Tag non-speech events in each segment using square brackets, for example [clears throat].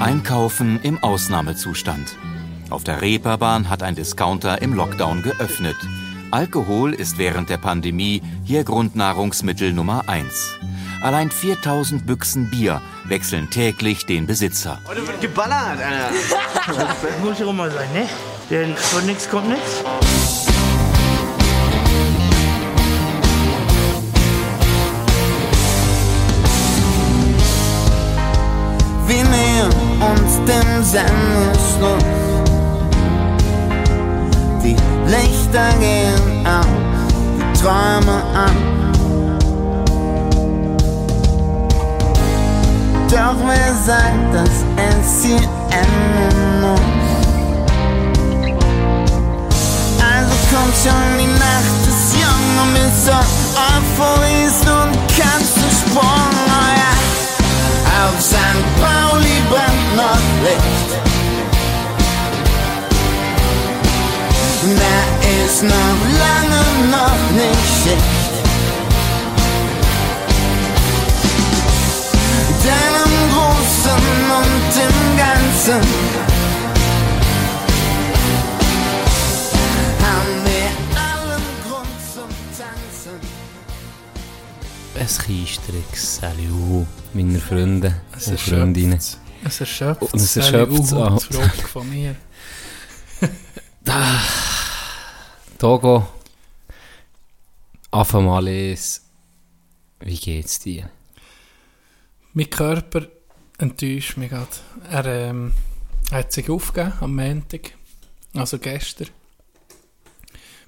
Einkaufen im Ausnahmezustand. Auf der Reeperbahn hat ein Discounter im Lockdown geöffnet. Alkohol ist während der Pandemie hier Grundnahrungsmittel Nummer 1. Allein 4000 Büchsen Bier wechseln täglich den Besitzer. Heute wird geballert, Alter. [laughs] Muss ja auch mal sein, ne? Denn von nichts kommt nichts. Uns dem Sendeschluss. Die Lichter gehen an, die Träume an. Doch wer sagt, dass es hier enden muss? Also kommt schon, die Nacht ist jung und bist so euphorisch und kannst du Sprung, oh ja. Auf St. Pauli brennt noch Licht. Da ist noch lange noch nicht Schicht. Denn im Großen und im Ganzen haben wir allen Grund zum Tanzen. Ein Keistrix, Salut, meine Freunde und Freundinnen. Es erschöpft. Und es erschöpft auch. Frage von mir. [laughs] Togo, einfach mal es. Wie geht's dir? Mein Körper enttäuscht mich gerade. Er ähm, hat sich aufgegeben am Montag, also gestern.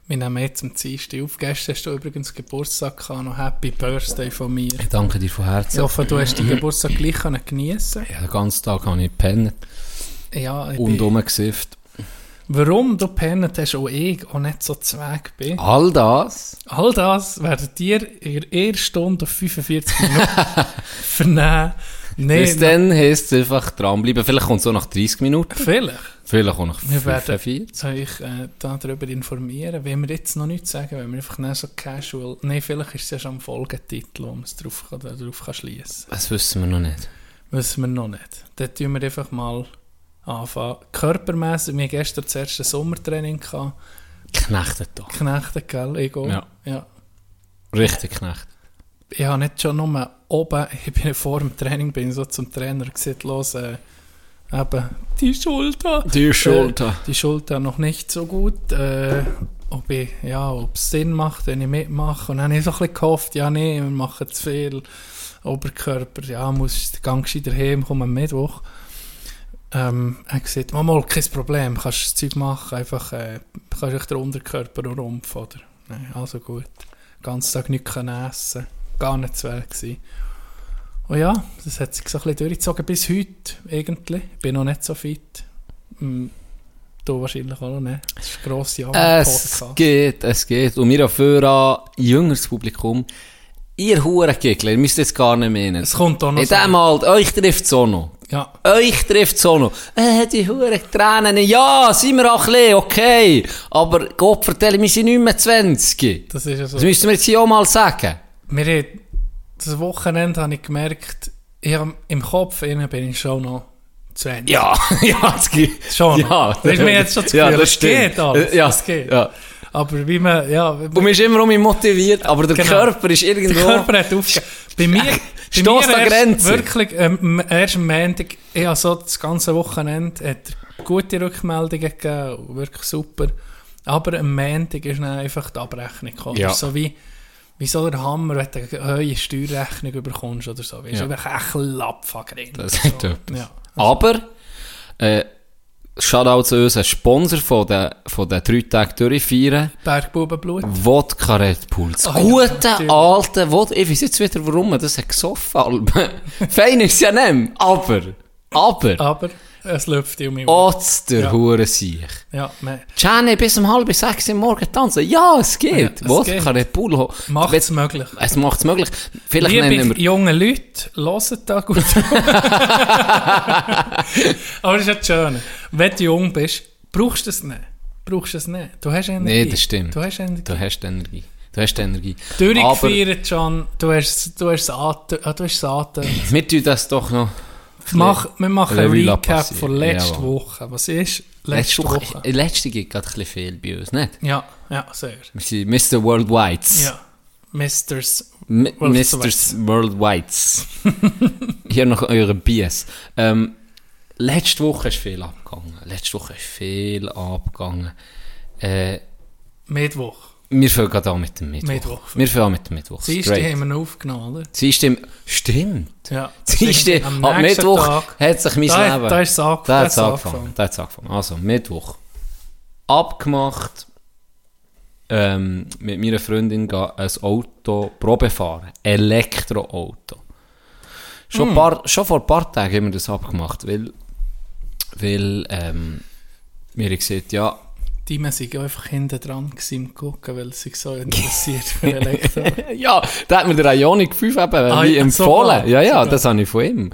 Wir nehmen jetzt am Dienstag auf. Gestern hast du übrigens Geburtstag gehabt, noch Happy Birthday von mir. Ich danke dir von Herzen. Ich hoffe, du hast den Geburtstag gleich können geniessen Ja, den ganzen Tag habe ich gepennt Ja, ich und rumgesifft. warum du pennt hast, auch ich auch nicht so zweig bin. All das? All das werdet ihr in der ersten Stunde auf 45 Minuten [laughs] vernehmen. Nee, Bis dann heisst es einfach dranbleiben. Vielleicht kommt es auch nach 30 Minuten. vielleicht. Vielleicht auch nach Wir werden 45. euch äh, darüber informieren. Wenn wir jetzt noch nichts sagen, wenn wir einfach nicht so casual... Nein, vielleicht ist es ja schon am Folgetitel, wo man es drauf, kann, darauf kann schliessen Das wissen wir noch nicht. kann. Wissen wir noch nicht. Dann tun wir einfach mal anfangen. Körpermäßig, wir hatten gestern das erste Sommertraining. Gehabt. Knechtet doch. Knechte, gell? Auch. Ja. ja. Richtig knecht. Ich habe nicht schon nur oben, ich bin vor dem Training, bin so zum Trainer gesagt, los, äh, eben, die Schulter. Die Schulter. Äh, die Schulter noch nicht so gut. Äh, ob ich, ja, ob es Sinn macht, wenn ich mitmache. Und dann habe ich so ein bisschen gehofft, ja, nee, wir machen zu viel. Oberkörper, ja, muss den Gang gescheiter heim, kommen am Mittwoch. Ähm, er hat gesagt, mal, mal, kein Problem, kannst das Zeug machen, einfach, äh, kannst echt den Unterkörper und Rumpf, oder? Nein, also gut. Den ganzen Tag nichts können essen, gar nicht zu gewesen. Und ja, das hat sich so ein bisschen durchgezogen bis heute, eigentlich. Ich bin noch nicht so fit. Hm, Du wahrscheinlich auch noch nicht. Das ist eine grosse Es Arbeit. geht, es geht. Und wir dafür an jüngeres Publikum. Ihr Hurengegler, ihr müsst jetzt gar nicht meinen. Es kommt auch noch In so. dem Alter, euch trifft es auch noch. Ja, Euch trifft es auch noch. Äh, die Huren Tränen. Ja, sind wir auch ein bisschen, okay. Aber Gott vertelle, wir sind nicht mehr 20. das ist ja so. Das müssen wir jetzt hier auch mal sagen. Wir haben, das Wochenende habe ich gemerkt, ich habe, im Kopf innen bin ich schon noch 20. Ja, [laughs] ja, es geht. Schon. Ja, Weil mir jetzt schon das ja, das es geht alles, Ja, es geht. Ja. Aber wie man, ja, Und man ist immer um motiviert, aber der Genau. Körper ist irgendwo... der Körper hat aufgegeben. Bei mir, bei mir erst Grenzen. wirklich, ähm, erst am Montag, ich habe so das ganze Wochenende, hat gute Rückmeldungen gegeben, wirklich super. Aber am Montag ist dann einfach die Abrechnung gekommen. Ja. Das ist so wie, wie so der Hammer, wenn du eine hohe Steuerrechnung bekommst oder so. Weißt Ja. du, ein drin. Das So. ist etwas. Ja. Aber, äh, Shoutout zu unserem Sponsor von den, von den drei Tagen durchfeiern. Bergbubenblut. Wodka Red Bull. Das ja, gute, natürlich. alte Wodka. Ich weiß jetzt wieder, warum man das hat gesoffen hat. [laughs] Fein ist ja nicht. Aber, aber, Aber es läuft um mich. Otz der Ja. Hure sich. Ja, man Jenny bis um halb sechs am Morgen tanzen. Ja, es geht. Ja, es Wodka geht. Red Bull. ho- macht es möglich. Es macht es möglich. Vielleicht Liebe nennen wir... junge Leute, hören da gut. [laughs] Aber das ist ja das Schöne. Wenn du jung bist, brauchst du es nicht. Brauchst du es nicht. Du hast Energie. Nee, das stimmt. Du hast Energie. Du hast Energie. Du hast Energie. Durchgefeiert schon, du hast, du hast Saaten, ah, wir tun das doch noch... Mach, wir machen ein Revue Recap von letzter Jawohl. Woche. Was ist Letzte letzte Woche, Woche? in letzter geht gerade ein bisschen viel bei uns, nicht? Ja, ja, sehr. Wir sind Mr. Worldwides. Ja. Misters. M. Worldwides. [laughs] Hier noch eure Bies. Ähm, letzte Woche ist viel abgegangen. Letzte Woche ist viel abgegangen. Äh, Mittwoch. Wir fangen gerade an mit dem Mittwoch. Mittwoch. Wir fangen an mit dem Mittwoch. Siehst du, die haben wir noch aufgenommen, oder? Siehst du, stimmt. Ja. Siehst du, Am ab nächsten Mittwoch Tag- hat sich mein Da- Leben... da ist es angefangen. Da hat es angefangen. angefangen. Da hat's angefangen. Also, Mittwoch. Abgemacht, ähm, mit meiner Freundin gehen ein Auto Probe fahren. Elektroauto. Schon, Hm. paar, schon vor ein paar Tagen haben wir das abgemacht, weil, weil ähm, wir haben gesagt, ja, Die waren einfach hinten dran im Gucken, weil sie so interessiert für [laughs] Elektro. ja, da hat mir der Ionic 5 eben Ah, wie ja, empfohlen. sogar, ja, ja, sogar. das habe ich von ihm.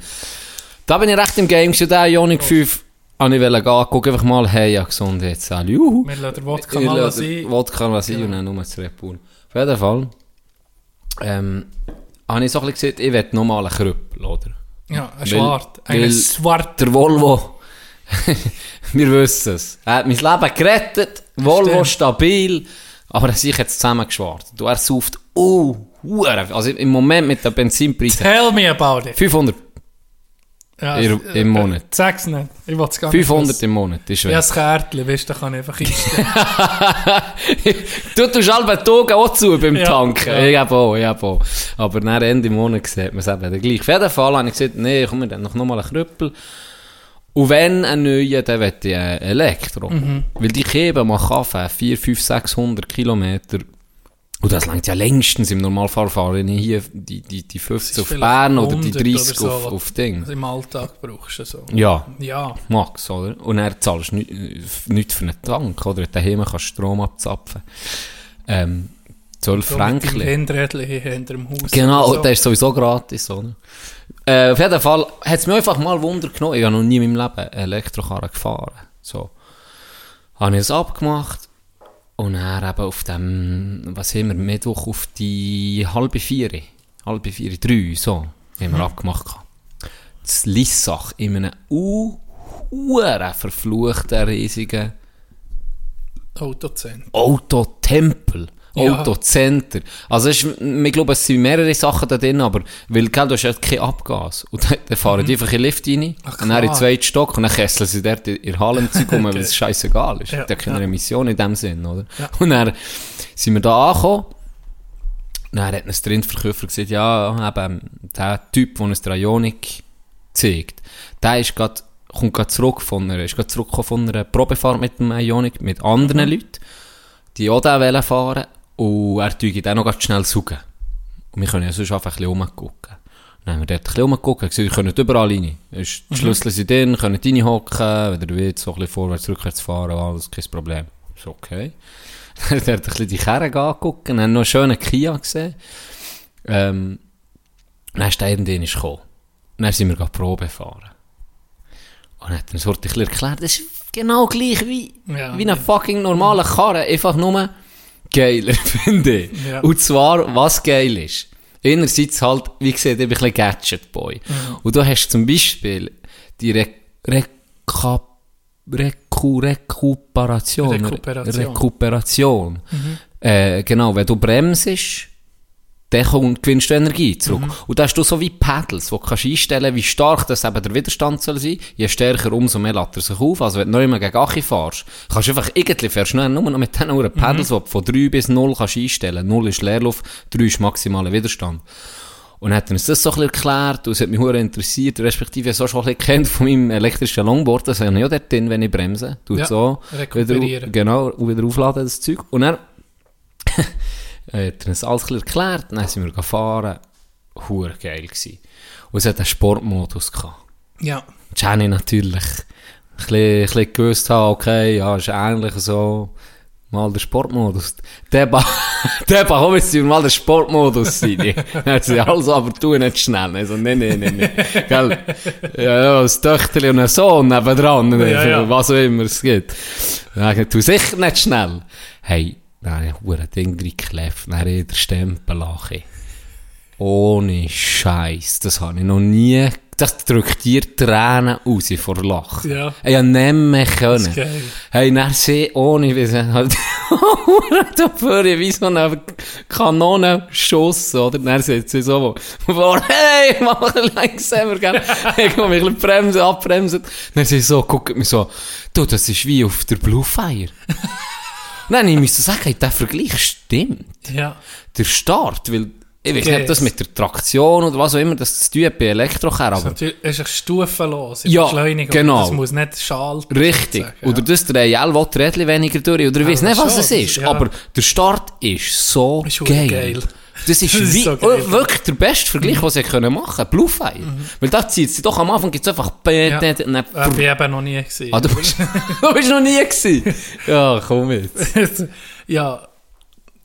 Da bin ich recht im Game gewesen, der Ionic 5 habe ich wollte gehen, guck einfach mal, hey, ja, gesund jetzt, juhu. Wir lassen Wodka Ich mal sein. Wodka was sein und dann nur zu Red Bull. Auf jeden Fall, ähm, habe ich so ein bisschen gesagt, ich will nochmal einen Krüppel, oder? Ja, ein Schwart. Ein Swart. Der Volvo, [laughs] wir wissen es, er hat mein Leben gerettet, Volvo Stimmt. stabil, aber er hat sich jetzt zusammengeschwart. Du, er sauft, oh, also im Moment mit den Benzinpreisen, Tell me about it. 500, Ja, Im- äh, im Monat. Sag's nicht. Ich will es gar nicht 500 wissen. im Monat, ist Ja, weg. das Kärtchen, weißt du, da kann ich einfach einstellen. [laughs] du tust alle Augen auch zu beim Ja, Tanken. ja. Ich habe auch, ich habe auch. Aber nach Ende Monat sieht man es eben gleich. Auf jeden Fall habe ich gesagt, nee, komm, wir dann noch mal einen Krüppel. Und wenn ein neuer, dann will ich einen Elektro. Mhm. Weil die Keben mal Kaffee, 4, 5, 600 Kilometer. Und das langt ja längstens im Normalfall fahren ich hier die, die, die 50 auf Bern oder die 100 oder 30 so, auf, auf Ding. Also Im Alltag brauchst du so. Ja, Ja, Max, oder? Und dann zahlst du nichts nicht für einen Tank, oder? Daheim kannst du Strom abzapfen. Ähm, 12 so Franken. Hinter dem Haus. Genau, so. der ist sowieso gratis, oder? Äh, auf jeden Fall hat es mich einfach mal Wunder genommen. Ich habe noch nie in meinem Leben Elektrokarren gefahren. So. Habe ich es abgemacht. Und dann eben auf dem, was haben wir, Mittwoch auf die halbe vier, halbe vier, drei, so, haben wir abgemacht. gehabt. Das Lissach in einem u, uhren verfluchten, riesigen Autozentrum. Autotempel. Ja. Autocenter. Also, ist, ich glaube, es sind mehrere Sachen da drin, aber, weil, gell, du hast ja kein Abgas. Und dann, dann fahren die einfach in den Lift rein, Mhm. Ach, und dann in den zweiten Stock, und dann kesseln sie dort in in Halle im Zeug rum, [laughs] weil es scheißegal ist. Ja, hat keine ja. Emission in dem Sinn, oder? Ja. Und dann sind wir da angekommen, dann hat uns der Rindverkäufer gesagt, ja, eben, der Typ, der uns der Ionic zeigt, der ist grad, kommt gerade zurück von einer, ist grad zurückgekommen von einer Probefahrt mit dem Ionic, mit anderen Leuten, die auch da wollen fahren, und er tue dann noch ganz schnell suchen. Und wir können ja sonst einfach ein bisschen rumgucken. Dann haben wir dort ein bisschen rumgeguckt, und gesagt, ihr könnt überall rein. Ist- Die Schlüssel sind drin, könnt reinhocken, wenn ihr wollt, so ein bisschen vorwärts, rückwärts fahren, alles kein Problem. Ist okay. Dann [laughs] hat er ein bisschen die Kerne angeguckt, und haben noch einen schönen Kia gesehen. Ähm, dann ist der irgendwann gekommen. Und dann sind wir gerade Probe fahren. Und dann hat er uns ein bisschen erklärt, das ist genau gleich wie, Ja. wie ein fucking normaler Karre, einfach nur geiler, [laughs] finde ich. Ja. Und zwar, was geil ist. Einerseits halt, wie gesagt, ich bin ein bisschen Gadget-Boy. Mhm. Und du hast zum Beispiel die Re Reka Reku Rekuperation. Rekuperation. Rekuperation. Äh, genau, wenn du bremsest, dann komm- gewinnst du Energie zurück. Und da hast du so wie Pedals, wo du kannst einstellen wie stark das eben der Widerstand soll sein. Je stärker, umso mehr lädt er sich auf. Also wenn du noch immer gegen Achi fährst, kannst du einfach irgendwie fährst du nur noch mit diesen Uhren Pedals, die du von 3 bis 0 kannst einstellen. 0 ist Leerluft, 3 ist maximaler Widerstand. Und dann hat er uns das so ein bisschen erklärt, und es hat mich sehr interessiert, respektive so schon ein bisschen kennt von meinem elektrischen Longboard, das habe ich ja dort drin, wenn ich bremse. Tut Ja, so. Wieder, genau, und wieder aufladen, das Zeug. Und dann äh, [laughs] hat er uns alles ein erklärt, dann sind wir gefahren, hure geil gewesen. Und es hat einen Sportmodus gehabt. Ja. Jenny natürlich ein bisschen, ein bisschen gewusst haben, okay, ja, ist ähnlich so, mal der Sportmodus. Der ba, [laughs] der ba, komm jetzt mal der Sportmodus sein. [laughs] Dann hat sie also, aber tu nicht schnell. Also, nein, nein, nein, nein. Gell? Ja, ja, das Töchterchen und ein Sohn nebendran, Ja, ja. was auch immer es gibt. Dann tu sicher nicht schnell. Hey, dann habe ich ein hure Ding reingeklebt, dann habe den Stempel lachen. Ohne Scheiß, das habe ich noch nie Das drückt dir Tränen raus vor Lachen. Ja. Ich hab nicht mehr können. Hey, dann sie ohne, wie sie halt, [laughs] da vorne wie so eine Kanonenschuss, oder? Dann sitzt sie so vor, hey, [laughs] mach langsamer, gell? [laughs] Ich komm mich ein bisschen bremsen, abbremsen. Dann sie so, guckt mich so, du, das ist wie auf der Blue Fire. Nein, ich müsste sagen, der Vergleich stimmt. Ja. Der Start, weil, ich weiß nicht, ob das mit der Traktion oder was auch immer, das zu tun bei Elektrokehr, aber Natürlich ist es stufenlos. in Ja, Beschleunigung. genau. Das muss nicht schalten. Richtig. Ja. Oder das drehen alle die Rädchen weniger durch. Oder ich weiß Ja, nicht, was schon, es ist. ja. Aber der Start ist so Ist geil. geil. Das ist, Das ist wie, so oh, wirklich der beste Vergleich, den sie können machen können. Bluefire. Weil da zieht sie doch am Anfang gibt's einfach... Ja. Ja. Dann, Äh, bin eben noch nie gesehen. ah, du bist, [laughs] du bist noch nie gewesen. [laughs] Ja, komm jetzt. ja,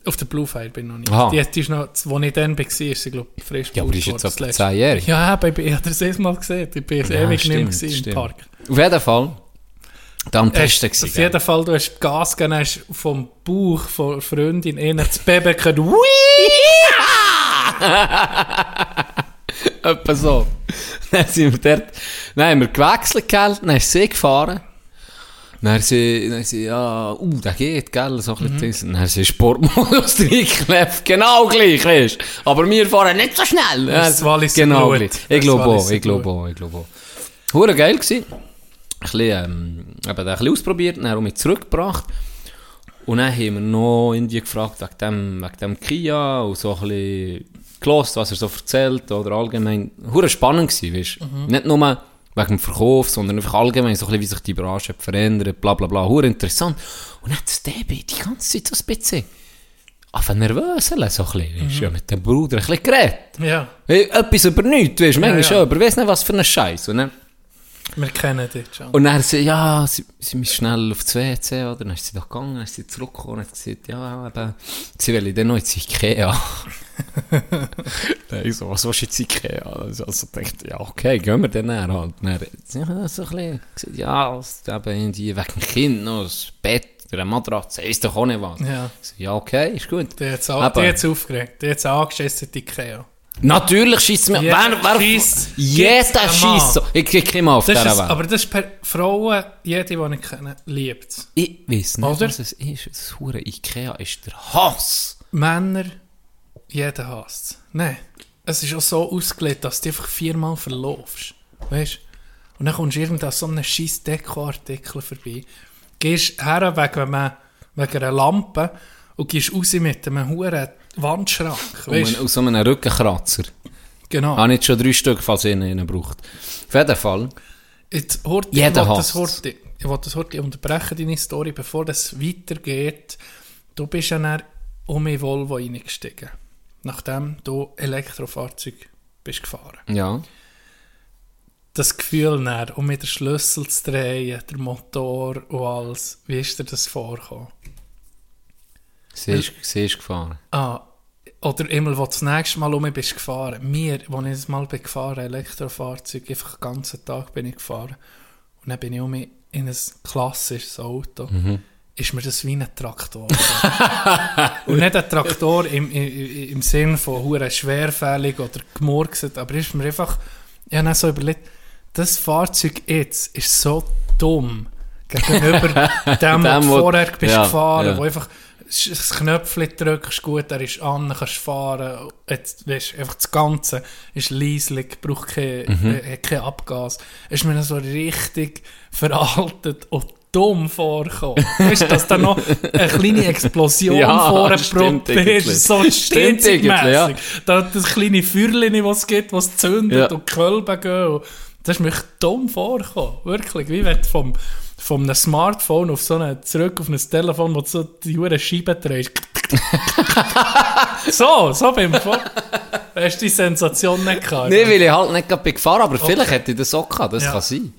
auf der Blue Fire bin ich noch nicht. Aha. Die, die ist noch, als ich dann war, ist sie, glaube ich, frisch Ja, aber die ist jetzt das letzte. 10-jährig. Ja, ich, ich habe das erste Mal gesehen. Ich bin Ja, ewig nicht mehr stimmt, im stimmt. Park. Auf jeden Fall. Da am Testen Hast, auf jeden Fall, du hast Gas gegeben, hast vom Bauch von Freundin innen das Baby gehört. [laughs] Etwa so. [laughs] Dann sind wir dort, dann haben wir gewechselt, gell? Dann ist sie gefahren. Dann sie, dann sie, ja, uh, der geht, gell, so ein bisschen. Mhm. Dann sie Sportmodus [laughs] reingeklebt, genau gleich, weißt du. Aber wir fahren nicht so schnell. Das das Walliser genau gleich. Das Ich glaube auch, ich glaube auch, ich glaube auch. Hure geil gewesen. Bisschen, ähm, eben, ein bisschen ausprobiert, dann auch mit zurückgebracht. Und dann haben wir noch Indien gefragt wegen dem, wegen dem Kia und so ein bisschen gelost, was er so erzählt oder allgemein. Hure spannend gewesen, weißt du. Nicht nur wegen dem Verkauf, sondern einfach allgemein so ein bisschen, wie sich die Branche verändert, bla bla bla. Hure interessant. Und dann hat das Debbie die ganze Zeit so ein bisschen einfach nervös, so ein bisschen, weißt du, ja, mit dem Bruder ein bisschen geredet. Ja, etwas über nichts, weißt du, manchmal ja. schon, aber weiss nicht, was für ein Scheiß. Und dann, wir kennen dich schon. und dann hat sie, ja, sie, sie müssen schnell aufs WC, oder? Dann ist sie da gegangen, dann ist sie zurückgekommen und hat gesagt, ja, eben, sie will dann noch ins Ikea. ich so, was willst du jetzt Ikea? Also, also dachte ich, ja, okay, gehen wir dann näher halt. Dann hat sie ja, so ein bisschen gesagt, ja, es- eben irgendwie wegen dem Kind noch, das Bett, oder eine Matratze, ist doch auch nicht was. Ja. Ich so, ja, okay, ist gut. Die hat es aufgeregt. Die hat es angeschissen, die Ikea. Natürlich schießt mir, Jeder wer, wer, schiesst- jeder schießt so. Ich krieg keinen auf dieser Welt. aber das ist per Frauen, jede, die ich kenne, liebt. Ich weiß nicht, Oder? was es ist. Das hure Ikea ist der Hass. Männer, jeder hasst es. Nein, es ist auch so ausgelegt, dass du dich einfach viermal verlaufst. Weißt du? Und dann kommst du irgendwann an so einem scheiß Dekoartikel vorbei. Gehst her wegen, einem, wegen einer Lampe und gehst raus mit einem huren Wandschrank. Weißt du? aus so einem Rückenkratzer. Genau. Habe nicht schon drei Stück, falls ihr einen braucht. Auf jeden Fall. Jetzt, Horti, Jeder ich das Horti, ich will das Horti unterbrechen, deine Story, bevor das weitergeht. Du bist ja dann um in Volvo eingestiegen, nachdem du Elektrofahrzeug bist gefahren. Ja. Das Gefühl dann, um mit den Schlüssel zu drehen, der Motor und alles, wie ist dir das vorgekommen? Sie ist, gefahren. Ah, oder immer, wo du das nächste Mal um mich bist gefahren. Mir, als ich das Mal bin gefahren, Elektrofahrzeug, einfach den ganzen Tag bin ich gefahren. Und dann bin ich um mich in ein klassisches Auto. Ist mir das wie ein Traktor. [laughs] Und nicht ein Traktor im, im, im Sinn von hure schwerfällig oder gemurkset, aber ist mir einfach, ich habe so überlegt, das Fahrzeug jetzt ist so dumm gegenüber [laughs] dem, was Dem, du wo- vorher bist ja, gefahren, ja. wo einfach das Knöpfchen drückst, gut, er ist an, kannst fahren, jetzt, weißt, einfach das Ganze ist leislich, braucht kein, Mhm. äh, kein Abgas. Ist mir so richtig veraltet und dumm vorgekommen. Weißt du, dass da noch eine kleine Explosion [laughs] Ja, vorne stimmt ist, so irgendwie, ja. Da das kleine Feuerchen, was es gibt, was zündet Ja. und Kölben gehen. Und Das ist mir dumm vorgekommen. Wirklich. Wie wenn vom, vom einem Smartphone auf so eine, zurück auf ein Telefon, wo du so die Uhr Scheibe drehst. [laughs] so, so bin ich vor. Hast du die Sensation nicht gehabt? Nee, weil ich halt nicht gerade bin gefahren, aber vielleicht hätte ich das auch gehabt, das Ja. kann sein.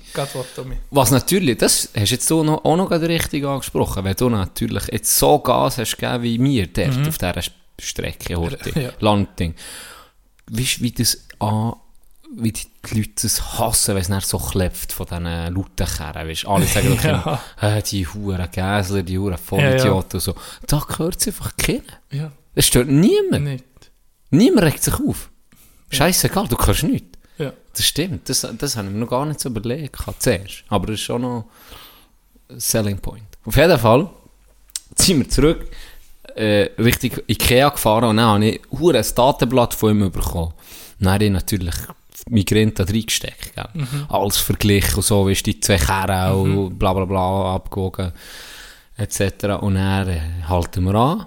Was natürlich, das hast jetzt du noch, auch noch gerade richtig angesprochen, wenn du natürlich jetzt so Gas hast gegeben wie mir dort auf dieser Strecke Mhm. Ja. Landding. Weißt du, wie das an, wie die Leute das hassen, wenn es dann so klebt von diesen lauten Kerren, weißt alle sagen doch [laughs] Ja. immer, äh, die Huren Gäsler, die Huren Vollidioten und so. Da gehört es einfach keiner. Ja, Es stört niemand. nicht. Niemand regt sich auf. Scheißegal, du kannst nichts. Ja. Das stimmt, das, das habe ich mir noch gar nicht so überlegt, zuerst. Aber das ist schon noch ein Selling Point. Auf jeden Fall sind wir zurück äh, Richtung Ikea gefahren und dann habe ich ein Datenblatt von ihm bekommen. Dann habe ich natürlich Migräne da reingesteckt. Gell? Alles verglichen und so, wie ist die zwei Kerren und bla bla bla abgewogen etc. Und dann äh, halten wir an.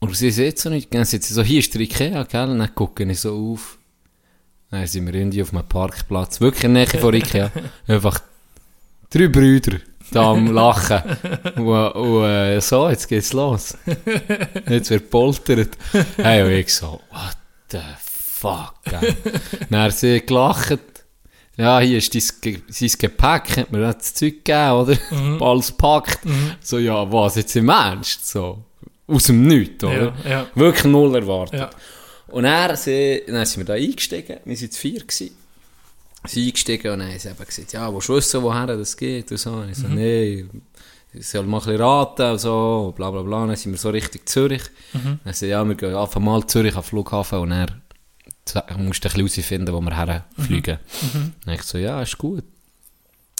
Und sie sitzen nicht, dann sitzen so, hier ist der Ikea, gell? Und dann gucke ich so auf. Dann sind wir irgendwie auf einem Parkplatz, wirklich in der Nähe von Ikea. [laughs] Einfach drei Brüder da am Lachen. und, und äh, so, jetzt geht's los. [laughs] Jetzt wird poltert. Hey, und ich so, what the fuck? [laughs] Dann haben sie gelacht. Ja, hier ist dein, sein Gepäck, hat mir das Zeug gegeben, oder? [laughs] Alles packt. So, ja, was, jetzt im Ernst? So, aus dem Nichts, oder? Ja, ja. Wirklich null erwartet. Ja. Und dann, sie, dann sind wir da eingestiegen, wir waren zu vier. Gewesen. Sie eingestiegen und dann haben sie eben gesagt, ja, willst du wissen, woher das geht? Und so. Und ich so, nee, ich soll mal ein bisschen raten und so, bla bla bla. Dann sind wir so Richtung Zürich. Dann sie, ja, wir gehen einfach mal Zürich am Flughafen und dann musst du ein bisschen herausfinden, wo wir herfliegen. Dann ich so, ja, ist gut.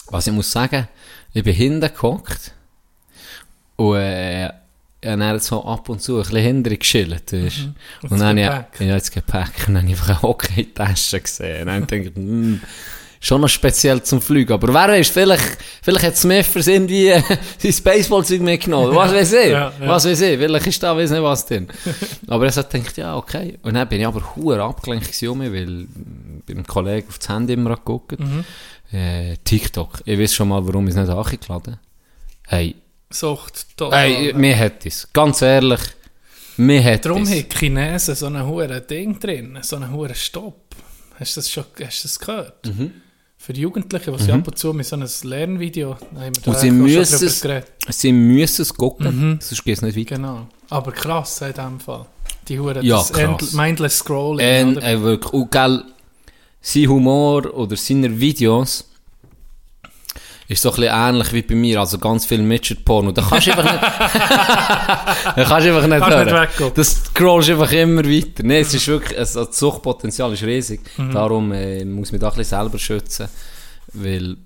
Was ich muss sagen, ich bin hinten gehockt und äh, dann so ab und zu ein bisschen hinterher geschillt, weißt. Auf Und das dann habe ich, ja, das Gepäck, [laughs] und dann habe ich einfach eine Hockey-Tasche gesehen. Und dann denke ich, hm, schon noch speziell zum Fliegen. Aber wer weiß, vielleicht, vielleicht hat Smithers irgendwie äh, [laughs] sein Baseballzeug mitgenommen. Was weiß ich? [laughs] Ja, ja. Was weiß ich? Vielleicht ist da, weiß nicht was drin. aber er hat gedacht, ja, okay. Und dann bin ich aber hure abgelenkt gewesen weil beim Kollegen auf das Handy immer geguckt. Mhm. Äh, TikTok. Ich weiß schon mal, warum ich es nicht angeladen Hey, Sucht da. hey, mir hat es. Ganz ehrlich, mir hat Darum es. haben Chinesen so ein hohes Ding drin, so einen hohen Stopp. Hast du das schon hast du das gehört? Mhm. Für Jugendliche, die sie ab und zu mit so einem Lernvideo, haben wir da Und sie müssen es, sie müssen es gucken, Mhm. sonst geht es nicht weiter. Genau. Aber krass in dem Fall. Die Huren, Ja, das. End Mindless Scrolling. Und, oder? äh, wirklich, und gell, sein Humor oder seine Videos ist so ein bisschen ähnlich wie bei mir, also ganz viel Midget-Porno. Da kannst du einfach nicht, [laughs] da kannst du einfach nicht Kannst hören. nicht. Das scrollst einfach immer weiter. Nein, es ist wirklich, also das Suchtpotenzial ist riesig. Mhm. Darum äh, muss man da ein bisschen selber schützen, weil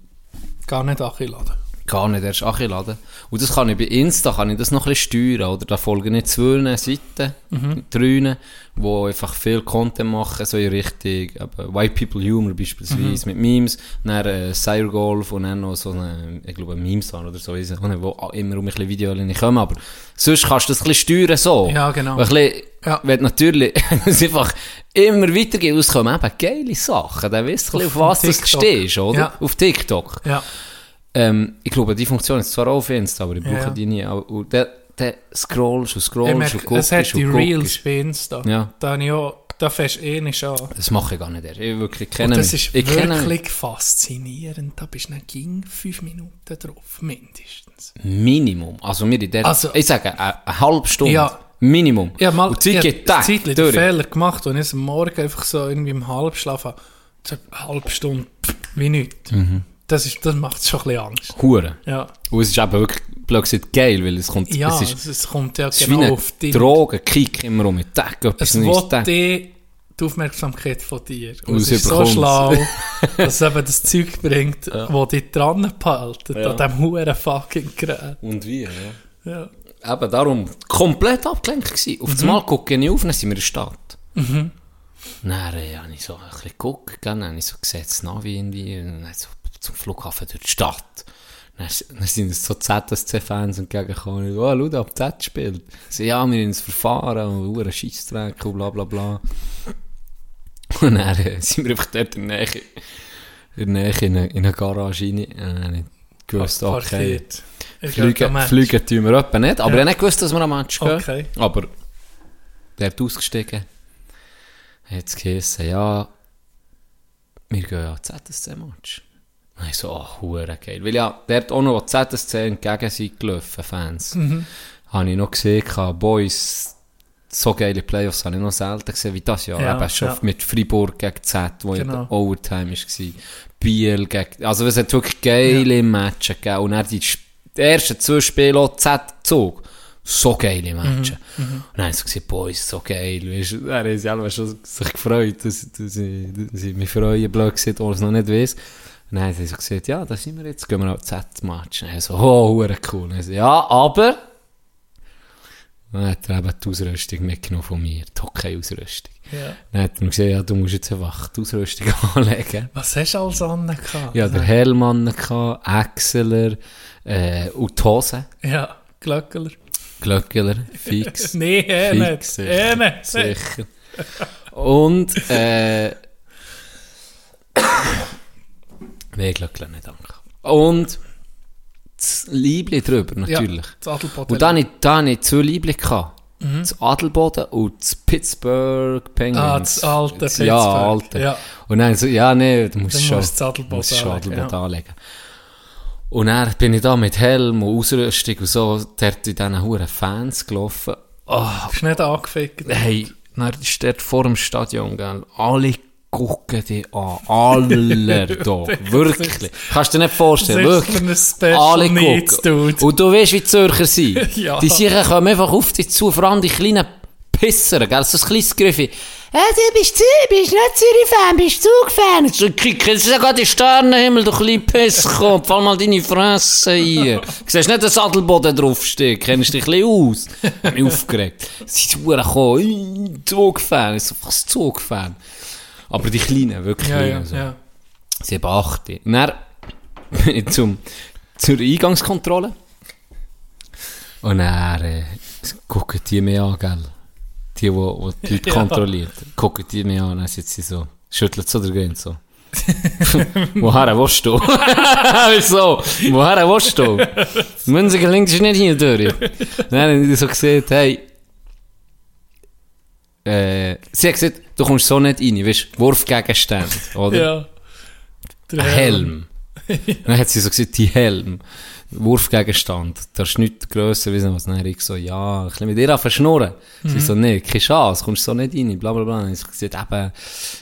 Gar nicht anladen. Gar nicht erst laden. Und das kann ich bei Insta, kann ich das noch ein bisschen steuern, oder? Da folgen nicht zwei Seiten, Mhm. drei, die einfach viel Content machen, so in Richtung, eben, White People Humor beispielsweise, mit Memes, dann äh, Golf und dann noch so eine, ich glaube, ein Memestar oder so, wo immer um ein bisschen Videos kommen, aber sonst kannst du das ein bisschen steuern, so. Ja, genau. Ein bisschen, Ja. wenn natürlich, [laughs] es einfach immer weitergeht, es kommen eben geile Sachen, dann weißt du, ein bisschen, auf Auf was du stehst, oder? Ja. Auf TikTok. Ja. Ähm, ich glaube, die Funktion ist zwar auch auf Insta, aber ich Ja, brauche ja. die nie. Aber, und dann, dann scrollst und scrollst merke, und guckst es hat die Reels bei Insta. Ja. Da habe ich auch, da fängst du eh nicht an. Das mache ich gar nicht. Ich wirklich kenne das ist ich wirklich faszinierend. Da bist du nicht ging fünf Minuten drauf, mindestens. Minimum. Also, wir in der, Also- ich sage, eine, eine halbe Stunde. Ja. Minimum. Habe mal und die Zeit geht tack Zeitlich den durch. Fehler gemacht und ich am Morgen einfach so irgendwie im Halbschlaf habe. Eine halbe Stunde, wie nichts. Mhm. Das, ist, das macht schon ein bisschen Angst. Hure. Ja, Und es ist eben wirklich, blöd gesagt, geil, weil es kommt, ja es ist, es kommt ja es wie genau auf dich. Drogen-Kick immer um. Tack, etwas Es will die, die Aufmerksamkeit von dir. Und Und es ist so schlau, [laughs] dass es eben das Zeug bringt, das dich dran behält, Ja. an diesem huren fucking Gerät. Und wie, ja. Ja. Eben darum komplett abgelenkt gewesen. Auf Mhm. das Mal gucke ich auf, dann sind wir in der Stadt. Dann äh, habe ich so ein bisschen geguckt, dann habe ich so gesehen, das Navi irgendwie, und dann so zum Flughafen durch die Stadt. Dann, dann sind es so ZSC-Fans entgegengekommen, oh, schau, da, ob Z spielt. Sie, ja, wir haben uns verfahren, und einen Scheissdreck, und bla bla bla. Und dann äh, sind wir einfach dort in der Nähe, in, der Nähe in, eine, in eine Garage rein, und dann habe ich gewusst, okay. Fliegen, tun wir etwa nicht, aber Ja. ich nicht gewusst, dass wir am Match gehen. Okay. Aber der hat ausgestiegen, hat es geheißen, ja, wir gehen ja ZSC-Match. Ich so, ach, hure geil. Weil ja, der hat auch noch ZSC entgegen sind gelaufen, Fans. Mhm. Habe ich noch gesehen, Boys, so geile Playoffs habe ich noch selten gesehen wie das Jahr. Ja, Eben schon ja. mit Freiburg gegen Z, wo Genau. der Overtime war. Biel gegen, also es hat wirklich geile Matches gegeben. Und dann die, die ersten zwei Spiele auch Z-Zug. so geile Matches. Und dann haben sie gesagt, boah, ist so geil. Weißt, haben sie selber schon sich gefreut, dass, dass, ich, dass ich mich freue, blöd gesagt, alles noch nicht weiss. Und dann haben sie so gesagt, ja, da sind wir jetzt, gehen wir auf Z-Match. Und dann so, oh, hure cool. Und dann so, ja, aber... Dann hat er eben die Ausrüstung mitgenommen von mir, die Hockey-Ausrüstung. Ja. Dann hat er mir gesagt, ja, du musst jetzt einfach die Ausrüstung [laughs] anlegen. Was hast du alles an? gehabt? Ja, der Helm an, Axeler, äh, und die Hose. Ja, Glöckler. Glöckler, [laughs] fix. Nee, eh nicht. Fix, sicher. Eh nicht. Sicher. Und, äh, [coughs] Glöckler nicht, danke. Und, das Liebling drüber, natürlich. Ja, das Adelboden. Und dann hatte ich, da ich zwei Liebling. gehabt. Das Adelboden und das Pittsburgh Penguins. Ah, das alte Ja, Pittsburgh. alte. Ja. Und dann so, ja, nee, du musst Dann schon, musst das Adelboden musst schon anlegen, Adelboden ja. anlegen. Und dann bin ich da mit Helm und Ausrüstung und so, dort in diesen huren Fans gelaufen. Oh, Bist du nicht angefickt? hey, dann ist dort vor dem Stadion, gell, alle gucken dich an. Alle [laughs] da. Wirklich. Kannst du dir nicht vorstellen. Wirklich. Alle gucken. Und du weißt, wie Zürcher sind. [laughs] Ja. Die sicher kommen einfach auf dich zu, vor allem die kleinen Pisser, gell, so ein kleines Griffi. Ja, du bist Zürich, bist nicht Zürich-Fan, bist Zug-Fan. So, kick, jetzt ist ja gerade der Sternenhimmel, du kleine Pisskopf, fall mal deine Fresse ein. Siehst nicht, dass Adelboden draufsteht, kennst dich ein bisschen aus. Hab mich aufgeregt. Sie sind «Ih, Zug-Fan, ich so, was Zug-Fan? Aber die Kleinen, wirklich Ja, Kleinen, ja, so. ja. Sie haben 8. Und dann bin ich zum, zur Eingangskontrolle. Und dann äh, gucken die mich an, gell? Die, die, die die Leute [laughs] Ja. kontrolliert. Gucken die mich an, dann sind sie so, schüttelt so der Grin so. Woher willst du? [laughs] Wieso? Woher willst du? Münziger links ist nicht hier durch. Dann haben die so gesagt, hey, äh, sie hat gesagt, du kommst so nicht rein, weißt du, Wurfgegenstände, [laughs] oder? Ja. Der Ein Helm. [laughs] Dann hat sie so gesagt, die Helm. Wurfgegenstand. Da ist nichts grösser, wie was. Dann ich so, ja, ein bisschen mit ihr verschnurren. Sie so, nee, keine Chance, kommst so nicht rein, bla bla bla. Habe ich gesagt, eben,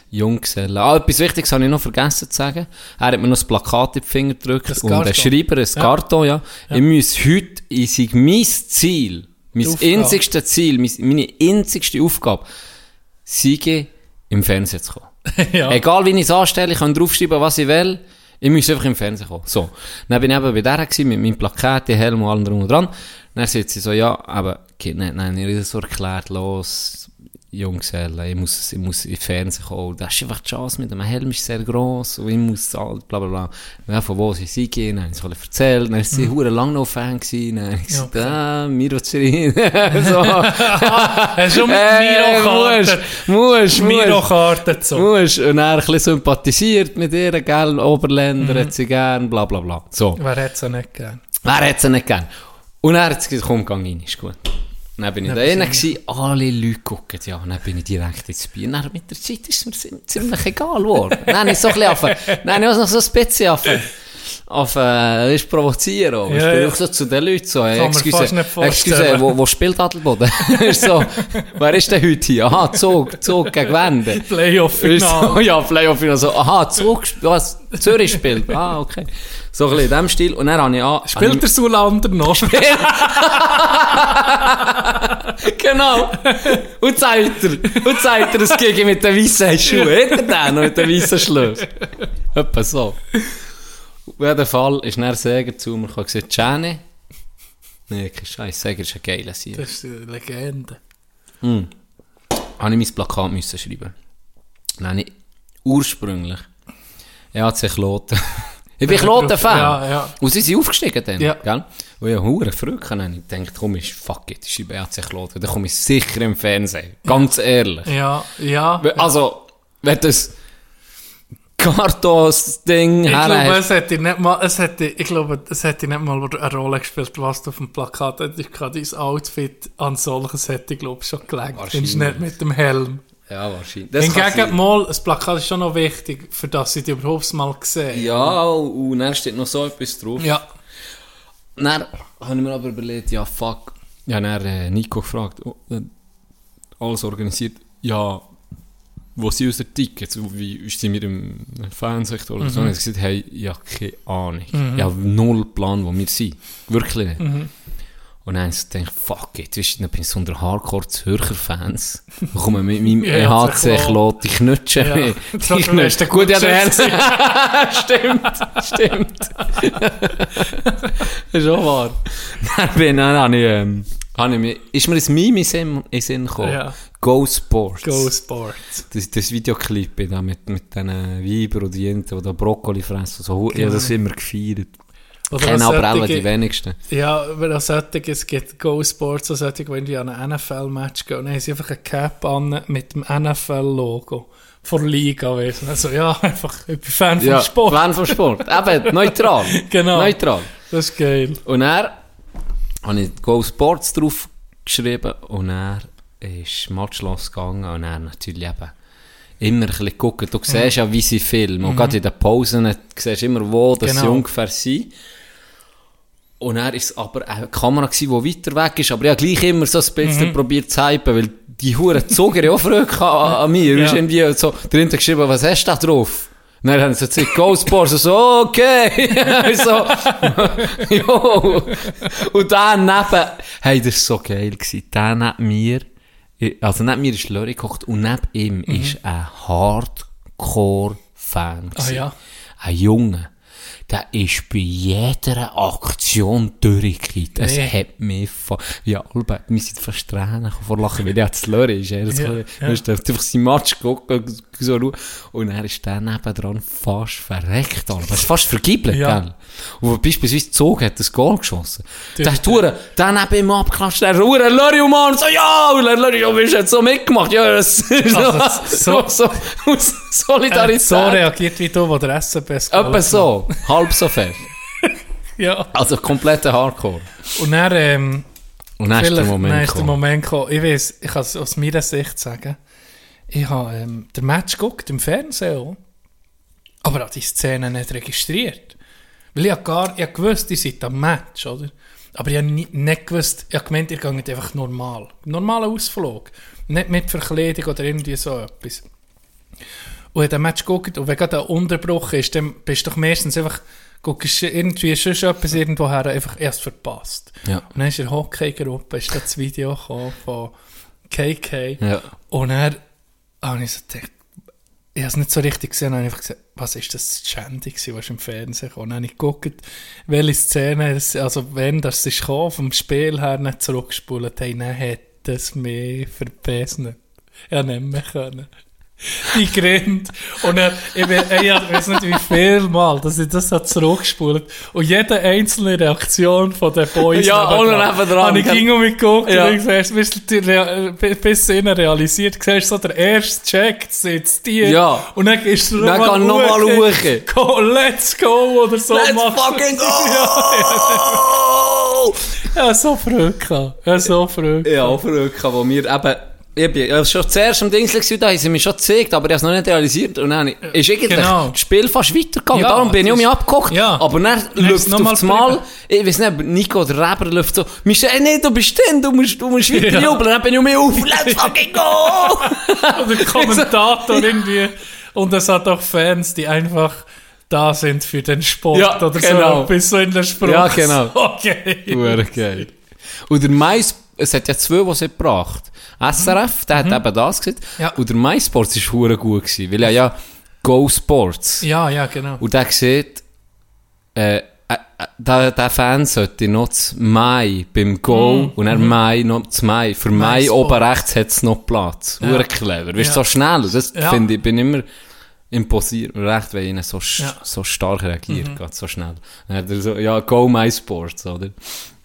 Junggesellen. Ah, etwas Wichtiges habe ich noch vergessen zu sagen. Er hat mir noch das Plakat in die Finger gedrückt Das und Karton. Schreiber, ein Karton, ja. Ich muss heute, in sein mein Ziel, mein Aufgabe. einzigstes Ziel, mein, meine einzigste Aufgabe, Siege im Fernsehen zu kommen. [laughs] ja. Egal wie ich es anstelle, ich kann draufschreiben, was ich will. Ich muss einfach im Fernsehen kommen. So. Dann bin ich eben bei der gewesen, mit meinem Plakat, Helm und allem drum und dran. Dann sagt sie so, ja, aber, okay, nein, nein, ich so erklärt, los, Junggesellen, ich muss, ich muss im Fernsehen kommen. Das ist einfach die Chance mit dem Helm, ist sehr gross, und ich muss alt, bla, bla, bla. Ja, von wo sie sie gehen, dann haben sie alles erzählt, dann ist sie mhm. lange noch Fan gewesen, dann habe ich gesagt, ah, Miro Zürich, [laughs] so. Hast [laughs] du mit Äh, Miro-Karten? musst. Miro-Karten so. Musst. Und er ein bisschen sympathisiert mit ihr, gell, Oberländer hat sie gern, bla bla bla. So. Wer hätte es nicht gern? Wer hat sie nicht gern? Und er hat sie gesagt, komm, gang rein, ist gut. Dann bin ich da gewesen, alle Leute gucken, ja, und dann bin ich direkt ins Bier. Und dann mit der Zeit ist es mir ziem- ziemlich egal geworden. dann habe ich so ein bisschen dann habe ich auch noch so ein bisschen auf, auf, äh, ist provozieren. auch. ich Ja, bin ja. auch so zu den Leuten so, hey, fast excuse, excuse, wo, wo spielt Adelboden? [laughs] [laughs] so, wer ist denn heute hier? Aha, Zug, Zug gegen Wende. Playoff-Final. So, [laughs] ja, Playoff so, aha, Zug, was, Zürich spielt. Ah, okay. So ein bisschen in dem Stil. Und dann habe ich an... Spielt der Sulander noch? Genau. Und zeigt er. Und zeigt er das gegen mit den weißen Schuhen. Hat er den noch mit den weißen Schlösser? Etwa so. Auf jeden Fall ist dann Säger zu mir gekommen und gesagt, Gianni. Nee, kein Scheiß, Säger ist ein geiler Sieg. Das ist eine Legende. Hm. Habe ich mein Plakat müssen schreiben. Dann ich ursprünglich EAC Kloten. [laughs] ich bin Kloten-Fan. Ja, ja. Und sie sind aufgestiegen dann, Ja. gell? Und ich habe verrückt. Dann habe ich gedacht, komm, ist fuck it, ich schreibe EAC Kloten. Dann komme ich sicher im Fernsehen. Ganz ehrlich. Ja, ja. Also, wenn das Kartos-Ding Ich glaube, es hätte nicht mal, es hätte, ich glaube, es hätte nicht mal eine Rolle gespielt, was du auf dem Plakat hättest. Dein Outfit an solches hätte ich, glaube schon gelenkt. Wahrscheinlich. Nicht mit dem Helm. Ja, wahrscheinlich. Das Hingegen mal, das Plakat ist schon noch wichtig, für das ich die überhaupt mal gesehen Ja, und dann steht noch so etwas drauf. Ja. Dann habe ich mir aber überlegt, ja, fuck. Ja, dann äh, Nico gefragt, oh, äh, alles organisiert. Ja, wo sind unsere Tickets? Wie sind wir im Fansektor oder so? Und ich gesagt, hey, ich habe keine Ahnung. Ich habe null Plan, wo wir sind. Wirklich nicht. Und dann habe ich so gedacht, fuck it, weißt du, dann bin ich so unter Hardcore-Zürcher-Fans. Ich komme mit [laughs] meinem Ja, EHC klar. Klo, die knutschen Ja. mich. Die knutschen. Gut, ja, der Gutschein [laughs] Stimmt, stimmt. das [laughs] ist auch wahr. Dann bin dann ich, ähm, habe ich mir, ist mir ein Meme in den Sinn gekommen. Ja. Go Sports. Go Sports. Das, das Videoclip da mit, mit diesen Weibern und Jenten, die da Brokkoli fressen. So, Ich habe das Genau. immer gefeiert. Oder Kennen auch aber auch solche- die wenigsten. Ja, aber auch solche, es gibt Go Sports, so solche, die irgendwie an ein NFL-Match gehen, und dann haben sie einfach eine Cap an mit dem NFL-Logo von Liga, weißt du. Also ja, [laughs] einfach, ich bin Fan vom Ja, Sport. Fan vom Sport. Eben, [laughs] neutral. Genau. Neutral. Das ist geil. Und er habe ich Go Sports drauf geschrieben und er ist Match losgegangen und er natürlich eben immer ein bisschen gucken. Du siehst ja, wie sie filmen. Und gerade in den Pausen du siehst immer, wo sie Genau. ungefähr sind. Und er ist aber eine Kamera gewesen, die weiter weg ist, aber habe gleich immer so ein bisschen probiert zu hypen, weil die Huren Zoger ja auch Freude gehabt an, an mir. Ja. Ja. irgendwie so drin geschrieben, was hast du da drauf? Und dann haben sie so gesagt, Sports, und so, okay. [laughs] so, jo. Und dann neben, hey, das war so geil gewesen. Der neben mir, also neben mir ist Lori gekocht und neben ihm ist ein Hardcore-Fan. Ah ja. Ein Junge. Der ist bei jeder Aktion durchgekriegt. Es Nee. hat mich fa- Ja, Albert, wir sind fast Tränen vor Lachen, weil er das Lori ist. Er ist Ja, ja. ist einfach sein Match geguckt, so schauen. Und er ist dann nebendran fast verreckt, Albert. Es ist fast vergibelt, Ja. gell? Und beispielsweise Zog hat das Goal geschossen. Der- hat Touren, dann neben ihm abgeklatscht, der Ruhe, Lori und Mann, so, ja, und der Lori, ja, bist jetzt so mitgemacht, ja, das [laughs] ist Also, so, so, so, Er Solidarität. so reagiert wie du, wo der SBS Etwa so, halb so fest. [laughs] Ja. Also kompletter Hardcore. Und dann, ähm, Und dann ist der Moment dann ist der. Moment gekommen. Ich weiß, ich kann es aus meiner Sicht sagen. Ich habe ähm, den Match geguckt, im Fernsehen auch. Aber habe die Szene nicht registriert. Weil ich gar, ich gewusst, ich seid am Match, oder? Aber ich habe nie, nicht gewusst, ich habe gemeint, ihr geht einfach normal. Normaler Ausflug. Nicht mit Verkleidung oder irgendwie so etwas. Und habe den Match geguckt und wenn gerade ein Unterbruch ist, dann bist du doch meistens einfach, guckst du irgendwie schon etwas irgendwoher einfach erst verpasst. Ja. Und dann ist in der Hockey-Gruppe ist das Video von KK. Ja. Und dann habe ich so gedacht, ich habe es nicht so richtig gesehen, habe ich einfach gesagt, was ist das Schändig gewesen, was im Fernsehen kam. Und dann habe ich geguckt, welche Szene, also wenn das ist gekommen, vom Spiel her nicht zurückgespult haben, dann hätte es mich verbissen. Ich habe nicht mehr können. [laughs] Die grinnt. Und er, ich, bin, ich weiß nicht wie viel Mal, dass ich das hat zurückgespult Und jede einzelne Reaktion von den Boys Ja, ohne nebendran. habe ich ging um mich geguckt Ja. und ich gesagt, bis, bis- sie ihn realisiert, du siehst so der erste Check, sitzt die. Ja. Und dann gehst du Dann noch kann noch mal hoch. Go, let's go oder so. Let's machst fucking go! [laughs] Ja, so früh gehabt. Ja, so früh. Ja, verrückt, wo wir eben, ich bin ja schon zuerst am Dingsel gewesen, da haben sie mich schon gezeigt, aber ich habe es noch nicht realisiert. Und dann ist eigentlich Genau. das Spiel fast weitergegangen. Ja, Darum bin ich um mich abgeguckt. ja. Aber dann läuft auf mal das Mal, ich weiß nicht, Nico oder Reber läuft so, Michel, nee, du bist drin, du musst, du musst weiter Ja. jubeln. Dann bin ich um mich auf, let's [laughs] fucking go! [laughs] Oder der [laughs] Kommentator irgendwie. Und es hat auch Fans, die einfach da sind für den Sport Ja, oder genau. so. Bis so in der Spruch. Ja, genau. Okay. Hure geil. Und der Mais, es hat ja zwei, es hat gebracht. SRF, der hat eben das gesehen. Ja. Und der MySports war hure gut gewesen, weil er ja Go Sports. Ja, ja, genau. Und der sieht, äh, äh, der, der Fan sollte noch das Mai beim Go und er Mai noch das Mai. Für Mai oben rechts hat es noch Platz. Ja. Hure clever. Weißt Ja. so schnell. Das Ja. finde ich, bin immer imposiert. Recht, weil ihnen so, Ja. Mhm. so stark reagiert, geht so schnell. Dann hat er so, ja, Go MySports, oder?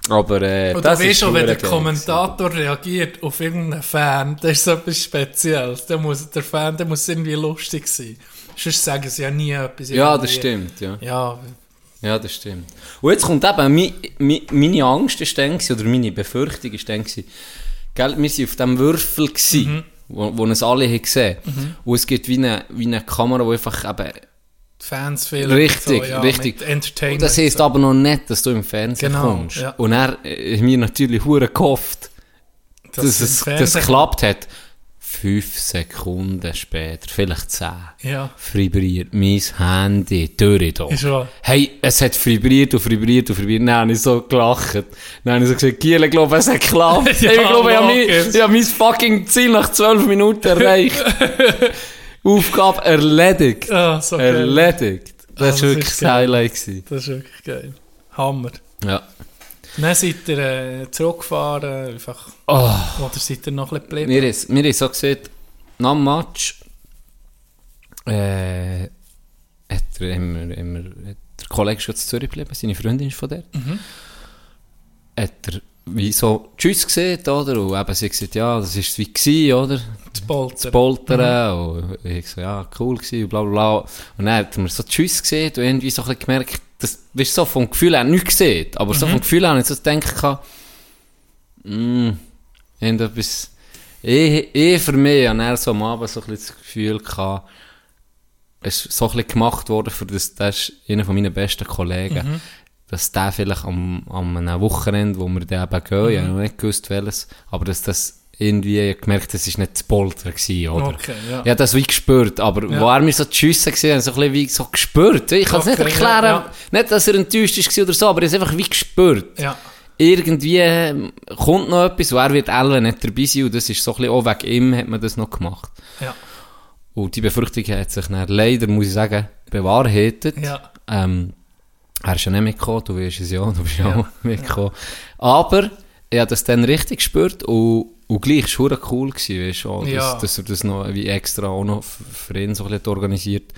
Aber, äh, Und das du weißt schon, wenn der Kommentator reagiert auf irgendeinen Fan, das ist so etwas Spezielles. Der, muss, der Fan der muss irgendwie lustig sein. Sonst sagen sie ja nie etwas. gewesen. Ja, das stimmt, ja. Ja, Ja, das stimmt. Und jetzt kommt eben, mi, mi, meine Angst ist dann, gewesen, oder meine Befürchtung ist dann, gewesen, gell, wir waren auf diesem Würfel, gewesen, Mhm. wo, wo uns alle haben gesehen Und es gibt wie eine, wie eine Kamera, die einfach eben, Fans viel. richtig, so, ja, richtig. Entertainment. Und das heisst so. aber noch nicht, dass du im Fernsehen Genau, kommst. ja. Und er äh, hat mir natürlich hure gehofft, dass, im es das geklappt hat. fünf Sekunden später, vielleicht zehn, Ja. vibriert mein Handy durch da. Ist wahr. Hey, es hat vibriert und vibriert und vibriert. Dann habe ich so gelacht. Dann habe ich so gesagt, Giel, ich glaube, es hat geklappt. [laughs] Ja, ich glaube, ich habe, mein, ich habe mein fucking Ziel nach zwölf Minuten erreicht. [laughs] Aufgabe erledigt. Ah, so. Erledigt. Das war das wirklich ist das geil. Highlight. Gewesen. Das ist wirklich geil. Hammer. Ja. Dann seid ihr äh, zurückgefahren, einfach, Oh. oder seid ihr noch ein bisschen geblieben? Wir haben wir haben so gesehen, nach dem Match, äh, hat er immer, immer, der Kollege schon zu Zürich geblieben, seine Freundin ist von der. Mhm. Hat er wie so Tschüss gesehen, oder? Und eben sie gesagt, ja, das es wie gewesen, oder? Das Polter. zu poltern. Und ich so, ja, cool gewesen, und bla bla bla. Und dann hat man so Tschüss gesehen und irgendwie so ein bisschen gemerkt, dass, weißt du, so vom Gefühl her nicht gesehen, aber so vom Gefühl her habe ich so gedacht, gehabt, mm, irgendetwas, eh, eh für mich, und er so am Abend so ein bisschen das Gefühl gehabt, es ist so ein bisschen gemacht worden, für das, das ist einer von meinen besten Kollegen, dass der vielleicht am, am einem Wochenende, wo wir dann eben gehen, ich habe noch nicht gewusst, welches, aber dass das irgendwie, gemerkt, das ist nicht das Polter gewesen, oder? Okay, ja. Ich habe das wie gespürt, aber Ja. wo er mir so die Schüsse gesehen hat, so ein bisschen wie so gespürt. Ich kann es nicht erklären, ja, ja. nicht, dass er enttäuscht ist oder so, aber ich habe es einfach wie gespürt. Ja. Irgendwie ähm, kommt noch etwas, wo er wird alle nicht dabei sein und das ist so ein bisschen auch wegen ihm hat man das noch gemacht. Ja. Und die Befürchtung hat sich dann leider, muss ich sagen, bewahrheitet. Ja. Ähm, er ist ja nicht mitgekommen, du weißt es ja, du bist ja, auch mitgekommen. Aber ich habe das dann richtig gespürt und, und gleich war es cool, gewesen, weißt auch, dass, Ja. dass er das noch wie extra auch noch für ihn so ein bisschen organisiert.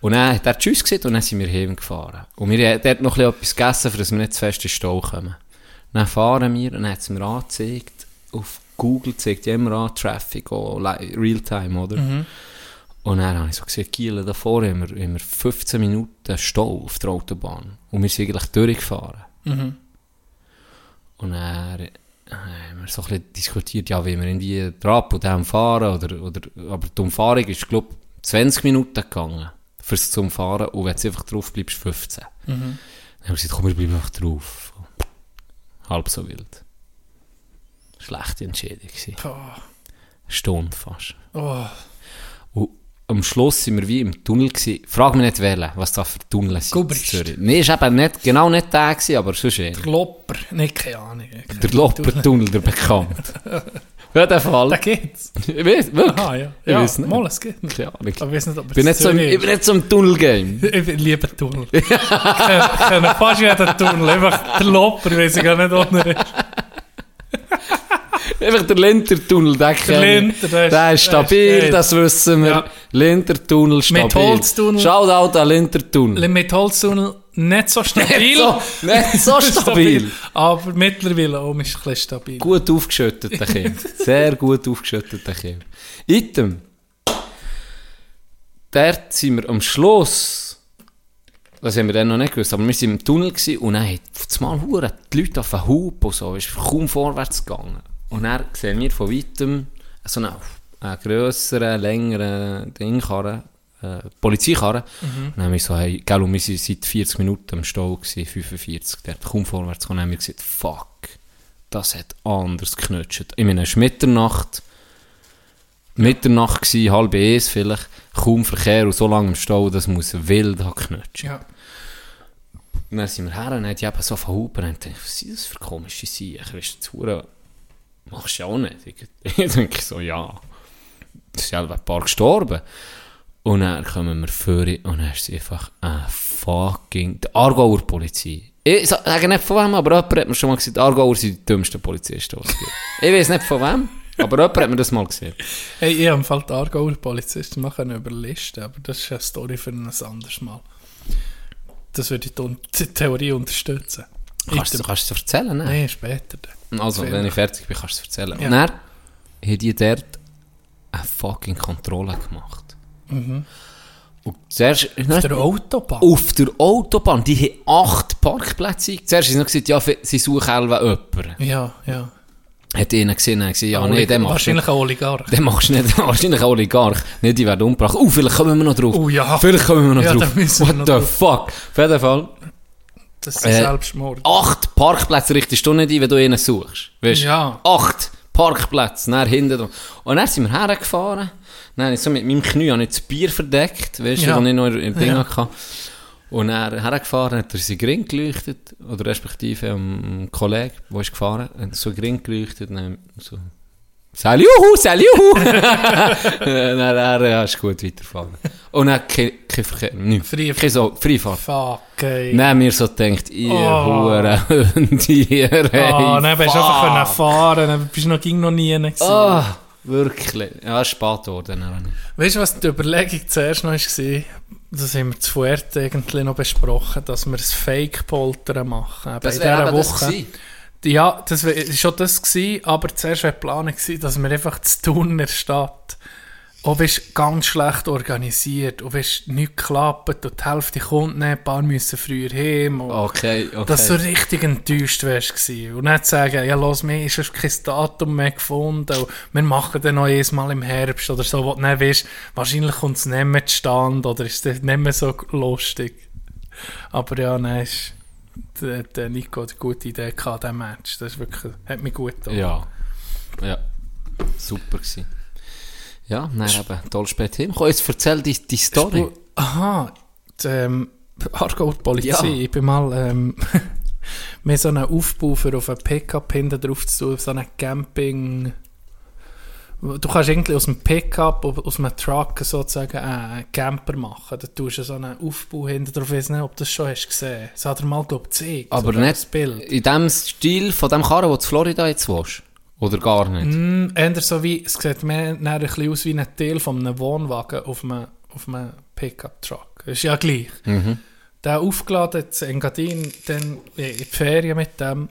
Und dann hat er Tschüss gesagt und dann sind wir heimgefahren. Und wir haben dort noch ein bisschen etwas gegessen, dass wir nicht zu fest in den Stau kommen. Dann fahren wir und dann hat es mir angezeigt, auf Google zeigt ja immer an, Traffic, li- Realtime, oder? Und dann habe ich so gesehen, Kiel, da vorne haben wir, haben wir 15 Minuten Stau auf der Autobahn. Und wir sind eigentlich durchgefahren. Mhm. Und dann haben wir so ein bisschen diskutiert, ja, wie wir irgendwie dran und dem fahren, oder, oder, aber die Umfahrung ist, glaube ich, 20 Minuten gegangen, fürs zum Fahren, und wenn du einfach drauf bleibst, 15. Mhm. Dann haben wir gesagt, komm, wir bleiben einfach drauf. Halb so wild. Schlechte Entscheidung gewesen. Oh. Stunde fast. Oh. Am Schluss sind wir wie im Tunnel gewesen. Frag mich nicht wählen, was da für Tunnel sind. in Gubrist. Nee, ist eben nicht, genau nicht der gewesen, aber sonst einer. Der Lopper. Nicht, keine Ahnung. Der Loppertunnel, der bekannt. Für den Fall. Da geht's. Ich weiß, wirklich. Aha, ja. Ich ja, weiß nicht. Mal, es geht. Keine Ahnung. Ich weiß nicht, ob Ich bin nicht so im, ich bin nicht so im Tunnel-Game. [laughs] Ich liebe Tunnel. ich kenne fast jeden Tunnel. Einfach der Lopper, weiß ich gar nicht, wo er ist. [laughs] Einfach der Lintertunnel, den ich. Linter, der ist- Der ist stabil, der ist das wissen wir. Ja. Lintertunnel stabil. Mit Holztunnel. Shoutout an Lintertunnel. Mit Holztunnel nicht so stabil. so, nicht so [laughs] stabil. Aber mittlerweile auch ist ein bisschen stabil. Gut aufgeschütteter Kind. [laughs] Sehr gut aufgeschütteter Kind. Item. Dort sind wir am Schluss, das haben wir dann noch nicht gewusst, aber wir waren im Tunnel und dann hat auf einmal Huren die Leute auf den Hub und so, ist kaum vorwärts gegangen. Und dann sehen wir von weitem so einen, einen grösseren, längeren Dingkarren, äh, Polizeikarren. Und dann haben wir so, hey, gell, und wir sind seit 40 Minuten am Stau gewesen, 45, der hat kaum vorwärts gegangen, dann haben wir gesagt, fuck, das hat anders geknutscht. Ich meine, es ist Mitternacht, Mitternacht gsi, halb eins vielleicht, kaum Verkehr und so lange im Stau, das muss wild haben geknutscht. Ja. Und dann sind wir her und hat die eben so verhupen und dachte, was sind das für komische Sachen? Das Hure, machst du ja auch nicht. Ich, [laughs] denke so, ja, es sind ein paar gestorben. Und dann kommen wir vor und dann ist einfach ein fucking, die Aargauer Polizei. Ich sa- sage nicht von wem, aber jemand hat mir schon mal gesagt, die Aargauer sind die dümmsten Polizisten, die es gibt. Ich weiß nicht von wem, aber jemand hat mir das mal gesehen. Hey, ich habe im Fall die Aargauer Polizisten machen über Listen, aber das ist eine Story für ein anderes Mal. Das würde ich die, Theorie unterstützen. Kannst du Item. kannst du es erzählen? Ne? Nein, später. dann. Also, Film. wenn ich fertig bin, kannst du es erzählen. Ja. Und dann haben die dort eine fucking Kontrolle gemacht. Und zuerst... Mhm. Auf der Autobahn. Auf der Autobahn. Die haben acht Pparkplätze. Zuerst haben sie noch gesagt, ja, sie suchen jemanden. Ja, ja. Hat ihnen gesehen, dann gesagt, ja, Oli- nee, den machst du nicht. Wahrscheinlich ein Oligarch. Den machst [laughs] du nicht. Wahrscheinlich ein Oligarch. Nicht, die werden umgebracht. Oh, vielleicht kommen wir noch drauf. Oh ja. Vielleicht kommen wir noch Ja, drauf. What the drauf. fuck? Auf jeden Fall. Das ist Äh, Selbstmord. Acht Parkplätze richtest du nicht ein, wenn du einen suchst. Weißt? Ja. Acht Parkplatz, dann hinten. Und dann sind wir hergefahren. Dann ich so mit meinem Knie habe ich das Bier verdeckt, weißt du, Ja. wo ich noch in in Ding Ja. hatte. Und dann hergefahren, hat er sein Gring geleuchtet, oder respektive ein Kollege, der ist gefahren, hat so Gring geleuchtet, und so, Saljuhu, Saljuhu! dann, dann, ja, ist gut weitergefahren. Und dann kein, kein Verkehr, nichts. Free- Kein so, Freifahrt. Fuck, ey. Dann mir so gedacht, ihr Oh. Hurendier, [laughs] ey. Ah, dann bist du einfach können fahren, dann bist du noch ging noch nie gewesen. Ah, wirklich. Ja, es ist spät geworden. Weißt du, was die Überlegung zuerst noch war? Das haben wir zu Fuerte irgendwie noch besprochen, dass wir ein Fake-Poltern machen. Das wäre eben das Woche. gewesen. Ja, das war schon das, gewesen, aber zuerst war gewesen, dass wir einfach zu tun in der Stadt. Und bist ganz schlecht organisiert und bist nicht geklappt und die Hälfte kommt nicht, ein paar müssen früher heim. Okay, okay. Dass du richtig enttäuscht wärst. Und nicht sagen, ja, los, mir ist kein Datum mehr gefunden. Und wir machen dann noch jedes Mal im Herbst oder so, wo du nicht weißt, wahrscheinlich kommt es nicht mehr zustande oder ist es nicht mehr so lustig. Aber ja, nein, ist, der, der Nico hat eine gute Idee gehabt, dieser Match. Das ist wirklich, hat mich gut getan. Ja. Ja. Super gewesen. Ja, dann eben, toll spät hin. Komm, jetzt erzähl die, die Story. Spu- Aha, die, ähm, Aargauer Polizei. Ja. Ich bin mal ähm, [laughs] mir so einen Aufbau für auf einen Pickup hinten drauf zu tun, so einen Camping. Du kannst irgendwie aus dem Pickup, aus einem Truck sozusagen einen Camper machen. Da tust du so einen Aufbau hinten drauf. Ich weiß nicht, ob du das schon hast gesehen. Das hat er mal, glaube ich, gezeigt. Aber nicht in dem Stil von dem Karren, wo du in Florida jetzt wohnst. Oder gar nicht. Mm, eher so wie, es sieht mehr ein bisschen aus wie ein Teil von einem Wohnwagen auf einem, auf einem Pickup-Truck. Ist ja gleich. Mhm. Der aufgeladen in Engadin dann in die Ferien mit dem.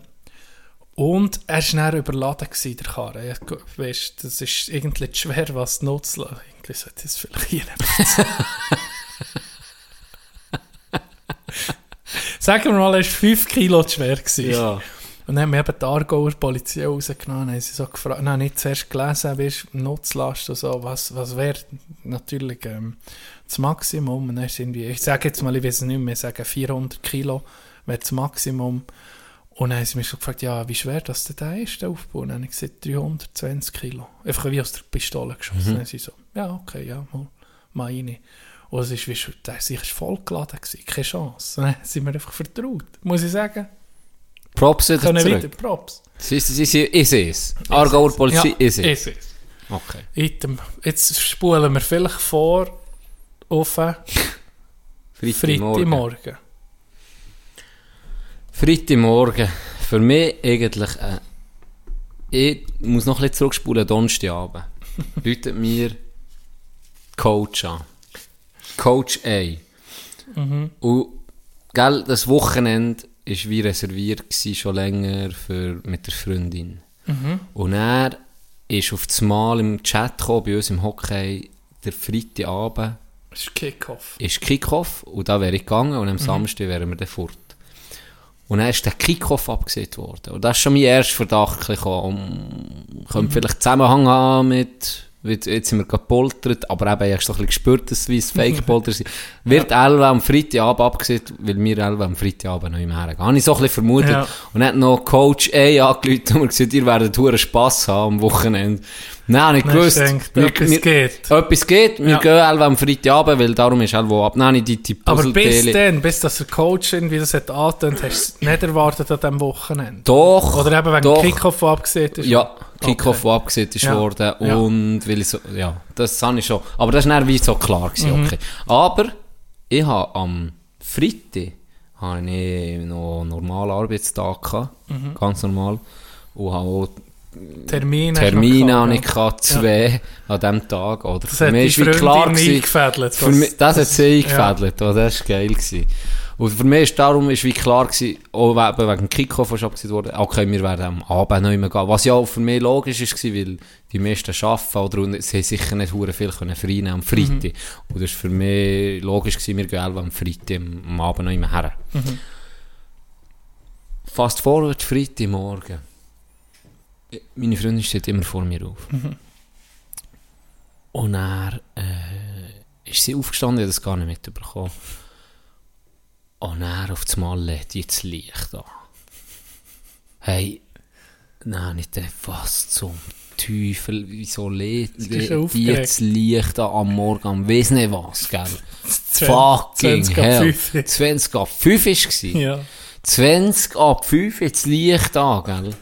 Und er war dann überladen, gewesen, der Karre. Ja, Weißt, das ist irgendwie schwer, was zu nutzen. Irgendwie sollte ich das vielleicht hier nicht [laughs] Sagen wir mal, er war 5 Kilo zu schwer. Gewesen. Ja. Und dann haben wir eben die Aargauer Polizei rausgenommen, haben sie so gefragt, nein, nicht zuerst gelesen, wie ist Nutzlast und so, was, was wäre natürlich ähm, das Maximum. Und dann ist irgendwie, ich sage jetzt mal, ich weiß es nicht mehr, ich sage 400 Kilo wäre das Maximum. Und dann haben sie mich schon gefragt, ja, wie schwer das denn der ist, der Aufbau? Und dann habe ich gesagt, 320 Kilo. Einfach wie aus der Pistole geschossen. Mhm. Dann sie so, ja, okay, ja, mal, mal rein. Und es ist wie der ist sicher vollgeladen gewesen, keine Chance. Und dann sind wir einfach vertraut, muss ich sagen. Props wieder Können zurück. weiter, Props. Sie, sie, sie, sie, ist es. Aargauer Polizei ist es. Ist es. Okay. Item. Jetzt spulen wir vielleicht vor auf [laughs] Freitagmorgen. Freitagmorgen. Freitagmorgen. Für mich eigentlich, äh, ich muss noch ein bisschen zurückspulen, Donnerstagabend. [laughs] Läutet mir Coach an. Coach A. Und, gell, das Wochenende war wie reserviert gewesen, schon länger für, mit der Freundin. Und er ist auf das Mal im Chat gekommen, bei uns im Hockey, der Freitagabend, Das ist Kickoff. ist Kickoff und da wäre ich gegangen und am Samstag wären wir dann fort. Und dann ist der Kickoff abgesehen worden. Und das ist schon mein erster Verdacht gekommen. Könnte vielleicht Zusammenhang haben mit, jetzt jetzt sind wir gepoltert, aber eben, ich habe ein bisschen gespürt, dass es Fake-Polter sind. Wird Elva am Freitagabend abgesehen, weil wir Elva am Freitagabend noch im hergehen. Habe ich so ein bisschen vermutet. Ja. Und dann hat noch Coach A angerufen und gesagt, ihr werdet hohen Spass haben am Wochenende. Nein, ich gewusst. denkt, Wir- etwas wir- geht. Etwas geht. Wir Ja. gehen Elva am Freitagabend, weil darum ist Elva ab. Nein, die, die Aber bis dann, bis dass der Coach irgendwie das hat angetönt, hast du es nicht erwartet an diesem Wochenende. Doch. Oder eben wegen doch. Kickoff abgesehen ist. Ja, Kickoff, Okay. abgesehen ist Ja. worden. Ja. Und weil ich so, ja, das habe ich schon. Aber das war wie so klar gewesen, Mhm. okay. Aber ich habe am Freitag habe ich noch einen normalen Arbeitstag gehabt. Mhm. Ganz normal. Und habe auch Termine. Termine gehabt, ja. ich gehabt, zwei an diesem Tag. Oder Das für hat mich die klar gewesen, eingefädelt. für mich, das hat sie eingefädelt, oh, das war geil. Gewesen. Und für mich ist darum ist wie klar gewesen, auch eben wegen dem Kickoff, was abgesehen wurde, okay, wir werden am Abend noch immer gehen. Was ja auch für mich logisch ist, gewesen, weil die meisten arbeiten oder und sie haben sicher nicht hure viel können frei nehmen am Freitag. Und das ist für mich logisch gewesen, wir gehen am Freitag am, Abend noch immer her. Fast forward Freitagmorgen. Meine Freundin steht immer vor mir auf. Und er äh, ist sie aufgestanden, ich habe das gar nicht mitbekommen. Und er auf das Mal lädt jetzt Licht an. Hey, Nein, nicht der, was zum Teufel, wieso lädt jetzt Licht an am Morgen, am weiss nicht was, gell? [laughs] 20 Fucking 20 ab hell. 5. 20 ab 5 war es. Ja. 20 ab 5 jetzt Licht an, gell?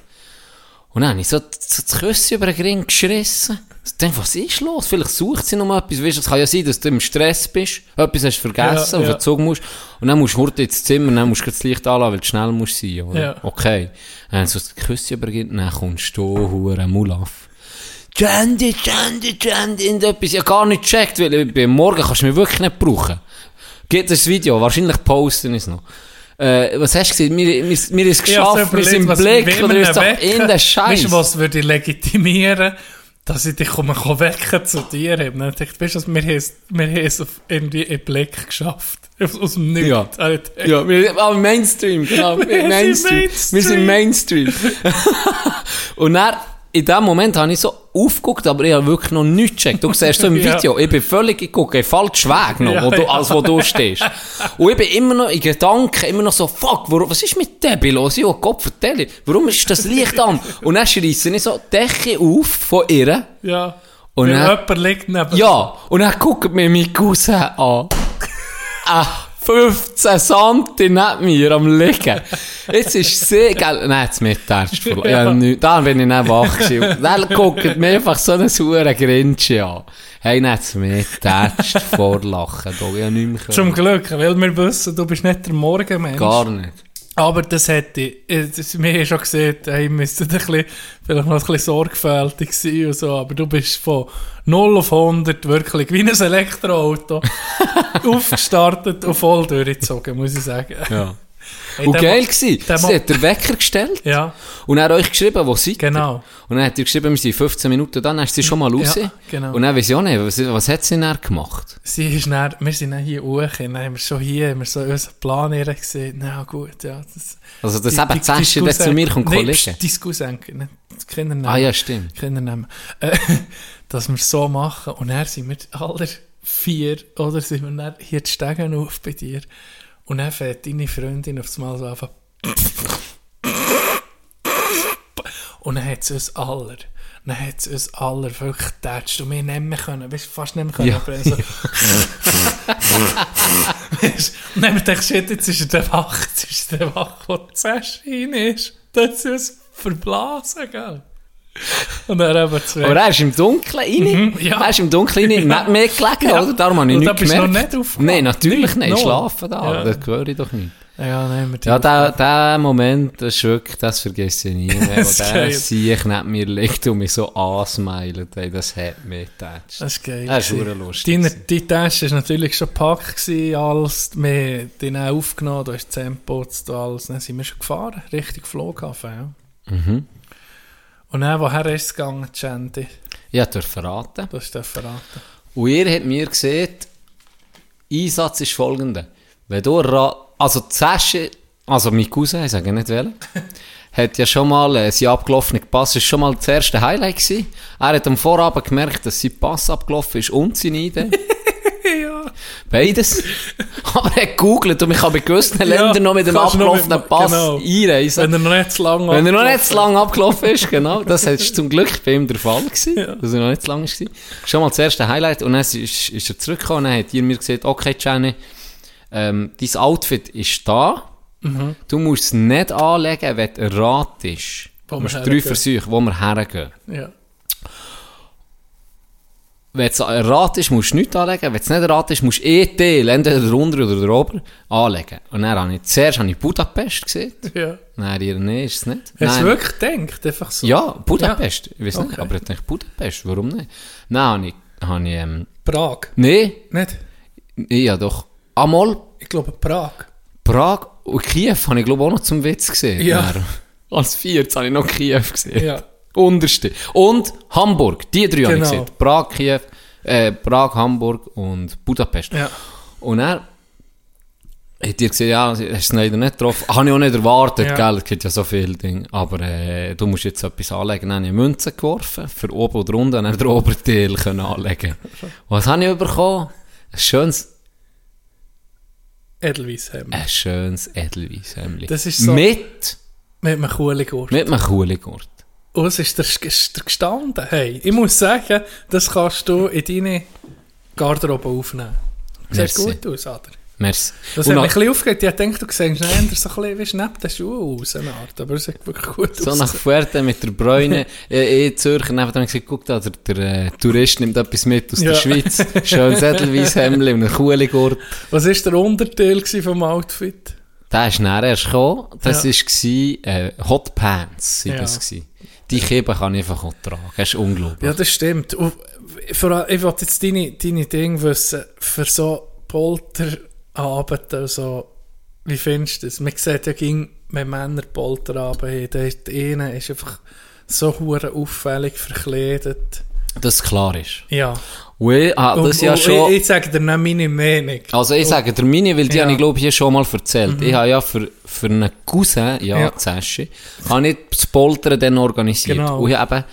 Und dann habe ich so, das Küsschen über den Ring geschrissen. Ich dachte, was ist los? Vielleicht sucht sie noch etwas. Weißt, es kann ja sein, dass du im Stress bist, etwas hast vergessen, Ja, auf ja. den Zug musst. Und dann musst du hurtig ins Zimmer, dann musst du das Licht anlassen, weil du schnell musst sein, oder? Ja. Okay. Dann so das Küsschen übergeben, dann kommst du, hure Mulaf. Jandy, Jandy, Jandy, und etwas. Ich habe gar nicht gecheckt, weil morgen kannst du mich wirklich nicht brauchen. Es das Video? Wahrscheinlich posten es noch. Äh, was hast du gesehen? Wir, wir, wir ist Ich hab's geschafft, wir sind im Blick, oder ist ihn in der Scheiß. Weißt du, was würde ich legitimieren, dass ich dich komme, wecken zu dir habe? Dann dachte ich, weißt du, wir haben es, wir haben es auf irgendwie im Blick geschafft. Aus, dem Nichts. Ja. Also, ich dachte, Ja, wir ah, Mainstream, genau. Wir, sind Mainstream. wir sind Mainstream. [laughs] Und dann, in dem Moment habe ich so aufgeguckt, aber ich habe wirklich noch nichts gecheckt. Du siehst so im [laughs] Ja. Video, ich bin völlig, ich gucke, ich falsch Weg noch, [laughs] Ja, wo du, ja. als wo du stehst. Und ich bin immer noch in Gedanken, immer noch so, fuck, warum, was ist mit dem los? Ich Gott vertelle, warum ist das Licht an? Und dann schreisse ich so die Decke auf von ihr. Ja. Und Weil dann- jemand liegt neben Ja, und dann guckt mir mein Cousin an. [laughs] Ah, 15 Santi neben mir am Liegen. Jetzt ist sie, gell, nein, jetzt mit Ernst verloren. [laughs] Ja. nicht- da bin ich nicht wach gewesen. Dann guckt mir einfach so einen sauren Grinchen an. Hey, nicht jetzt mit Ernst vorlachen, da. Ich nicht mehr können. Zum Glück, weil wir wissen, du bist nicht der Morgenmensch. Gar nicht. Aber das hätte ich, äh, das, wir haben schon gesehen, hey, wir müssten ein bisschen, vielleicht noch ein bisschen sorgfältig sein und so, aber du bist von 0 auf 100 wirklich wie ein Elektroauto [laughs] aufgestartet und voll durchgezogen, muss ich sagen. Ja. Hey, Und geil der Sie hat den Wecker gestellt. Ja, Und er hat euch geschrieben, wo ihr? genau. Und dann hat ihr geschrieben, wir sind 15 Minuten da, dann du sie schon mal raus. Ja, genau. Und dann weiss ich auch nicht, was, was hat sie dann gemacht? Sie ist dann, wir sind dann hier hoch, dann haben wir schon hier, haben wir so unseren Plan ihr gesehen, na gut, ja. Das, Also, das die- eben die- das die das zu mir kommt Nein, Kollege. pst, Dein Cousin, nicht die Kinder nehmen. Ah ja, stimmt. Kinder nehmen. Äh, [laughs] dass wir es so machen. Und dann sind wir alle vier, oder sind wir dann hier die Stegen auf bei dir. Und dann fährt deine Freundin aufs Mal so einfach. Und dann hat es uns alle. Dann hat es uns alle wirklich getatscht und wir mehr können, weißt, du, fast mehr können. Ja. aber [laughs] So. Weisst, und dann haben wir gedacht, shit, jetzt ist er der wach, jetzt ist er der wach, das Eschin ist. Das ist uns verblasen, gell? Und dann haben wir zwei. Aber er ist im Dunkeln rein. Mhm, ja. Er ist im Dunkeln rein, nicht mehr gelegen, Ja. oder? Darum habe ich Und da nichts bist noch gemerkt. nicht aufgewacht? Nein, natürlich nicht. Ich Null. schlafe da. Ja. Das höre ich doch nicht. Ja, wir [laughs] die Ja, Aufgabe. der, der Moment, das ist wirklich, das vergesse ich nie mehr. Das ist der geil. Sieg neben mir liegt und mich so ansmeilt. Ey, das hat mich getatscht. Das ist geil. Das ist lustig Deine, die Tasche war natürlich schon gepackt, gewesen, alles. Wir haben den aufgenommen, hast die Zähne geputzt alles. Dann sind wir schon gefahren, Richtung Flughafen. Ja. Mhm. Und dann, woher ist es gegangen, Chandy? Ich durfte verraten. Das ist verraten. Und ihr habt mir gesehen, Einsatz ist folgender. Wenn du, also die Session, also mein Cousin, ich sage nicht welchen, [laughs] hat ja schon mal äh, sein abgelaufener Pass, ist schon mal das erste Highlight gewesen. Er hat am Vorabend gemerkt, dass sein Pass abgelaufen ist und seine Idee. [laughs] [laughs] ja. Beides. Aber [laughs] er hat gegoogelt und ich kann bei gewissen Ländern noch mit noch abgelaufenen mit- Pass genau. einreisen. Wenn er noch nicht zu lang Wenn er noch nicht zu lang abgelaufen ist, genau. Das war zum Glück bei ihm der Fall gewesen, Ja. dass er noch nicht zu lang war. Schon mal das erste Highlight. Und dann ist, ist er zurückgekommen und dann hat ihr mir gesagt, okay, Jenny, ähm, dein Outfit ist da. Mhm. Du musst es nicht anlegen, wenn du erratest. Wo Du musst drei. Versuche, wo wir hergehen. Ja. Wenn es erratest, musst du nichts anlegen. Wenn es nicht erratest, musst du eh Teil, entweder der untere oder der obere, anlegen. Und dann habe ich, zuerst habe ich Budapest gesehen. [laughs] ja. Nein, ihr, nee, ist es nicht. Hast du Nein. wirklich gedacht? Einfach so? Ja, Budapest. Ich weiß nicht, Okay. aber ich denke Budapest, warum nicht? Nein, habe ich, habe ich ähm, Prag. nee, Nicht? ja doch, einmal Ich glaube Prag. Prag und Kiew habe ich glaube auch noch zum Witz gesehen. Ja. Dann, Als viertes habe ich noch Kiew gesehen. Ja. Unterste. Und Hamburg, die drei habe ich Genau. gesehen. Prag, Kiew, äh, Prag, Hamburg und Budapest. Ja. Und er hat dir gesagt, ja, hast du es leider nicht getroffen. Habe ich auch nicht erwartet, Ja. gell? Es gibt ja so viele Dinge. Aber äh, du musst jetzt etwas anlegen. Dann habe ich Münzen geworfen, für oben und unten, und dann den Oberteil können anlegen. Was habe ich bekommen? Ein schönes, Edelweisshemd. ein schönes Edelweisshemdli. Das ist so- Mit, Mit einem coolen Gurt. mit einem coolen Gurt. Und es ist der, ist der gestanden. Hey, ich muss sagen, das kannst du in deine Garderobe aufnehmen. Sieht gut aus, oder? Merci. Das Und hat mich ein bisschen aufgeregt. Ich dachte, du siehst eher so ein bisschen wie neben den Schuhen aus, eine Art. Aber es sieht wirklich gut So aus. nach Fuerte mit der Bräune, [laughs] äh, in Zürcher, neben dem gesagt, guck da, der, der äh, Tourist nimmt etwas mit aus Ja. der Schweiz. [laughs] Schön Edelweiss Hemdli und ein Kuhligurt. Was war der Unterteil vom Outfit? Der ist näher erst gekommen. Das Ja. war äh, Hot Pants. Ja. Das gewesen. Die Kippen kann ich einfach auch tragen. Das ist unglaublich. Ja, das stimmt. Und vor allem, ich wollte jetzt deine, deine Dinge wissen, für so Polterabende, so, wie findest du das? Man sieht ja, ging, wenn Männer Polterabend haben, der eine ist einfach so hure auffällig verkleidet. Dass es klar ist. Ja. Und ich, ah, das ja schon... Ich, ich sage dir nicht meine Meinung. Also ich sage der meine, weil die Ja. habe ich glaube hier schon mal erzählt. Ich habe ja für, für einen Cousin, ja, Ja. Zeschi, habe ich das Poltern dann organisiert. Genau. Und ich habe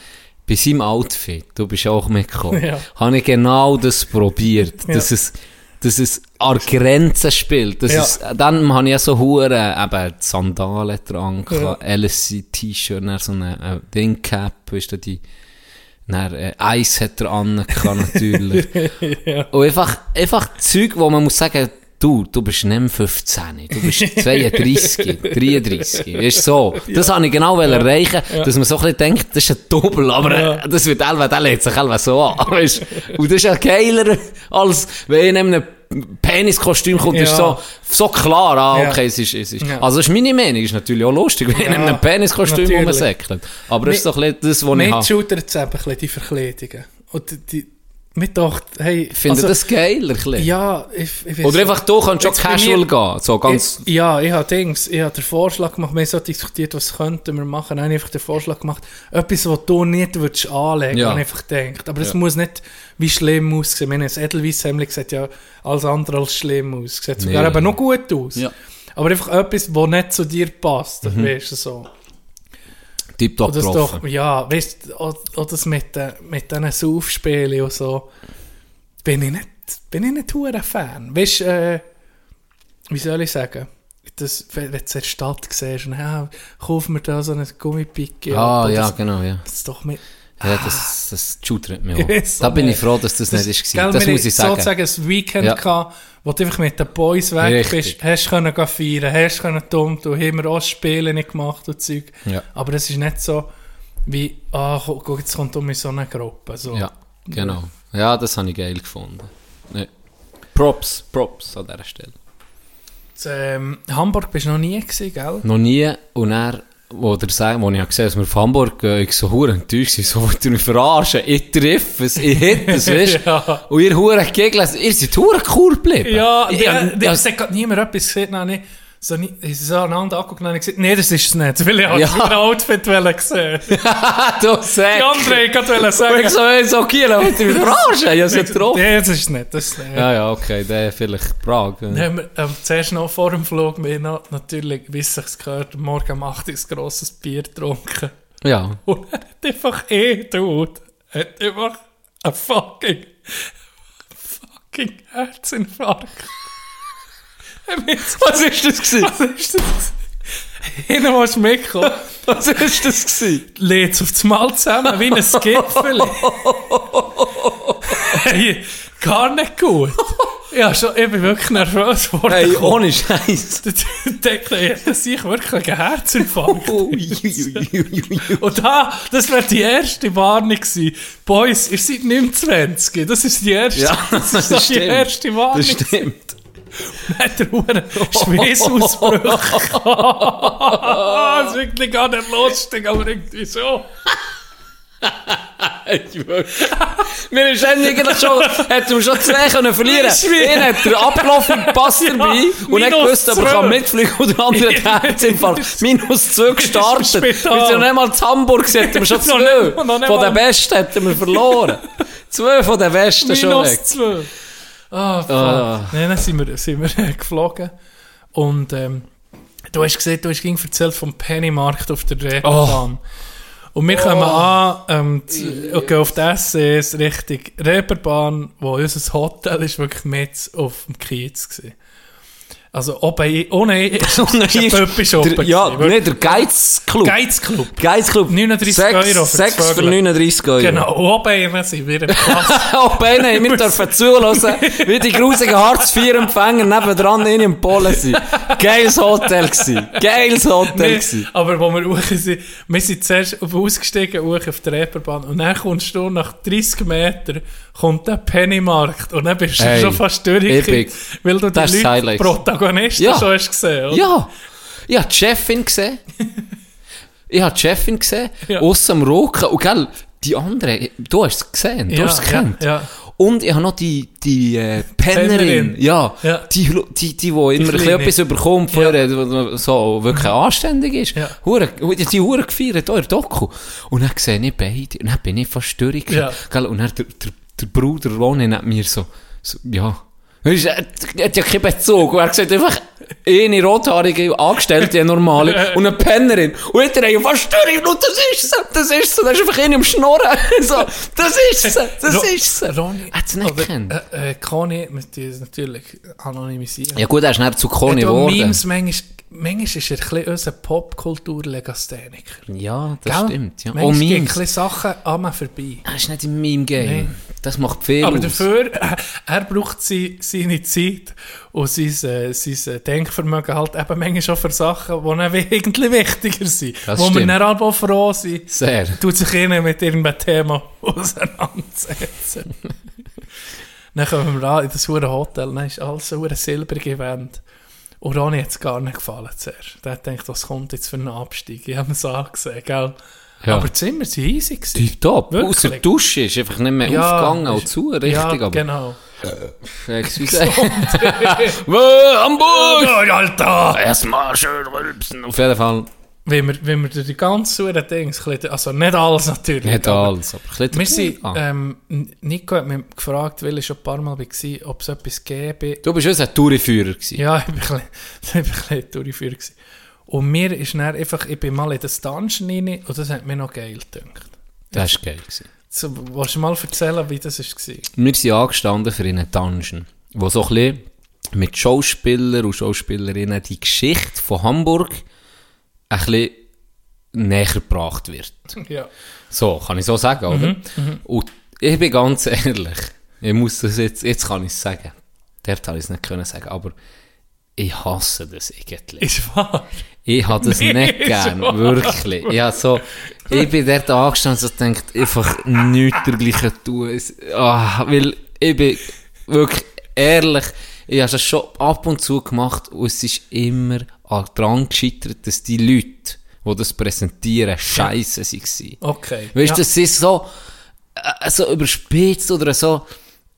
bei seinem Outfit, du bist auch mitgekommen, Ja. habe ich genau das probiert, Ja. dass es dass es an Grenzen spielt. Dass Ja. es, dann habe ich ja so Huren, eben Sandalen dran, Ja. LSC-T-Shirt, so eine äh, Wingcap, weißt du, die, dann, äh, Eis hat er an, natürlich. [laughs] ja. Und einfach, einfach Zeug, wo man muss sagen, du, du bist nicht mehr 15, du bist [laughs] 32, 33. Weißt du, so. Das habe ich genau wollen erreichen, dass man so ein bisschen denkt, das ist ein Doppel, aber Ja. äh, das wird Elva, der lädt sich Elva so an. Weißt? Und das ist ja geiler, als wenn in einem Peniskostüm kommt, Ja. ist so, so klar, ah, Ja. okay, es ist, es ist. Ja. Also, das ist meine Meinung, ist natürlich auch lustig, wenn in Ja, einem Peniskostüm rumsäckelt. Aber das ist doch ein bisschen das, was ich Mich habe. schultert es eben ein bisschen, die Verkleidungen. Und die, die, mir dachte, hey... Finde also, das geiler, ein bisschen. Ja, ich, ich Oder einfach, du kannst schon casual gehen, so ganz... Ich, ja, ich habe Dings, ich habe den Vorschlag gemacht, wir haben so diskutiert, was könnten wir machen. Dann habe ich einfach den Vorschlag gemacht, etwas, was du nicht würdest anlegen, Ja. habe einfach gedacht. Aber es Ja. muss nicht wie schlimm aussehen. Wir haben das Edelweisshemd sieht ja alles andere als schlimm aus. Sieht sogar Nee. eben noch gut aus. Ja. Aber einfach etwas, was nicht zu dir passt, Mhm. weißt du, so. Das getroffen. doch, ja, weißt du, auch auch das mit, den- mit diesen Saufspielen und so, bin ich nicht, bin ich nicht hure Fan. Weißt du, äh, wie soll ich sagen? Das, wenn du in der Stadt siehst, und, ja, kauf mir da so eine Gummipicke. Ah, ja, Das, genau, ja. das ist doch mit, Ja, das, das schudert mich Ich [laughs] auch. weiss Da bin ich nicht. froh, dass das, nicht ist. Gell, Das muss ich sagen. sozusagen ein Weekend Ja. gehabt, wo du einfach mit den Boys weg Richtig. bist, hast können feiern, hast können dumm tun, haben wir auch Spiele nicht gemacht und Zeug. Ja. Aber es ist nicht so, wie, ah, guck, guck, jetzt kommt um in so eine Gruppe. So. Ja, genau. Ja, das habe ich geil gefunden. Nee. Props, Props an dieser Stelle. In, ähm, Hamburg bist du noch nie gewesen, gell? Noch nie, und er, wo der sagt, wo ich gesehen habe, dass wir auf Hamburg gehen, ich so hure enttäuscht war, so wollt ihr mich verarschen, ich treffe es, ich hätte es, [laughs] weißt du? Ja. Und ihr hure gegelt, ihr seid hure cool geblieben. Ja, ich, die, ja, die, ja, es hat gerade niemand etwas gesehen, dann habe ich so, ich so aneinander angeguckt und dann gesagt, nee, das ist es nicht, weil ich Ja. ja. Outfit wollte sehen. du sagst. Die andere ich gerade Und ich sagen. so, so kiel, ihr mich verarschen? Ich ja getroffen. Nee, das ist es nicht. Das, äh, Ja, ja, okay, der vielleicht Prag. Dann haben wir ähm, zuerst noch vor dem Flug wir noch, natürlich, wie es sich gehört, morgen um 8 Uhr ein grosses Bier getrunken. Ja. Und er hat einfach eh, Dude, hat einfach ein fucking, fucking Herzinfarkt. [laughs] Was ist das gewesen? Was ist das? Hinten musst du mitkommen. Was ist das gewesen? Lädt auf das Mal zusammen, wie ein Gipfel. [laughs] hey, gar nicht gut. Ja, schon, ich bin wirklich nervös geworden. Hey, ohne Scheiß. [laughs] Dachte, ich wirklich einen Herzinfarkt. Und da, das wäre die erste Warnung gewesen. Boys, ihr seid nicht mehr 20. Das ist die erste, Ja, das das ist die erste Warnung. Das stimmt. Dann [laughs] hat er einen Schweißausbruch. [laughs] Das ist wirklich gar nicht lustig, aber irgendwie so. [laughs] Wir ist eigentlich schon, hätten wir schon zwei können verlieren. Wie- Einen hat der abgelaufen, passt Ja, dabei. und nicht minus gewusst, ob er zwei. kann mitfliegen oder der andere hat Herzinfarkt. Minus zwei gestartet. Wir sind noch nicht mal zu Hamburg, hätten wir schon zwei. Von den Besten hätten wir verloren. zwei von den Besten schon Minus zwei. Ah, fuck. Ah. Nein, dann sind wir, sind wir [laughs] geflogen. Und ähm, du hast gesehen, du hast ging erzählt vom Pennymarkt auf der Reeperbahn. Und wir kommen an ähm, zu- und gehen auf die SCs Richtung Reeperbahn, wo unser Hotel ist wirklich mit auf dem Kiez gewesen. Also, oben, [laughs] [laughs] ohne ist ein ist Pöppi-Shop. der- Ja, nicht der Geizclub. Geizclub. Geizclub. 39 Sechs- Euro für Sechs das für Vögel. 39 Euro. Genau, oben sind wir im Platz. Oh, Bene, wir dürfen [laughs] zuhören, wie die grusigen Hartz-IV-Empfänger nebendran in im Polen sind. Geiles Hotel gsi. Geiles Hotel gsi. aber wo wir hoch sind, wir sind zuerst auf ausgestiegen, hoch auf der Reeperbahn, und dann kommst du nach 30 Metern, kommt der Pennymarkt, und dann bist du Ey, schon fast durch, weil du die Leute. Protagonisten Ja. schon hast gesehen, oder? Ja. Ich habe die Chefin gesehen. [laughs] Ich habe die Chefin gesehen. Ja. Ausser am Roken. Und gell, die anderen, du hast es gesehen. Du Ja, hast es gekannt. ja. Und ich habe noch die, die äh, Pennerin. Pennerin. Ja. Die, die, die, die immer Kleine. etwas überkommt, von Ja. die so wirklich anständig ist. Ja. Hure, die die Hure gefeiert, euer Doku. Und dann sehe ich beide. Und dann bin ich fast störrig. Ja. Gell, und dann der, der, der Bruder Ronny neben mir so, so ja. Er er hat ja keinen Bezug. Er sieht einfach eine rothaarige Angestellte, eine normale, [laughs] und eine Pennerin. Und hinterher haben fast Störung. Und das ist sie. Das ist sie. Da ist einfach eine am Schnurren. [laughs] so, das ist sie. Das Ro- ist sie. Ronny, Hat sie nicht oder, gekannt? Äh, äh, Conny, mit die ist natürlich anonymisieren. Ja gut, er ist nicht zu Conny geworden. Memes, manchmal, manchmal ist er ein bisschen unser Popkultur-Legastheniker. Ja, das Gell? stimmt. Ja. Manchmal Oh, geht ein bisschen Sachen an mir vorbei. Er ist nicht im Meme-Game. Das macht viel Aber aus. dafür, äh, [laughs] er braucht sie, seine Zeit und sein, äh, sein äh, Denkvermögen halt eben manchmal schon für Sachen, die dann [laughs] irgendwie wichtiger sind. Das wo wir stimmt. dann aber froh sind, Sehr. tut sich ihnen mit irgendeinem Thema [laughs] auseinandersetzen. dann kommen wir an in das Hotel, dann ist alles so ein silbrige Wand. Und Ronny hat es gar nicht gefallen zuerst. Der hat gedacht, was kommt jetzt für ein Abstieg? Ich habe es angesehen, gell? Ja. Aber die Zimmer sind easy gewesen. Tipptopp. Außer die Dusche ist einfach nicht mehr aufgegangen und zu, richtig. ja, aber, genau. [laughs] Excuse. Wo, [laughs] Hamburg! [laughs] Oh, Alter! Erstmal schön rülpsen. Auf jeden Fall. Wenn wir, wenn wir durch die ganze Uhr Dings, ein also nicht alles natürlich. Nicht alles, aber ein bisschen Wir sind, Ah. ähm, Nico hat mich gefragt, weil ich schon ein paar Mal war, ob es etwas gäbe. Du bist unser Touriführer gewesen. Ja, ich war ein bisschen, ich bin ein [laughs] gewesen. Und mir ist dann einfach, ich bin mal in das Dungeon rein und das hat mir noch geil gedacht. Das war geil. Gewesen. So, willst du mal erzählen, wie das war? Wir sind angestanden für einen Dungeon, wo so ein bisschen mit Schauspielern und Schauspielerinnen die Geschichte von Hamburg ein bisschen näher gebracht wird. Ja. So, kann ich so sagen, oder? Und ich bin ganz [laughs] ehrlich, ich muss das jetzt, jetzt kann ich es sagen. Dort habe ich es nicht können sagen, aber ich hasse das irgendwie. Ist wahr? Ich habe das [laughs] Nee, nicht gern, wirklich. Ich, hab so, ich bin dort angestanden und so denkt einfach nichts dergleichen tun. Ah, weil ich bin wirklich ehrlich, ich habe das schon ab und zu gemacht und es ist immer daran gescheitert, dass die Leute, die das präsentieren, scheiße waren. Okay. Weißt ja. du, das ist so, äh, so überspitzt oder so,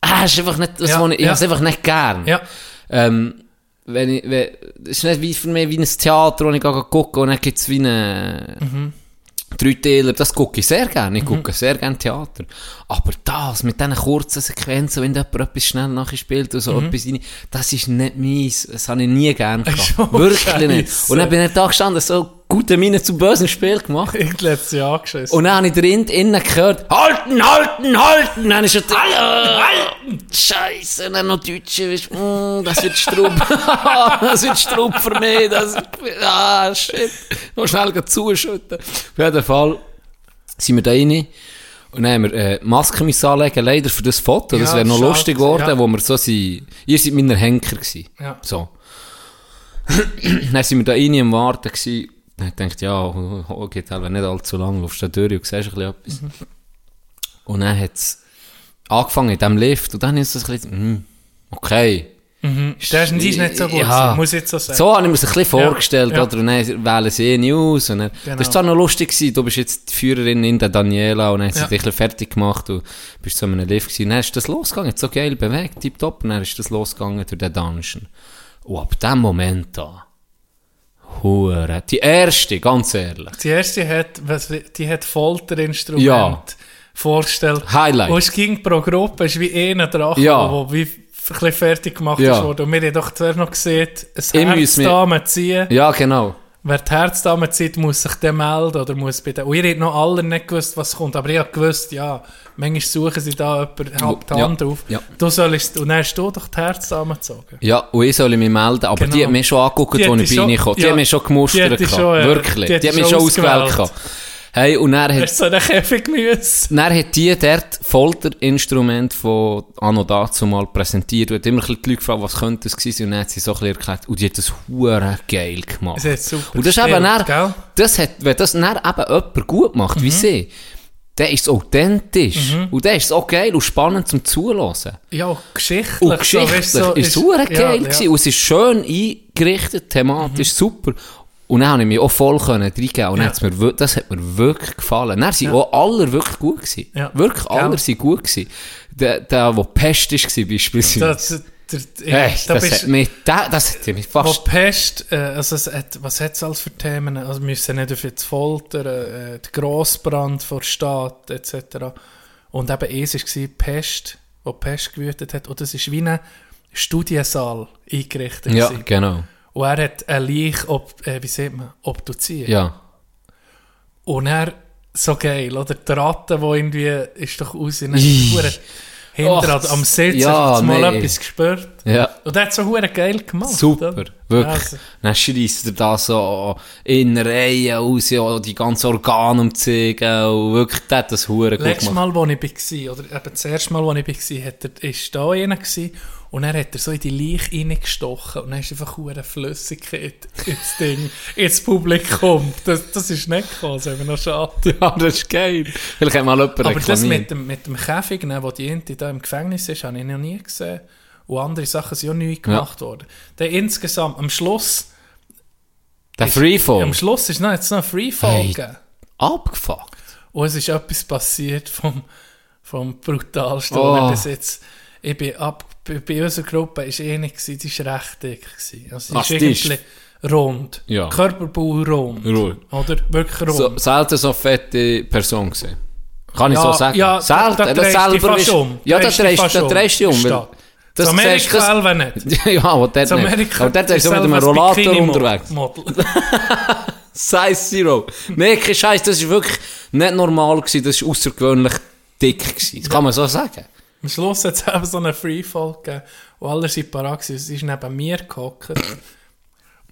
ah, ist einfach nicht, das Ja, was ich, ich ja. einfach nicht gern. Ja. Ähm, wenn ich, wenn, es ist nicht wie für mich wie ein Theater, wo ich gehe gucke und dann gibt es wie eine Mhm. Dreiteiler, das gucke ich sehr gerne, ich gucke sehr gerne Theater. Aber das, mit diesen kurzen Sequenzen, wenn jemand etwas schnell nachher spielt oder so etwas rein, das ist nicht meins, das habe ich nie gern [laughs] gehabt. Wirklich nicht. Und dann bin ich da gestanden, so gute Miene zu bösen Spiel gemacht. Irgendwie hat sie angeschissen. Und dann habe ich drin, innen gehört, halten, halten, halten. Dann ist er halten, halten. Scheiße, dann noch Deutsche, weißt, mm, das wird Strub. [laughs] das wird Strub für mich. Das, ah, shit. Noch schnell zuschütten. Auf jeden Fall sind wir da rein. Und dann haben wir äh, Masken müssen anlegen, leider für das Foto. Das Ja, wäre noch schade, lustig geworden, ja. wo wir so sind. Ihr seid meine Henker gewesen. Ja. So. [clears throat] dann sind wir da rein am Warten gewesen. Dann hab ich gedacht, ja, geht halt nicht allzu lang, laufst da durch und siehst ein bisschen etwas. Und dann hat es angefangen in diesem Lift und dann ist es ein bisschen, hm, okay. Mhm. Der ist nicht so gut, Ja. muss ich jetzt so sagen. So habe ich mir das ein bisschen vorgestellt, ja. oder? Und dann wählen sie eh nicht aus. Und dann, Genau. Das war zwar noch lustig, gewesen, du bist jetzt die Führerin in der Daniela und dann hat sie Ja. dich ein bisschen fertig gemacht und bist so in einem Lift gewesen. Und dann ist das losgegangen, so geil bewegt, tipptopp, und dann ist das losgegangen durch den Dungeon. Und ab dem Moment da, hure, die erste, ganz ehrlich, Die erste hat, was, die hat Folterinstrument Ja. vorgestellt. Highlight. Und es ging pro Gruppe, es ist wie einer Drache, Ja. wo wie ein fertig gemacht Ja. worden. Und wir haben doch zuerst noch gesehen, muss mir- Herzdame ziehen. Ja, genau. Wer die Herzdame zieht, muss sich dann melden oder muss den... Und ihr habt noch alle nicht gewusst, was kommt, aber ich habe gewusst, ja, manchmal suchen sie da jemanden, habt die Ja, Hand drauf. ja. Du sollst, und dann hast du doch die Herzdame gezogen. Ja, und ich soll mich melden, aber Genau. die hat mich schon angeguckt, Die als ich ihnen kam. Die ja. hat mich schon Die gemustert. schon, Wirklich. die hat Die mich schon schon ausgewählt. ausgewählt. Hey, und dann hat Hast so einen Käfig müssen? Dann hat die dort Folterinstrument von Anno dazu mal präsentiert und hat immer ein die Leute gefragt, was könnte es gewesen sein und dann hat sie so ein erklärt, und die hat das hure geil gemacht. Das hat super und das ist eben dann, gell? das hat, wenn das dann eben jemand gut macht, Mhm. wie sie, dann ist es authentisch. Und dann ist es auch geil und spannend zum Zuhören. Ja, und geschichtlich. Und so, geschichtlich weißt so, ist es hure geil ja, ja. und es ist schön eingerichtet, thematisch super. Und dann konnte ich mich auch voll können reingeben und Ja. hat's mir, das hat mir wirklich gefallen. Dann sind auch alle wirklich gut gewesen. Ja. Wirklich, alle sind gut gewesen. Der, der, der Pest war beispielsweise. Hey, da das, bist- hat mich, das, das hat mich Wo fast... Pest, äh, also es hat, was hat es alles für Themen? Also wir müssen nicht auf jetzt Folter, äh, der Grossbrand vor der Stadt etc. Und eben eins war Pest, wo Pest gewütet hat. Und das ist wie ein Studiensaal eingerichtet. Ja, gewesen. genau. Und er hat eine Leiche, ob, äh, wie sieht man, obduziert. Ja. Und er, so geil, oder? Die Ratte, die irgendwie, ist doch raus, in Ih. hinter Och, am Sitz, ja, mal nee. etwas gespürt. Ja. Und er hat so hure geil gemacht. Super, oder? wirklich. Also, Dann schreisst er da so in Reihen raus, ja, die ganzen Organe umzeigen und wirklich, der hat das hure gut Letztes gemacht. Mal, als ich war, oder eben das erste Mal, als ich war, hat er, ist da einer gewesen, und dann hat er so in die Leiche reingestochen und dann ist einfach hure Flüssigkeit ins Ding, ins Publikum. Das, das ist nicht gekommen, das ist eben noch schade. Ja, das ist geil. Vielleicht hat mal jemand Aber das mit dem, mit dem Käfig, ne, wo die Ente da im Gefängnis ist, habe ich noch nie gesehen. Und andere Sachen sind auch neu gemacht worden. Dann insgesamt, am Schluss, Der ist- Freefall. am Schluss ist noch, jetzt noch ein Freefall Hey. gegeben. Abgefuckt. Und es ist etwas passiert vom, vom brutalsten, oh. bis jetzt. Ich bin ab, bei, unserer Gruppe war eine, gewesen, die war recht dick. Gewesen. Also, Ach, die ist rund. Ja. Körperbau rund. Rund. Oder? Wirklich rund. So, selten so fette Person gesehen. Kann ich Ja, so sagen? ja, selten. da- da das du dich selber ist- um. Ja, da Drehst du dich um. weil-. Das In Amerika das- selber nicht. [laughs] ja, aber dort In nicht. Amerika Aber dort ist so mit einem ein Rollator unterwegs. [laughs] Size Zero. nee, kein Scheiß, das war wirklich nicht normal gewesen, das war außergewöhnlich dick gewesen. Das kann man so sagen. Am Schluss hat es [laughs] eben so einen Freefall gegeben, wo alle sind parat waren. Sie ist neben mir gehockt.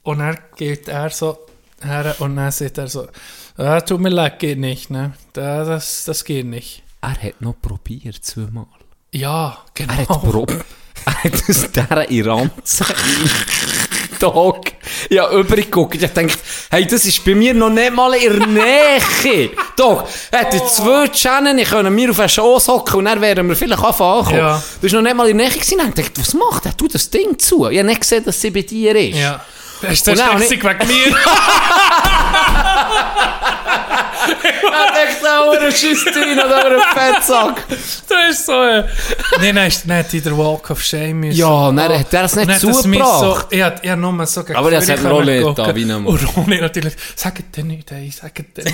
und dann geht er so her und dann sagt er so, ah, tut mir leid, geht nicht, ne? Da, das, das geht nicht. Er hat noch probiert, zweimal. Ja, genau. Er hat probiert. [laughs] Er hat aus dieser Iranze Dog. [laughs] Ja, übergeguckt. Ich dachte, hey, das ist bei mir noch nicht mal in der Nähe. [laughs] Dog, hätte zwei Channel, ich können mir auf den Schoß hocken und dann wären wir vielleicht anfangen. Ja. Das war noch nicht mal in der Nähe gewesen. Dann dachte ich, was macht er? Tu das Ding zu. Ich habe nicht gesehen, dass sie bei dir ist. Ja. Dann auch Schlechtig wegen mir. [laughs] Er denkt, da ein Schüsstein oder ein Fettsack. das ist so ein... Nein, nein, ist nicht in der Walk of Shame müssen. Ja, dann hat er es nicht zugebracht. So, ich hab, ich hab nur so gegen Aber das Führer hat auch gucken. da, wie nochmal. Und Ronny natürlich, sagt dir nicht, ey, sagt dir [laughs]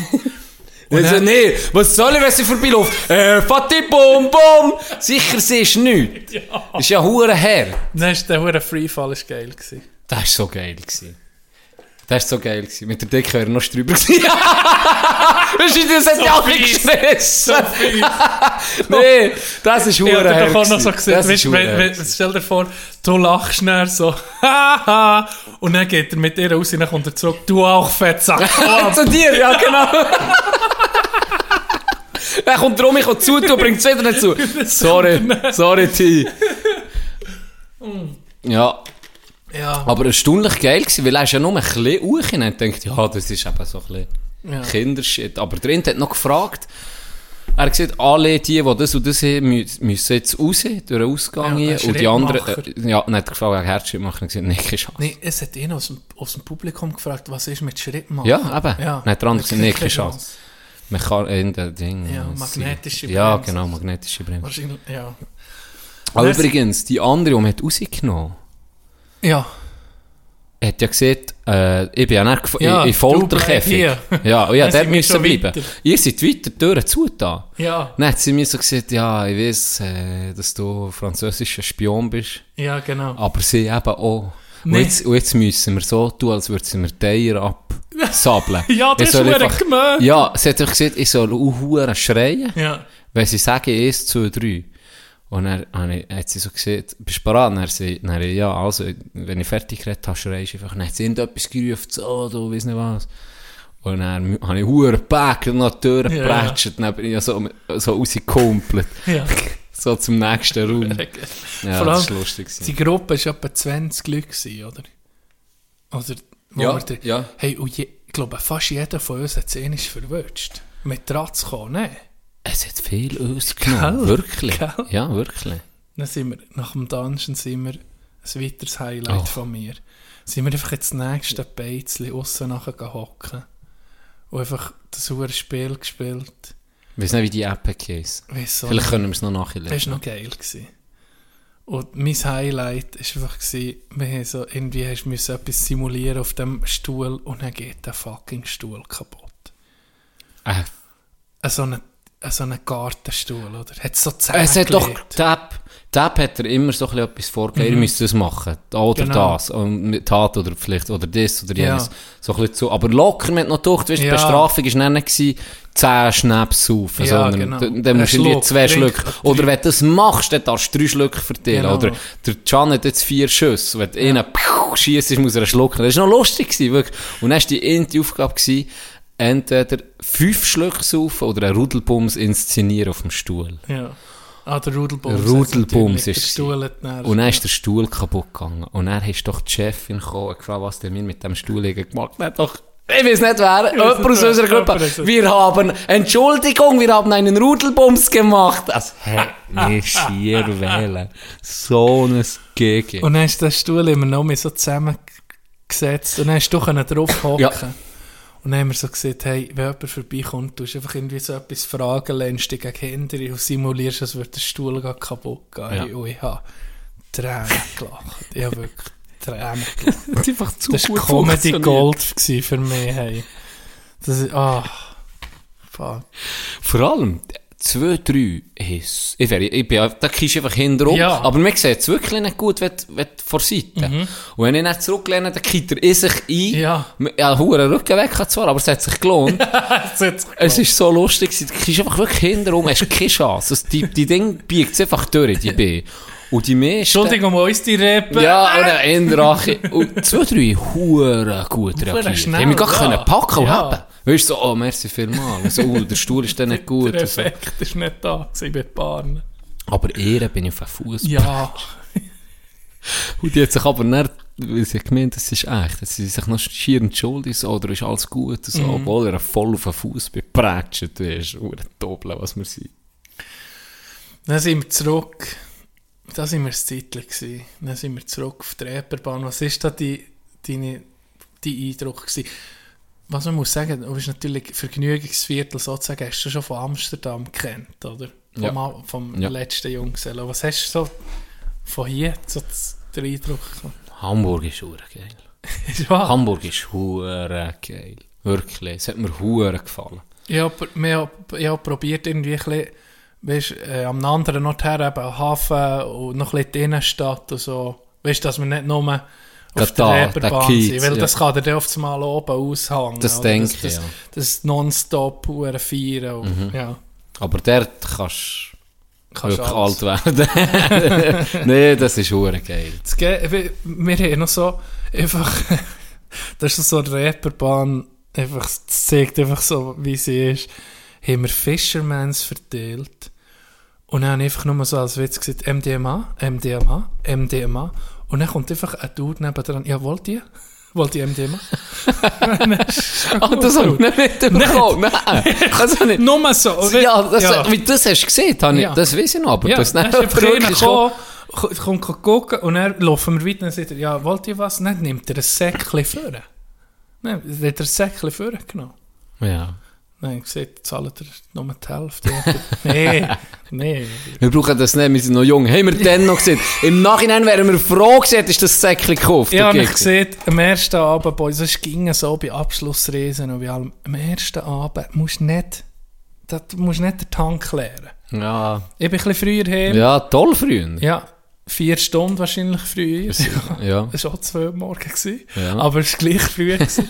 Also, nee, was soll ich, wenn sie vorbeiläuft? Äh, Fatih, bum, bum! Sicher, sie ist nichts. [laughs] Ja. Ist ja hure her. Dann ist der hure Freefall ist geil gewesen. Das war so geil. Gewesen. Das war so geil. Gewesen. Mit der Decke wäre er noch drüber gewesen. [laughs] Weißt du, das hat ja alle fies. gestresst. [laughs] nee, das ist Ich hure hab her. doch auch noch so gesehen, Das weißt, ist wenn, wenn, stell dir vor, du lachst schnell so, [laughs] haha, und dann geht er mit ihr raus und dann kommt er zurück, du auch Fettsack. Zu dir, ja genau. Er kommt drum, ich komme zu, du bringst es wieder nicht zu. Sorry, sorry, T. Ja, ja, aber erstaunlich geil gewesen, weil er ist ja nur ein bisschen hoch und gedacht, ja, das ist eben so ein bisschen ja. Kindershit. Aber der Int hat noch gefragt, er hat gesagt, alle die, die das und das haben, mü- müssen jetzt raus, durch den Ausgang Ja, hier. Und die anderen, äh, ja, dann hat er gefragt, wegen Herzschrittmacher, und gesagt, nee, keine Chance. Nee, es hat ihn aus dem, aus dem Publikum gefragt, was ist mit Schritt machen. Ja, eben. Dann hat der andere gesagt, nee, keine Chance. Man kann in den Ding. Ja, äh, magnetische Ja, Bremse. genau, magnetische Bremse. Wahrscheinlich, ja. Aber übrigens, die andere, die man hat rausgenommen Ja, hat ja gesagt, äh, ich bin ja nicht Ja, in, Folterkäfig. Ja, und ja, [laughs] dort müssen bleiben. weiter. Ihr seid weiter, die Türen zu da. ja, Dann hat sie mir so gesagt, ja, ich weiß, äh, dass du französischer Spion bist, ja, genau. aber sie eben auch. Und, Nee. jetzt, und jetzt müssen wir so tun, als würden sie mir die Eier ab, sabeln. [laughs] Ja, das ist einfach- gemein. Ja, sie hat doch gesagt, ich soll uhuere schreien, Ja. wenn sie sagen, 1, 2, 3. Und dann hat sie so gesagt, bist du bereit? Und dann sie, dann, ja, also, wenn ich fertig geredet habe, schreist du einfach. Dann hat sie irgendetwas gerufen, so, du weiss nicht was. Und dann habe ich hure gepackt und noch die Tür Ja. gepratscht. Dann bin ich ja so, so rausgekumpelt. ja. [laughs] so zum nächsten Raum. [laughs] Ja, Vor das allem, war lustig. Die Gruppe war etwa 20 Leute, gewesen, oder? Oder, Ja, da- ja. Hey, und je, ich glaube, fast jeder von uns hat es verwünscht. Mit Ratz kommen, ne? Es hat viel uns genommen. Gell? Wirklich. Gell? Ja, wirklich. Dann sind wir, nach dem Dungeon sind wir, ein weiteres Highlight Oh. von mir, sind wir einfach jetzt das nächste Beizli aussen nachher hocken und einfach das hure Spiel gespielt. Ich weiß nicht, wie die App heisst. Weiss auch Vielleicht können wir es noch Das nachlesen. war noch geil. Gewesen. Und mein Highlight war einfach, gewesen, wir haben so, irgendwie hast du etwas simulieren auf dem Stuhl und dann geht der fucking Stuhl kaputt. Äh, Äh, So ein so einen Gartenstuhl, oder? Hat so es hat doch, die die App hat er immer so ein bisschen etwas vorgegeben, ihr müsst das machen. Oder Genau. das. Und mit Tat oder vielleicht, oder das oder Ja. jenes. So ein bisschen so. Aber locker, hat noch gedacht, weißt, die Ja. Bestrafung war nicht gewesen, 10 Schnaps saufen, Ja, sondern genau. dann, dann musst du Schluck, zwei Schlücke. Oder wenn du das machst, dann darfst du drei Schlücke verteilen. Genau. Oder der Can hat jetzt vier Schüsse. Wenn du einen schießt, muss er einen schlucken. Das war noch lustig, gewesen, wirklich. Und dann war die erste Aufgabe, gewesen, entweder fünf Schlücke saufen oder einen Rudelbums inszenieren auf dem Stuhl. Ja. Ah, der Rudelbums. Rudelbums ist Der. Stuhl hat dann- Und dann ist der Stuhl kaputt gegangen. Und dann ist doch die Chefin gekommen und gefragt, was der mir mit dem Stuhl gemacht hat. Doch, ich weiß nicht wer, jemand aus unserer Gruppe. Wir haben, Entschuldigung, wir haben einen Rudelbums gemacht. Das hätte mich schier [laughs] wählen. So ein Gege. Und dann ist der Stuhl immer noch mehr so zusammengesetzt und dann hast du drauf hocken. Ja. Und dann haben wir so gesagt, hey, wenn jemand vorbeikommt, tust du einfach irgendwie so etwas fragen, lehnst dich gegen Hände und simulierst, als würde der Stuhl kaputt gehen. Ja. Und ich habe Tränen gelacht. Ich habe wirklich Tränen [laughs] gelacht. Das ist einfach zu Das war gut Comedy funktioniert. Gold gewesen für mich. Hey. Das ist, ah, fuck. Vor allem, zwei, drei ist, ich, wäre, ich bin, da kriegst du einfach hinten rum. Ja. Aber man sieht es wirklich nicht gut, wenn, wenn vor Seite. Und wenn ich dann zurücklehne, dann kriegt er in sich ein. Ja. Ja, hure Rücken weg hat zwar, aber es hat sich gelohnt. [laughs] Das hat sich es ist so lustig, gewesen. du kriegst einfach wirklich hinten rum, hast keine Chance. Das, die, die Ding biegt es einfach durch, die [laughs] B. Und die meisten... Entschuldigung, wo ist die Reppe? Ja, und dann Indrache. Und zwei, drei hure gut reagiert. schnell, Haben wir gar ja. können packen und Ja. haben. Weißt du, so, oh, merci vielmals. So, oh, der Stuhl ist dann nicht gut. Der und so. Effekt ist nicht da, sie Paaren. Aber Ehre bin ich auf den Fuß. Ja, Und die hat sich aber nicht, weil sie gemeint, das ist echt, dass sie sich noch schier entschuldigt, so, oder ist alles gut, so, Mhm. obwohl er voll auf den Fuß beprätscht ist. Hure Doppel, was wir sind. dann sind wir zurück. Da sind wir das Zeitchen gewesen. Dann sind wir zurück auf der Reeperbahn. Was ist da die, deine, die Eindruck gewesen? Was man muss sagen, du bist natürlich Vergnügungsviertel sozusagen, hast du schon von Amsterdam kennt, oder? Vom, Ja. Vom Ja. letzten Junggesellen. Was hast du so von hier so den Eindruck? Hamburg ist hure geil. [laughs] Ist wahr? Hamburg ist hure geil. Wirklich. Es hat mir hure gefallen. Ich habe habe probiert, irgendwie ein bisschen, weißt, äh, am anderen Ort her, eben Hafen und noch ein bisschen die Innenstadt und so. Weißt du, dass wir nicht nur auf der Reeperbahn sind, weil ja. das kann dir dann oft mal oben aushängen. Das oder? denke das, ich, ja. Mhm. Das ist nonstop feiern. Und, ja, Aber dort kannst du kannst wirklich alles. alt werden. [laughs] nee, das ist hure geil. Wir, wir haben noch so einfach, [laughs] das ist so eine Reeperbahn, einfach, das zeigt einfach so, wie sie ist, haben wir Fishermans verteilt und dann habe ich einfach nur so als Witz gesagt, MDMA, MDMA, MDMA und dann kommt einfach ein Dude nebendran, ja, wollt ihr? [laughs] Wollt ihr MDMA? [laughs] Ah, das habe ich nicht mitbekommen. Nein. Das habe ich, Nur so, oder? ja, das, Wie du das hast gesehen, habe ich, Ja. das weiß ich noch, aber Ja, das nicht ist schon. gekommen, kommt gucken und dann laufen wir weiter und sagt er, ja, wollt ihr was? Dann nimmt er ein Säckchen vor. Nein, dann hat er ein Säckchen vorgenommen. Ja. Nein, ich gesagt, zahlt er nur die Hälfte. [laughs] nee, nee. Wir brauchen das nicht, wir sind noch jung. Haben wir dann noch gesehen? Im Nachhinein wären wir froh gewesen, ist das Säckchen gekauft. Ich nicht Gegner. gesehen, am ersten Abend, Boys, es ging so bei Abschlussreisen und bei allem, am ersten Abend musst du nicht, das, musst nicht den Tank leeren. Ja. Ich bin ein bisschen früher heim. ja, toll früher. Ja, vier Stunden wahrscheinlich früher. Ja. Es [laughs] war auch zwei Uhr morgens. Ja. Aber es war gleich früh. gewesen.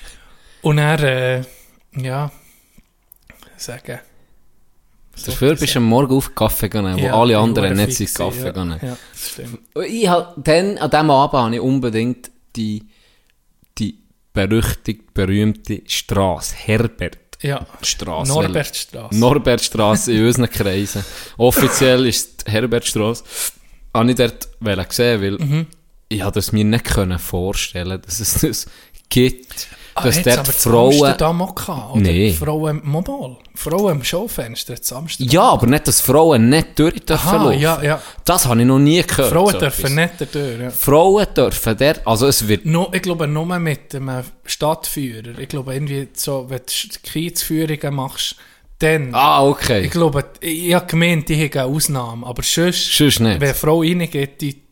[laughs] Und er, äh, ja, sagen. Dafür bist du am Morgen auf Kaffee gegangen, wo alle anderen nicht sind Kaffee ja, gegangen. Ja, das stimmt. Und Ich hab, dann, an diesem Abend habe ich unbedingt die, die berüchtigt berühmte Straße, Herbert. Ja, Straße. Norbertstraße. Norbertstraße in unseren Kreisen. Offiziell ist die Herbertstraße. Habe ich dort wollen sehen, weil Mhm. ich das mir nicht können vorstellen, dass es das gibt, dass hat's dort aber Frauen... Da mal gehabt, oder? Nee. Frauen Mobile. Frauen im Schaufenster, das Amsterdam. Ja, aber nicht, dass Frauen nicht durch dürfen Aha, laufen. ja, ja. Das habe ich noch nie gehört. Frauen so dürfen etwas. nicht durch, ja. Frauen dürfen der, also es wird, No, ich glaube, nur mit einem Stadtführer. Ich glaube, irgendwie so, wenn du Kiezführungen machst, dann... ah, okay. Ich glaube, ich habe gemeint, die haben eine Ausnahme. Aber sonst, Sonst nicht. wenn eine Frau reingeht, die...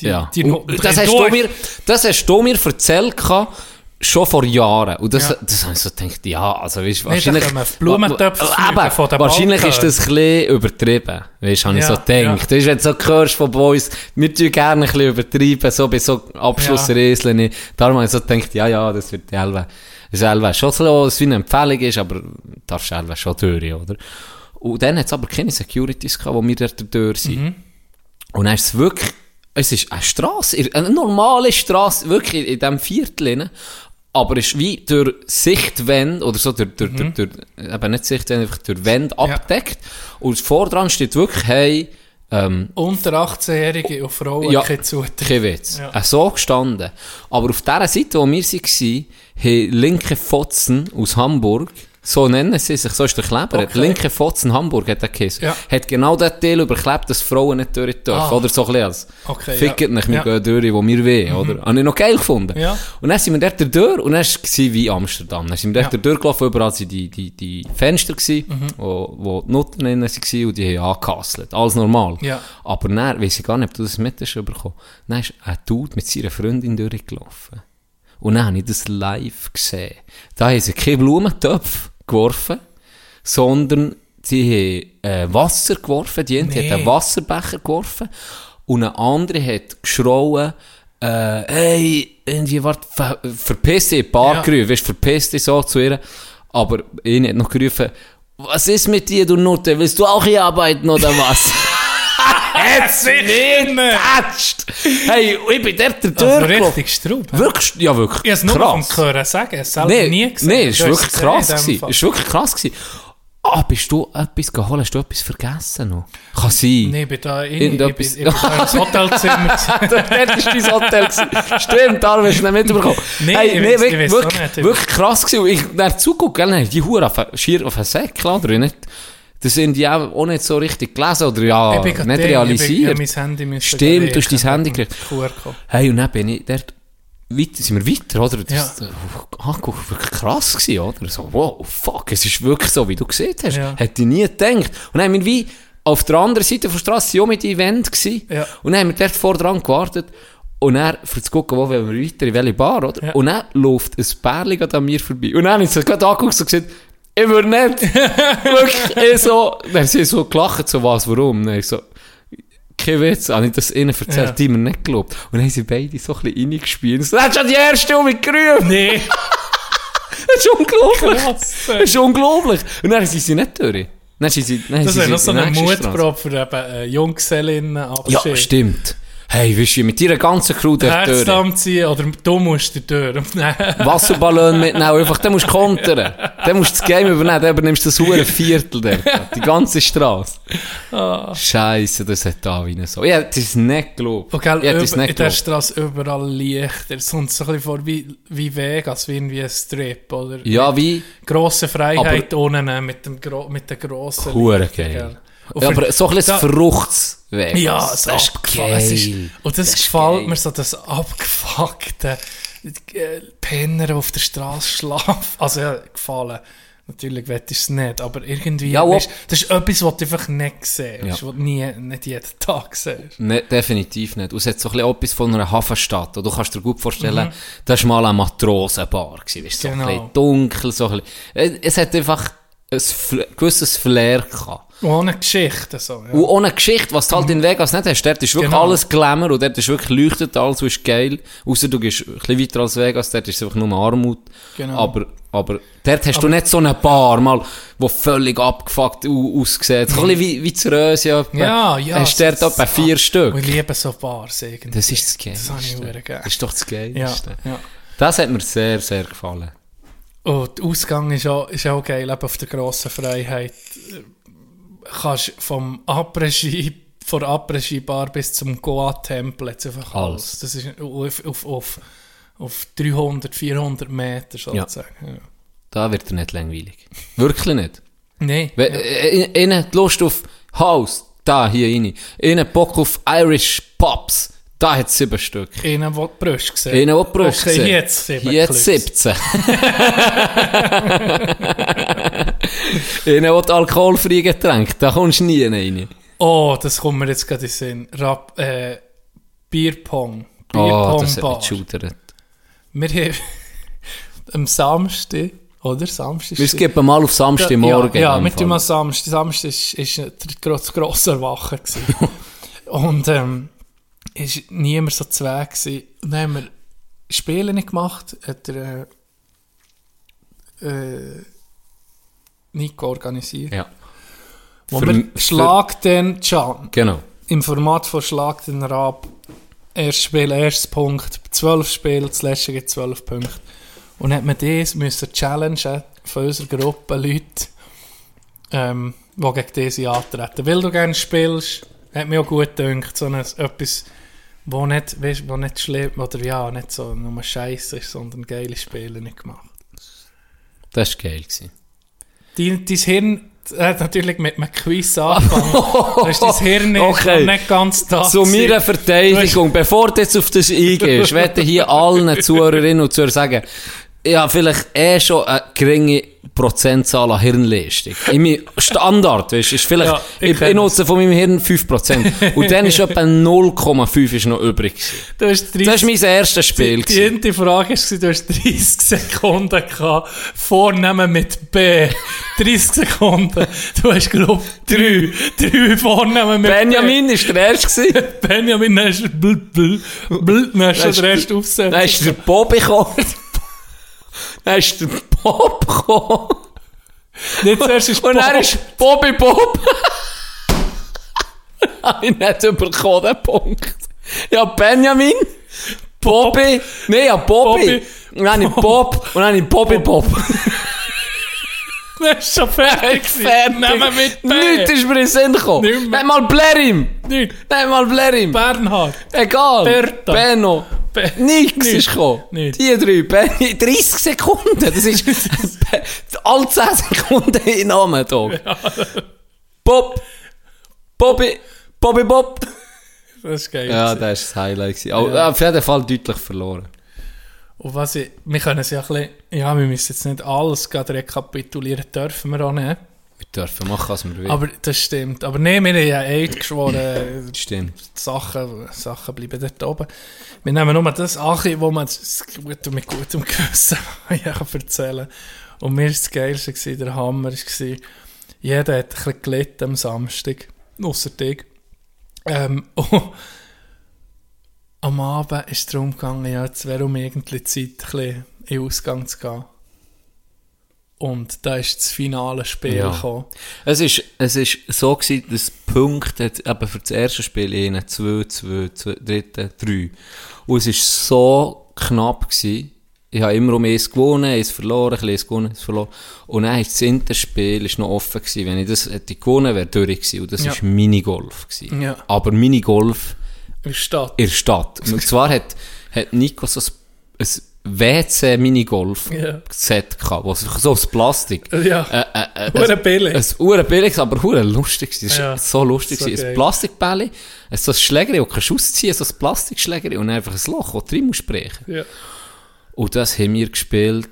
die, ja. die Und das, hast du mir, das hast du mir erzählt, gehabt, schon vor Jahren. Und das, Ja. das habe ich so gedacht, ja, also weißt, Nee, wahrscheinlich... da Blumentöpfe fliegen Eben, von wahrscheinlich ist Balken. das ein bisschen übertrieben. Weißt du, habe ich Ja, so gedacht. Weißt, wenn du so hörst von Boys, wir tun gerne ein bisschen übertreiben, so bei so Abschlussräseln. Darum habe ich so gedacht, ja, ja, das wird die Elbe, das ist Elbe schon so, dass es wie eine Empfehlung ist, aber darfst du Elbe schon durch, oder? Und dann hat es aber keine Securities gehabt, wo wir dort durch sind. Mhm. Und dann ist es wirklich, es ist eine Straße, eine normale Straße, wirklich in diesem Viertel. Aber es ist wie durch Sichtwände, oder so, durch, durch, Mhm. durch, durch eben nicht Sichtwände, einfach durch Wände abdeckt. Und vordran steht wirklich, hey, ähm, Unter 18-Jährige und Frauen Ja. kein Zutritt. kein Witz. Ja. Äh, so gestanden. Aber auf dieser Seite, wo wir waren, haben linke Fotzen aus Hamburg, so nennen sie sich, so ist der Kleber, Okay. linke Fotzen Hamburg hat er geheißen, Ja. hat genau den Teil überklebt, dass Frauen nicht durch dürfen. Ah. Oder so ein bisschen als, Okay, fickt ja. nicht, wir Ja. Mhm. gehen durch, wo wir wollen, oder? Habe ich noch geil gefunden. Ja. Und dann sind wir dort durch, und dann war es wie Amsterdam. Dann sind wir dort Ja. durchgelaufen, überall waren die, die, die Fenster, gewesen, Mhm. wo, wo die Nutten drin waren, und die haben angekasselt. Alles normal. Ja. Aber dann, weiss ich gar nicht, ob du das mit hast bekommen. Dann ist ein Dude mit seiner Freundin durchgelaufen. Und dann habe ich das live gesehen. Da haben sie keine Blumentöpfe geworfen, sondern sie haben äh, Wasser geworfen. Die eine Nee. hat einen Wasserbecher geworfen. Und eine andere hat geschrauen, äh, hey, irgendwie, warte, ver verpiss dich, ein paar Ja. gerufen, weißt, verpiss dich so zu ihr. Aber eine hat noch gerufen, was ist mit dir, du Nutte? Willst du auch hier arbeiten oder was? [laughs] Hat's nicht getatscht! Hey, ich bin dort der Also Tür richtig Straub. Wirklich, ja wirklich, Ich habe es nur vom. Hören sagen, ich es selber Nee, nie gesehen. nee, es war wirklich krass. in. Es war wirklich krass. gewesen. Ah, bist du etwas geholt? Hast du etwas vergessen noch? Kann sein. Nee, ich bin da in, ich bin, Irgendetwas- ich bin da ins [laughs] Hotelzimmer. [laughs] Dort war dein Hotel. Stimmt, da hast du nicht mitbekommen. [laughs] Nee, hey, ich nee, ich wirklich, wirklich, wirklich krass gewesen. Ich dann zuguckt, gell, die Hure auf, schier auf den Säckel, oder? Nicht, das sind die auch, nicht so richtig gelesen, oder ja, nicht realisiert. Ich bin, müssen Stimmt, du hast dein Handy gekriegt. Hey, und dann bin ich dort, weiter, sind wir weiter, oder? Das, Ja. ah, guck, wirklich krass gewesen, oder? So, wow, fuck, es ist wirklich so, wie du gesehen hast. Ja. Hätte ich nie gedacht. Und dann haben wir wie auf der anderen Seite der Straße auch mit Event gewesen. Ja. Und dann haben wir dort vor dran gewartet. Und dann, für zu gucken, wo wollen wir weiter, in welche Bar, oder? Ja. Und dann läuft ein Pärchen an mir vorbei. Und dann habe ich so gerade angeguckt und gesagt, ich würde nicht. [laughs] Wirklich, ich so, dann sie so gelacht, so was, warum? Dann ich so, kein Witz, habe ich das ihnen erzählt, Ja. die mir nicht geglaubt. Und dann haben sie beide so ein bisschen reingespielt. So, das hat schon die erste um mich gerufen. Nee, [laughs] Das ist unglaublich. Krass. Das ist unglaublich. Und dann sind sie nicht durch. Dann sind sie, dann das wäre noch so eine. Mutprobe für eben äh, Junggesellinnen Ja, Abschied. stimmt. Hey, weißt du, mit ihrer ganzen Crew dort durch. Herzdamm ziehen oder du musst der Tür. [laughs] Wasserballon mitnehmen, einfach, dann musst du kontern. Dann musst du das Game übernehmen, dann übernimmst du das hure Viertel dort. Die ganze Straße. Ah. Scheiße, das hat da wie so. Ich hätte es nicht geglaubt. Gell, ich hätte es nicht in der geglaubt. Straße überall Lichter. Es kommt so ein bisschen vor wie, wie Vegas, wie irgendwie ein Strip, oder? Ja, wie? Grosse Freiheit ohne mit, dem mit den grossen Hure geil. Ja, aber so ein bisschen verruchtes Weg. Ja, das das ist. Es ist, und das, Das gefällt geil. mir so, das abgefuckte äh, Penner die auf der Straße schlafen. Also ja, gefallen. Natürlich wett ich es nicht, aber irgendwie, Ja, weisst, ob- das ist etwas, was du einfach nicht siehst, Ja. was du nie, nicht jeden Tag siehst. Ne, definitiv nicht. Und es hat so ein bisschen etwas von einer Hafenstadt. Und du kannst dir gut vorstellen, Mhm. das war mal eine Matrosenbar. gewesen. Weißt, so ein Genau. bisschen dunkel, so ein bisschen. Äh, Es hat einfach ein gewisses Flair gehabt. Ohne Geschichte, so. Ja. Und ohne Geschichte, was du halt in Vegas nicht hast, dort ist wirklich Genau. alles Glamour und dort ist wirklich leuchtet alles, und ist geil. Außer du gehst ein bisschen weiter als Vegas, dort ist es einfach nur Armut. Genau. Aber, aber dort hast du nicht so eine Bar, mal, wo völlig abgefuckt au- aussieht. So ein bisschen wie, wie zu Rösi. etwa. Ja, ja, Hast du dort etwa vier Stück. Und ich liebe so Bars irgendwie. Das ist das Geilste. Das ich. Das ist doch das ja, Geilste. ja. Das hat mir sehr, sehr gefallen. Und der Ausgang ist auch, ist auch geil, eben auf der grossen Freiheit. Kannst vom Après-Ski, von Après-Ski-Bar bis zum Goa-Tempel jetzt einfach alles. Alles. Das ist auf, auf, auf, auf 300, 400 Meter sozusagen. Ja. Da wird er nicht langweilig. Wirklich nicht. Nein. We- äh, äh, Innen die Lust auf House, da, hier rein. Innen Bock auf Irish Pops, da hat es sieben Stück. Einen, der die Brust sieht. Innen, der Brust Okay, jetzt sieben Jetzt Klötze. 17. Innen, wo die alkoholfreien Getränke, da kommst du nie rein. Oh, das kommt mir jetzt gerade in den Sinn. Rap, äh, Bierpong. Oh, das hat mich geschudert. Wir haben [laughs] am Samstag, oder? Samstag Wir skippen mal auf Samstagmorgen. Ja, ja mit dem. Samstag. Samstag ist, ist der grosse, Erwachen. [laughs] Und ähm, ist niemand so zu Weg gewesen. Und dann haben wir Spiele nicht gemacht. Hat der äh, äh, Nico organisiert. Ja, Wo Für- wir Schlag den Can. genau. Im Format von Schlag den Rab. Erstes Spiel, erstes Punkt. 12 Spiele, das letzte gibt 12 Punkte. Und dann hat man das müssen challengen von unserer Gruppe Leute, ähm, die gegen diese antreten. Weil du gerne spielst, hat mir auch gut gedacht, so ein, etwas, wo nicht, weißt, wo nicht schlimm, oder ja, nicht so nur Scheiße ist, sondern geile Spiele nicht gemacht. Das war geil. Gewesen. Dein, dein Hirn hat natürlich mit einem Quiz [laughs] angefangen. da ist dein Hirn nicht, Okay. nicht ganz da. Zu gewesen. meiner Verteidigung, bevor du jetzt auf das eingehst, [laughs] werde ich hier allen Zuhörerinnen und Zuhörern sagen, ja, vielleicht eh schon eine geringe Prozentzahl an Hirnleistung. In meinem Standard, weißt, ist vielleicht, Ja, ich ich, nutze von meinem Hirn 5%. Und dann ist etwa 0,5 ist noch übrig. Du hast 30, Das war mein erstes Spiel. Die, erste Frage war, du hast 30 Sekunden gehabt. Vornehmen mit B. 30 Sekunden. Du hast, glaube ich, 3. 3 Vornehmen mit Benjamin war der erste. B. Benjamin, dann hast du bl, bl, bl, dann hast du den Rest aufgesetzt. Dann ist der Bob gekommen. Dann ist der Bob gekommen. Nicht zuerst ist Und Bob. ist Bobby Bob. Habe ich nicht bekommen, den Punkt. Ja, Benjamin, Bobby, nee, ja, Bobby. Bobby. Und dann Bob, und dann Bobby Bob. Dann gewesen. Fertig. Nehmen mit B. Nichts ist mir in Sinn gekommen. Nicht mal Blerim. Nicht mal Blerim. Bernhard. Egal. Bertha. Benno. Be- Nichts Nicht. ist gekommen. Die drei. Benny, 30 Sekunden. Das ist alle 10 Sekunden in Namen. [laughs] Bob. Bobby. Bobby Bob. Das ist geil. Ja, das war das Highlight. auf jeden Fall deutlich verloren. Und was ich, wir können es ja ein bisschen, ja, wir müssen jetzt nicht alles gerade rekapitulieren, dürfen wir auch nicht. Wir dürfen machen, was wir wollen. Aber das stimmt. Aber nee, wir haben ja Eid geschworen, [laughs] Stimmt. die Sachen, Sachen bleiben dort oben. Wir nehmen nur das Achi, wo man es gut, mit gutem Gewissen [laughs] ja, erzählen kann. Und mir war das Geilste, gewesen, der Hammer war, jeder hat ein bisschen gelitten am Samstag, ausser dich. Ähm, [laughs] und am Abend ist es darum gegangen, ja, jetzt wäre um irgendwie Zeit, ein in den Ausgang zu gehen. Und da ist das finale Spiel Ja. gekommen. Es ist, es ist so gewesen, dass die Punkte hat eben für das erste Spiel einen, zwei, zwei, zwei, dritte, drei. Und es ist so knapp gewesen. Ich habe immer um eins gewonnen, eins verloren, ein eins gewonnen, eins verloren. Und dann ist das Interspiel ist noch offen gewesen. Wenn ich das hätte gewonnen, wäre durch gewesen. Und das Ja. ist Minigolf gewesen. Ja. Aber Minigolf In der Stadt. in der Stadt. Und zwar hat, hat Nico so ein, ein WC Minigolf Ja. Set gehabt, wo so aus Plastik. Ja. Äh, äh, äh, billig. ein hure billiges, aber hure lustig. Das ist Ja. so lustig. So ein Plastikbälle, ein so ein Schlägeri, das kannst du ausziehen, so ein Plastikschlägeri und einfach ein Loch, das drin musst brechen. Ja. Und das haben wir gespielt,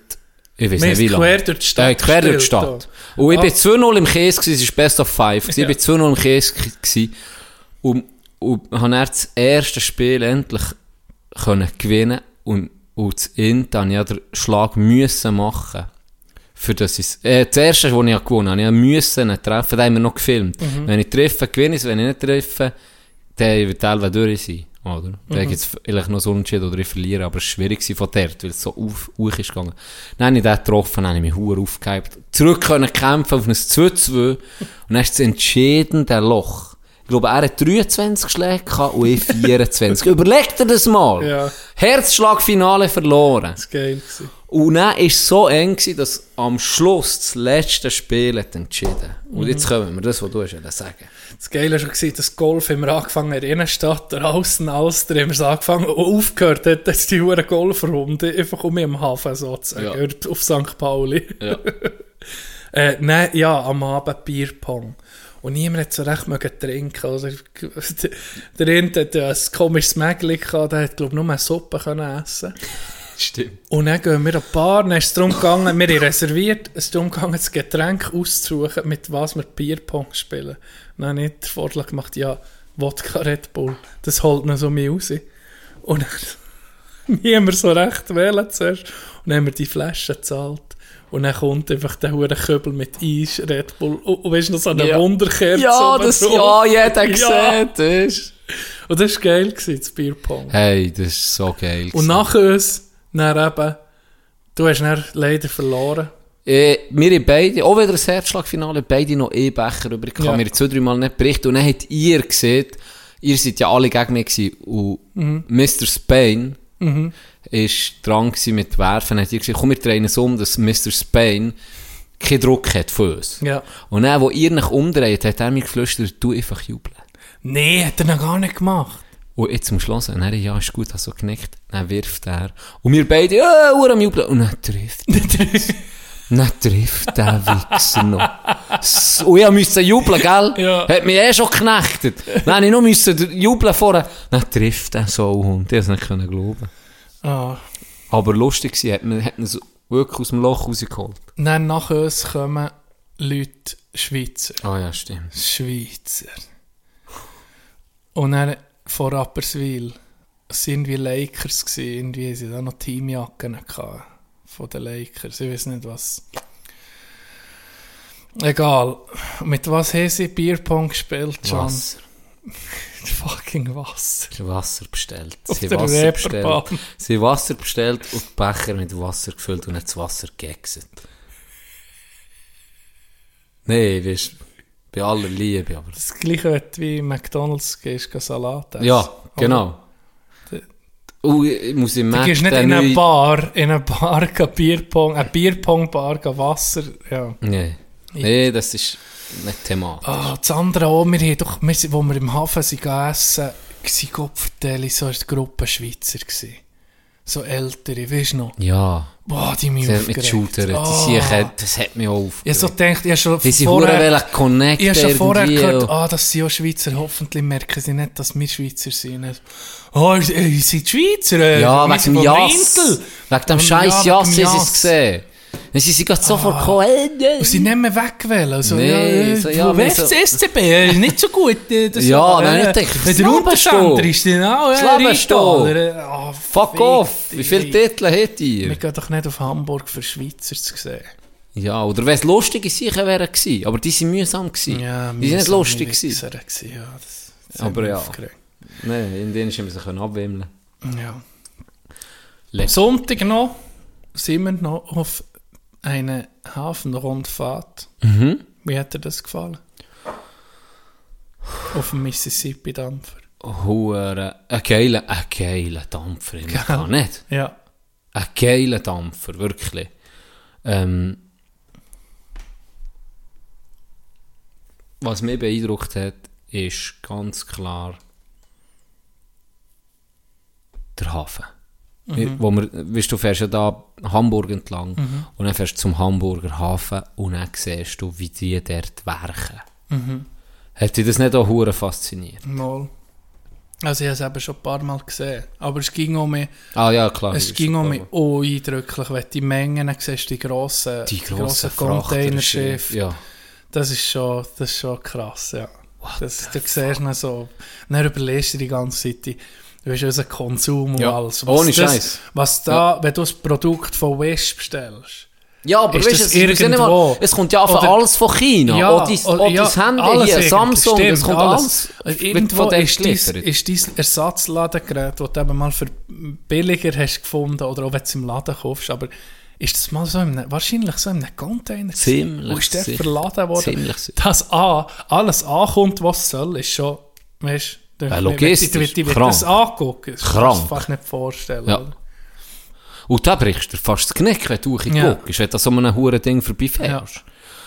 ich weiß nicht wie lange. quer durch die Stadt Äh, quer durch die Stadt. Und ich Ah. bin 2-0 im Käse es war Best of Five. Ja. Ich bin 2-0 im Käse gewesen. Und, und habe dann das erste Spiel endlich können gewinnen und, und das Int habe ich ja den Schlag müssen machen. Für das ist, äh, das erste, was ich gewonnen habe, ich musste ihn treffen, da haben wir noch gefilmt. Wenn ich treffe, gewinne ich es, wenn ich nicht treffe, dann wird Elbe durch sein. Oder? Dann gibt es vielleicht noch so Unentschieden oder ich verliere, aber es war schwierig von dort, weil es so auf, hoch ist gegangen. Dann habe ich den getroffen, dann habe ich mich hure aufgehypt. Zurück können kämpfen auf ein 2-2 und dann ist es entschieden der Loch. Ich glaube, er hat 23 Schläge gehabt und ich 24. Überleg dir das mal. Ja. Herzschlagfinale verloren. Das war geil. Und dann war es so eng, gewesen, dass am Schluss das letzte Spiel hat entschieden. Und jetzt kommen wir das, was du hast sagen. Das Geile war schon, gewesen, dass Golf wir angefangen in der Innenstadt, der Außen, haben wir es angefangen und aufgehört hat, dass die hure Golfrunde einfach um mich am Hafen sozusagen, Ja. auf St. Pauli. Ja. [laughs] Äh, nein, ja, am Abend Bierpong. Und niemand hat so recht mögen trinken. Also, [laughs] der eine hat ja ein komisches Mägli gehabt, der hat, glaube ich, nur eine Suppe können essen Stimmt. Und dann gehen wir an die Bar, dann ist es darum gegangen, wir haben reserviert, es ist darum gegangen, das Getränk auszusuchen, mit was wir Bierpong spielen. Dann habe ich den Vorschlag gemacht, ja, Wodka Red Bull, das holt noch so mich raus. Und dann [laughs] niemand so recht wählen zuerst. Und dann haben wir die Flasche gezahlt. Und dann kommt einfach der hure Köbel mit Eis, Red Bull. Und, und weißt du, noch so eine Ja. Wunderkerze Ja, das, drauf. ja, jeder [laughs] Ja. gesehen, das. Und das war geil, gewesen, das Bierpong. Hey, das ist so geil. Und gewesen. nach uns, dann eben, du hast dann leider verloren. Äh, wir haben beide, auch wieder ein Herzschlagfinale, beide noch E-Becher übrig. Ich Ja. habe mir zwei, drei Mal nicht berichtet. Und dann habt ihr gesehen, ihr seid ja alle gegen mich gewesen. Und Mhm. Mr. Spain ist dran mit Werfen. Hat gesagt, komm, wir drehen es um, dass Mr. Spain keinen Druck hat von uns. Ja. Und dann, wo ihr nach umdreht, hat er mir geflüstert, du einfach jubeln. Nee, hat er noch gar nicht gemacht. Und jetzt zum Schluss, und er, ja, ist gut, hat so genickt, dann wirft er. Und wir beide, ja, uh, am Jubeln. Und dann trifft er. [laughs] dann trifft der Wichser noch. Und ich musste jubeln, gell? Ja. Hat mich eh schon geknechtet. Dann musste ich noch jubeln vorher. Dann trifft er so einen Hund. Ich konnte es nicht glauben. Ah. Aber lustig war, hat man, hat man so wirklich aus dem Loch rausgeholt. Dann nach uns kommen Leute, Schweizer. Ah ja, stimmt. Schweizer. Und dann von Rapperswil sind wir Lakers gewesen. Irgendwie sie da noch Teamjacken gehabt. Von den Lakers. Ich weiß nicht was. Egal. Mit was haben sie Bierpong gespielt, John? Wasser. [laughs] Fucking Wasser. Wasser bestellt. Sie der Wasser bestellt. Sie haben Wasser bestellt und Becher mit Wasser gefüllt und hat das Wasser gegessen. Nein, weißt bei aller Liebe, aber... Das gleiche, du wie McDonalds gehst, gehst Salat essen. Ja, genau. Und ich muss im Du Mac gehst nicht in eine Bar, in eine Bar gehen Bierpong, eine Bierpong-Bar Wasser, ja. Nee. Nee, das ist nicht thematisch. Ah, das andere auch, wir haben doch, wir, wo wir im Hafen sind essen, waren Gopferteli, so eine Gruppe Schweizer gewesen. So ältere, weißt du noch? Ja. Boah, die mich hat mit aufgeregt. Shooter, die Ah. Siechen, das hat mich auch Ich aufgeregt. hab so gedacht, ich schon Wie vorher, connecten ich hab schon vorher gehört, ah, das sind auch Schweizer, hoffentlich merken sie nicht, dass wir Schweizer sind. Ah, ihr seid Schweizer, äh, Ja, wegen sind dem vom Jass. Wegen dem scheiß ja, Jass sie es gesehen. Dann sind sie gerade sofort gekommen, hey, nee. Und sie nicht mehr wegwählen. Also, Nee, ja, so, so, ja, so, so- SCB, äh, nicht so gut. Äh, das [laughs] Ja, nein, äh, ich denke, Wenn das Leben ist, dann auch, Das äh, Leben äh, ah, Fuck fick off! Wie viele Titel Wir ihr? gehen doch nicht auf Hamburg für Schweizer zu sehen. Ja, oder wenn es lustige Sachen wären gewesen, aber die sind mühsam gewesen. Ja, die sind nicht lustig gewesen. Gewesen, Ja, das, das Aber hat ja. Nein, in denen haben wir sich abwimmeln ja. Le- Sonntag noch sind wir noch auf eine Hafenrundfahrt. Mhm. Wie hat dir das gefallen? Auf dem Mississippi-Dampfer. Hure, ein geiler, ein geiler Dampfer, ich kann nicht. Ja. Ein geiler Dampfer, wirklich. Ähm, was mich beeindruckt hat, ist ganz klar der Hafen. Wo wir, weißt, du fährst ja da Hamburg entlang und dann fährst du zum Hamburger Hafen und dann siehst du, wie die dort werken. Hat dich das nicht auch hure fasziniert? Mal. Also ich habe es eben schon ein paar Mal gesehen. Aber es ging um mich, Ah ja, klar. es ging um mich auch eindrücklich, wenn du die Mengen siehst, die grossen, Die grossen Containerschiffe. Ja. Das ist schon, das ist schon krass, ja. Das, du siehst noch so, dann überlegst du die ganze Zeit, du hast unseren Konsum und Ja, alles. ohne das, Scheiß. Was da, wenn du das Produkt von West bestellst, Ja, aber weißt, es, ja irgendwo? es kommt ja einfach Oder- alles von China. Ja, auch dein, oder- ja, Handy alles hier, Samsung, stimmt, es kommt alles, wird Irgendwo von dem ist dein, ist dein Ersatzladegerät, das du eben mal für billiger hast gefunden oder auch wenn du es im Laden kaufst, aber ist das mal so in einem, wahrscheinlich so in einem Container? Ziemlich Wo ist der verladen worden? Ziemlich. Dass A, alles ankommt, was es soll, ist schon, weißt Ja, logistisch, wenn ich krank. das angucke, das kannst du Krank. fast nicht vorstellen. Ja. oder? Und da brichst du fast das Knick, wenn du Ja. ja. guckst, wenn du an so einem hohen Ding vorbeifährst. Ja.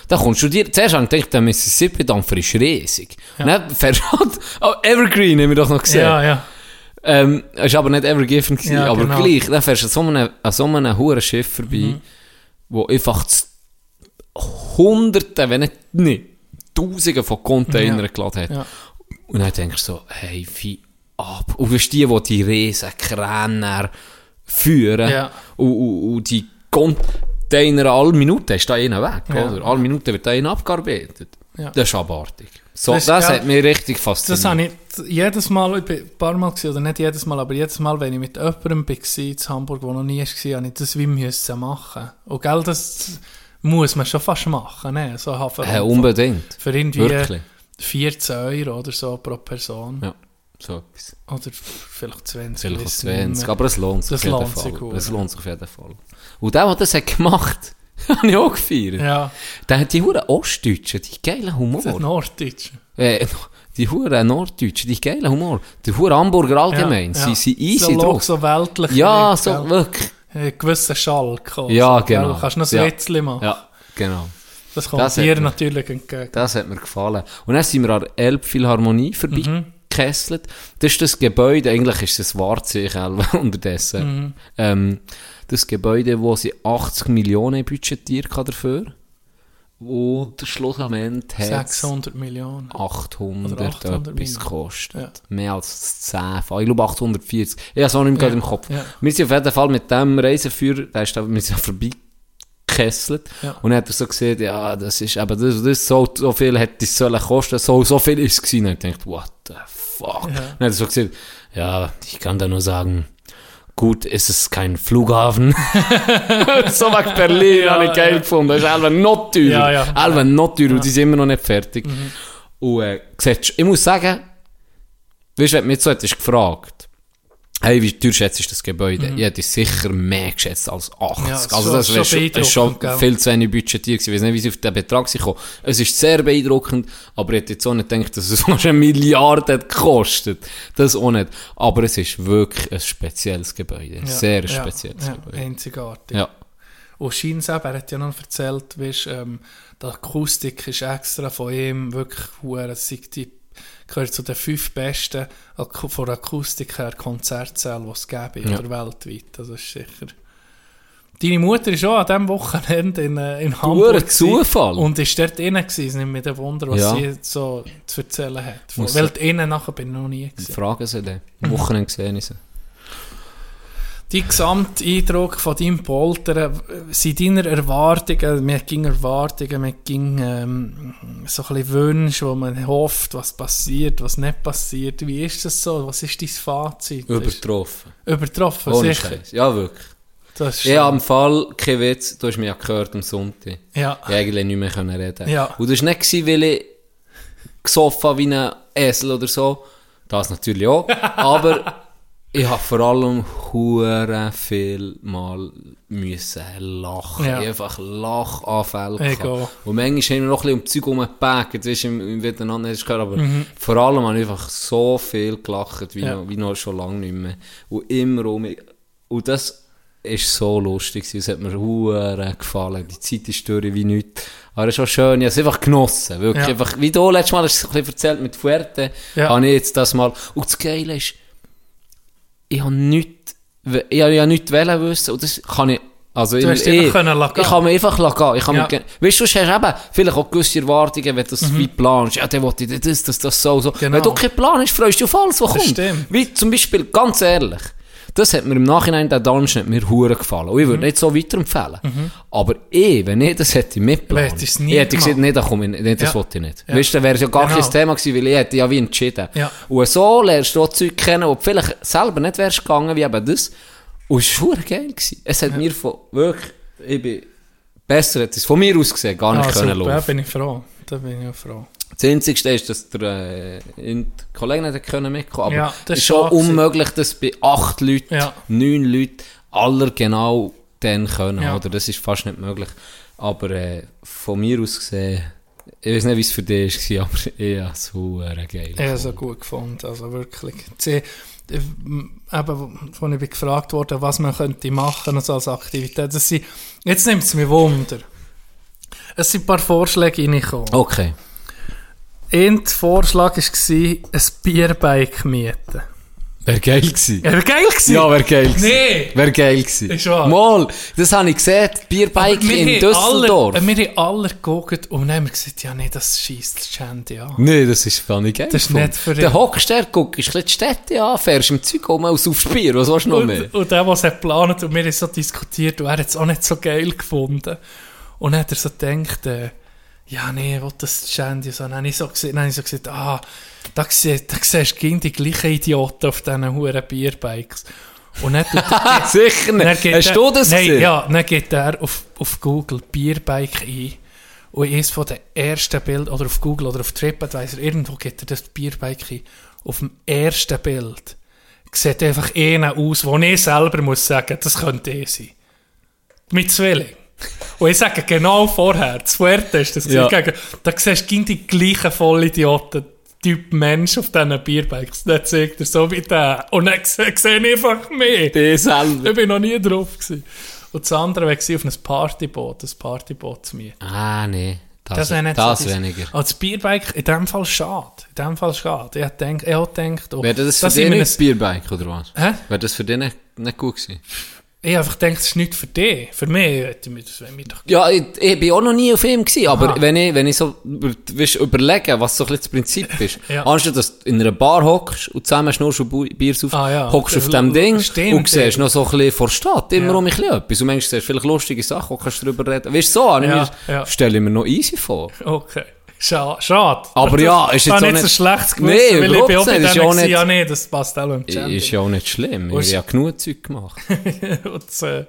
Da kommst du dir, zuerst habe ich gedacht, der Mississippi-Dampfer ist riesig. Ja. Dann fährst du oh, Evergreen haben wir doch noch gesehen. Ja, ja. Ähm, war aber nicht Evergiven, gewesen, Ja, aber genau. gleich, dann fährst du an so einem, an so hohen Schiff vorbei, Mhm. wo einfach Hunderte, wenn nicht, nicht Tausende von Containern Ja. geladen hat. Ja. Und dann denkst du so, hey, wie ab. Und weißt du, die, die die riesen Kräne führen Ja. und, und, und die Container alle Minuten ist da einer weg, Ja. oder? Alle Minuten wird da einer abgearbeitet. Ja. Das ist abartig. So, Das das, ist- hat mich richtig fasziniert. Das habe ich jedes Mal, ich bin ein paar Mal gewesen, oder nicht jedes Mal, aber jedes Mal, wenn ich mit jemandem war in Hamburg, der noch nie war, habe ich das wie müssen machen. Und gell, das muss man schon fast machen, ne? So Hafen Äh, unbedingt. Für irgendwie Wirklich. 14 Euro oder so pro Person. Ja, so etwas. Oder vielleicht 20. Vielleicht auch weiss nicht 20, mehr. aber es lohnt sich Das auf jeden Fall. gut, Es ja. lohnt sich auf jeden Fall. Und der, der das hat gemacht [laughs] habe ich auch gefeiert. Ja, Der hat die Huren Ostdeutschen, die geilen das Humor. Norddeutsch. Äh, die Huren Norddeutschen, die geilen Humor. Die Huren Hamburger allgemein, sie sind easy so, drauf. so weltlich. Ja, so, wirklich. Ein gewisser Schalk. auch Ja, so, gell? genau. Kannst du noch ein Ja. Machen. Ja, genau. Das kommt Das dir natürlich entgegen. Das hat mir gefallen. Und dann sind wir an der Elbphilharmonie vorbeigekesselt. Das ist das Gebäude, eigentlich ist es ein Wahrzeichen [laughs] unterdessen. Ähm, das Gebäude, wo sie 80 Millionen budgetiert dafür. Und der Schlussament hat 600 Millionen. 800, Oder 800 etwas gekostet. Ja. Mehr als 10. Ich glaube 840. Ich habe es auch nicht mehr Ja, im Kopf. ja. Wir sind auf jeden Fall mit dem Reiseführer, der ist da, wir sind [laughs] vorbeigekesselt. Ja. Und dann hat er so gesehen, ja, das ist eben, das, das so, so viel hätte es sollen kosten, so, so viel ist es gewesen. Und ich dachte, what the fuck? Und dann hat er so gesagt, ja, ich kann da nur sagen, gut, ist es kein Flughafen. [laughs] so wegen Berlin, habe ich geil gefunden. Das ist einfach noch teurer. Ja, ja. Einfach noch teurer und die sind immer noch nicht fertig. Und äh, siehst, ich muss sagen, weißt du, wenn du mich so hättest gefragt, hey, wie teuer schätzt du das Gebäude? Ich hätte es sicher mehr geschätzt als 80. Mhm. Ja, also das wäre schon ist schon viel zu wenig budgetiert gewesen. Ich weiß nicht, wie sie auf den Betrag sind gekommen. Es ist sehr beeindruckend, aber ich hätte jetzt auch nicht gedacht, dass es [laughs] fast eine Milliarde hat gekostet. Das auch nicht. Aber es ist wirklich ein spezielles Gebäude. Ja, sehr spezielles ja, Gebäude. Einzigartig. Ja. Und Scheins eben, er hat ja noch erzählt, weißt, ähm, die Akustik ist extra von ihm wirklich es sei die gehört zu den fünf besten Ak- von Akustik her Konzertsälen, die es gäbe, Ja. oder weltweit. Das ist sicher. Deine Mutter ist auch an diesem Wochenende in, äh, in Hamburg. Zufall. Und ist dort innen gewesen. Es nimmt mich ein Wunder, was Ja. sie so zu erzählen hat. Muss Weil innen nachher bin ich noch nie gewesen. Fragen sie dann. Mhm. Am Wochenende gesehen ich sie. Dein Gesamteindruck von deinem Poltern, äh, sind deine Erwartungen, man ging Erwartungen, man ging ähm, so ein bisschen Wünsche, wo man hofft, was passiert, was nicht passiert. Wie ist das so? Was ist dein Fazit? Übertroffen. Übertroffen, Ohne sicher. Scheiß. Ja, wirklich. Das habe im Fall, kein Witz, du hast mich ja gehört am Sonntag. ja. Ich eigentlich nicht mehr können reden. Ja. Und das war nicht, weil ich gesoffen wie ein Esel oder so. Das natürlich auch. [laughs] Aber ich habe vor allem hure viel mal müssen lachen. Ja. Einfach Lachanfälle gehabt. Und manchmal haben wir noch ein bisschen um die Zeug rumgepackt, weißt du, im, im Miteinander hast gehört, aber Mhm. vor allem habe ich einfach so viel gelacht, wie, Ja. noch, wie noch schon lange nicht mehr. Und immer um mich. Und das ist so lustig, es hat mir hure gefallen. Die Zeit ist durch wie nichts. Aber es ist auch schön, ich habe es einfach genossen. Wirklich Ja. einfach, wie du letztes Mal hast du es erzählt mit Fuerte, Ja. habe ich jetzt das mal. Und das Geile ist, ich habe nichts, ich habe ja nichts wollen wissen, und das kann ich, also Du ich, einfach können lassen ich kann mir einfach lassen. Ich kann Ja. mir, weißt du, hast eben vielleicht auch gewisse Erwartungen, wenn du das wie planst. Ja, der wollte das, das, das, so, so. Mhm. Genau. Wenn du keinen Plan hast, freust du auf alles, was kommt. stimmt. Wie zum Beispiel, ganz ehrlich, das hat mir im Nachhinein, der Dungeon hat mir hure gefallen. Und ich Mhm. würde nicht so weiterempfehlen. Aber ich, wenn ich das hätte mitgeplant, nie ich hätte gesagt, nee, da komm ich nicht, nee, das Ja. wollte ich nicht. Ja. Weißt du, wäre es ja gar Genau. kein Thema gewesen, weil ich hätte ja wie entschieden. Ja. Und so lernst du auch Zeug kennen, wo du vielleicht selber nicht wärst gegangen, wie eben das. Und es war geil gewesen. Es hat mir von, wirklich, ich bin besser hätte es von mir aus gesehen gar nicht Ah, können super, da laufen. bin ich froh. Da bin ich auch froh. Das Einzigste ist, dass der äh, die Kollegen nicht können mitkommen aber Ja, das ist schon unmöglich, dass bei acht Leuten, Ja. neun Leuten, aller genau dann können, Ja. oder? Das ist fast nicht möglich. Aber äh, von mir aus gesehen, ich weiß nicht, wie es für dich war, aber [laughs] ich habe es verdammt geil. Ich habe es gut gefunden, also wirklich. Äh, eben, wo ich gefragt wurde, was man könnte machen also als Aktivität. Das sind, jetzt nimmt es mich Wunder. Es sind ein paar Vorschläge reingekommen. Okay. Ein Vorschlag war, ein Bierbike mieten. Wäre geil gewesen. Wäre geil gewesen? Ja, wäre geil gewesen. Nee. Wäre geil gewesen. Ist wahr. Mal, das habe ich gesehen, Bierbike in Düsseldorf. Alle, wir haben alle geguckt und dann haben wir gesagt, ja nee, das schießt das Chandy an. Nee, das ist gar nicht geil. Das ist gefunden. nicht für Der hockst der, guckst die Städte an, fährst im Zeug um, aus aufs Bier, was willst du noch mehr? Und, und der, der es hat geplant und wir haben so diskutiert und er hat es auch nicht so geil gefunden. Und dann hat er so gedacht, äh, ja, nee, will das Shandy so. Dann habe ich so gesehen, dann habe ich so gesagt, ah, da, sie- da siehst du die gleichen Idioten auf diesen huren Bierbikes. Und dann tut er, Sicher dann nicht. geht Hast er- du das Nein, gesehen? ja, dann geht er auf, auf Google Bierbike ein. Und eines von den ersten Bildern, oder auf Google oder auf TripAdvisor, irgendwo geht er das Bierbike ein. Auf dem ersten Bild sieht einfach einer aus, wo ich selber muss sagen, das könnte eh sein. Mit Zwilling. Und ich sage genau vorher, das Fuerte ist das. Ja. Gegen, da siehst du die gleichen Vollidioten, Typ Mensch auf diesen Bierbikes. Dann zeigt er so wie der. Und dann sehe ich einfach mehr. Der selber. Ich bin noch nie drauf gewesen. Und das andere war auf ein Partyboot, ein Partyboot zu mir. Ah, nee. Das, Das das, das weniger. Also das Bierbike, in dem Fall schade. In dem Fall schade. Ich habe gedacht, ich habe gedacht oh, Wäre das für dich nicht ein- ein Bierbike, oder was? Hä? Wäre das für dich nicht, nicht gut gewesen? Ich einfach gedacht, das ist nicht für dich. Für mich hätte ich mir das mir doch... Ja, ich, ich bin auch noch nie auf ihm gewesen, aber Aha. wenn ich, wenn ich so weißt, überlege, was so ein das Prinzip [laughs] ist, Ja. anstatt dass du in einer Bar hockst und zusammen schnurst Bu- Bier saufst, Ah, ja. hockst du auf dem Ding Stimmt, und siehst noch so ein bisschen vor Stadt, immer Ja. um bisschen etwas. Und manchmal siehst du vielleicht lustige Sachen, wo kannst du drüber reden. Weißt du, so, Ja, mir- ja. stelle ich mir noch easy vor. Okay. Schade. Schade. Aber ja, ist jetzt auch nicht so schlechtes Gewissen, Nee, weil ich bin auch bei denen auch gewesen, nicht- ja nee, das passt auch im Champion. Ist ja auch nicht schlimm. Ich habe ja genug Zeug gemacht. [laughs] Das, äh,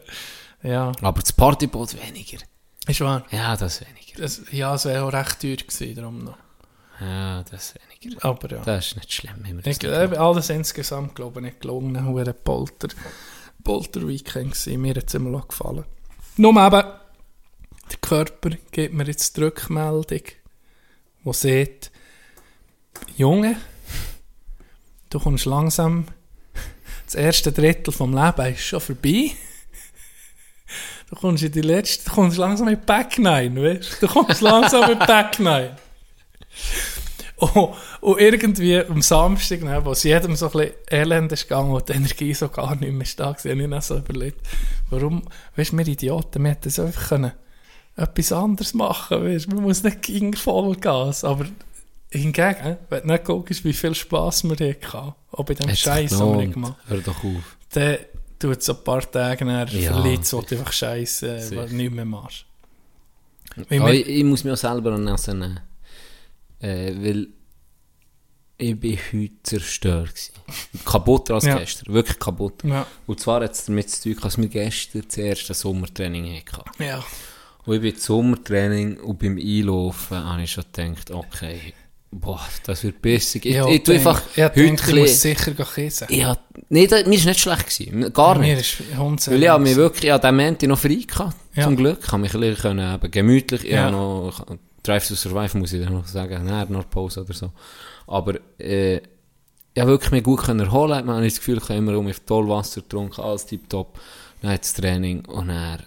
ja, Aber das Partyboot weniger. ist wahr. Ja, das weniger. Das, ja, es wäre auch recht teuer gewesen, darum noch. Ja, das weniger. Aber ja. Das ist nicht schlimm. wenn wir Ich, nicht äh, alles insgesamt, glaube ich, nicht gelungen. Ein hoher Polter, Polter-Weekend gewesen. Mir hat es immer noch gefallen. Nur eben, der Körper gibt mir jetzt die Rückmeldung, die sieht, Junge, du kommst langsam, das erste Drittel vom Leben ist schon vorbei. Du kommst in die letzte, du kommst langsam in Back 9, weißt du? Kommst langsam in Back 9. Oh, und irgendwie am Samstag, ne, wo es jedem so ein bisschen elend ist gegangen und die Energie so gar nicht mehr da war, habe ich dann so überlegt, warum, weißt du, wir Idioten, wir hätten so einfach können etwas anderes machen weißt du, man muss nicht gegen Vollgas, aber hingegen, wenn du nicht guckst, wie viel Spass wir hatten, auch bei dem Scheiß, den wir gemacht Hör doch auf. dann tut es ein paar Tage dann Ja. verliert, wo du einfach Scheiße, du nicht mehr machst. Wir- ich, ich muss mich auch selber an das nehmen. Äh, weil ich bin heute zerstört gewesen. Kaputter als [laughs] Ja. gestern. Wirklich kaputt. ja, Und zwar hat es damit zu tun, dass wir gestern das erste Sommertraining hatten. ja. Und ich bin zum Sommertraining und beim Einlaufen habe ich schon gedacht, okay, boah, das wird besser. Ich, Ja, ich, tue einfach ich heute denke, ich muss sicher kissen. ja, nee, das, mir ist nicht schlecht gewesen. Gar Mir nicht. ist Hund Weil ich habe mich wirklich an diesem Montag noch frei gehabt, Ja. zum Glück. Ich habe mich ein bisschen können, eben, gemütlich, ich Ja. noch, Drive to Survive muss ich dann noch sagen, nein, noch Pause oder so. Aber, äh, ich habe wirklich mich gut können erholen. Man hat das Gefühl, ich habe immer um toll Wasser getrunken, alles tipptopp. Dann hat das Training und dann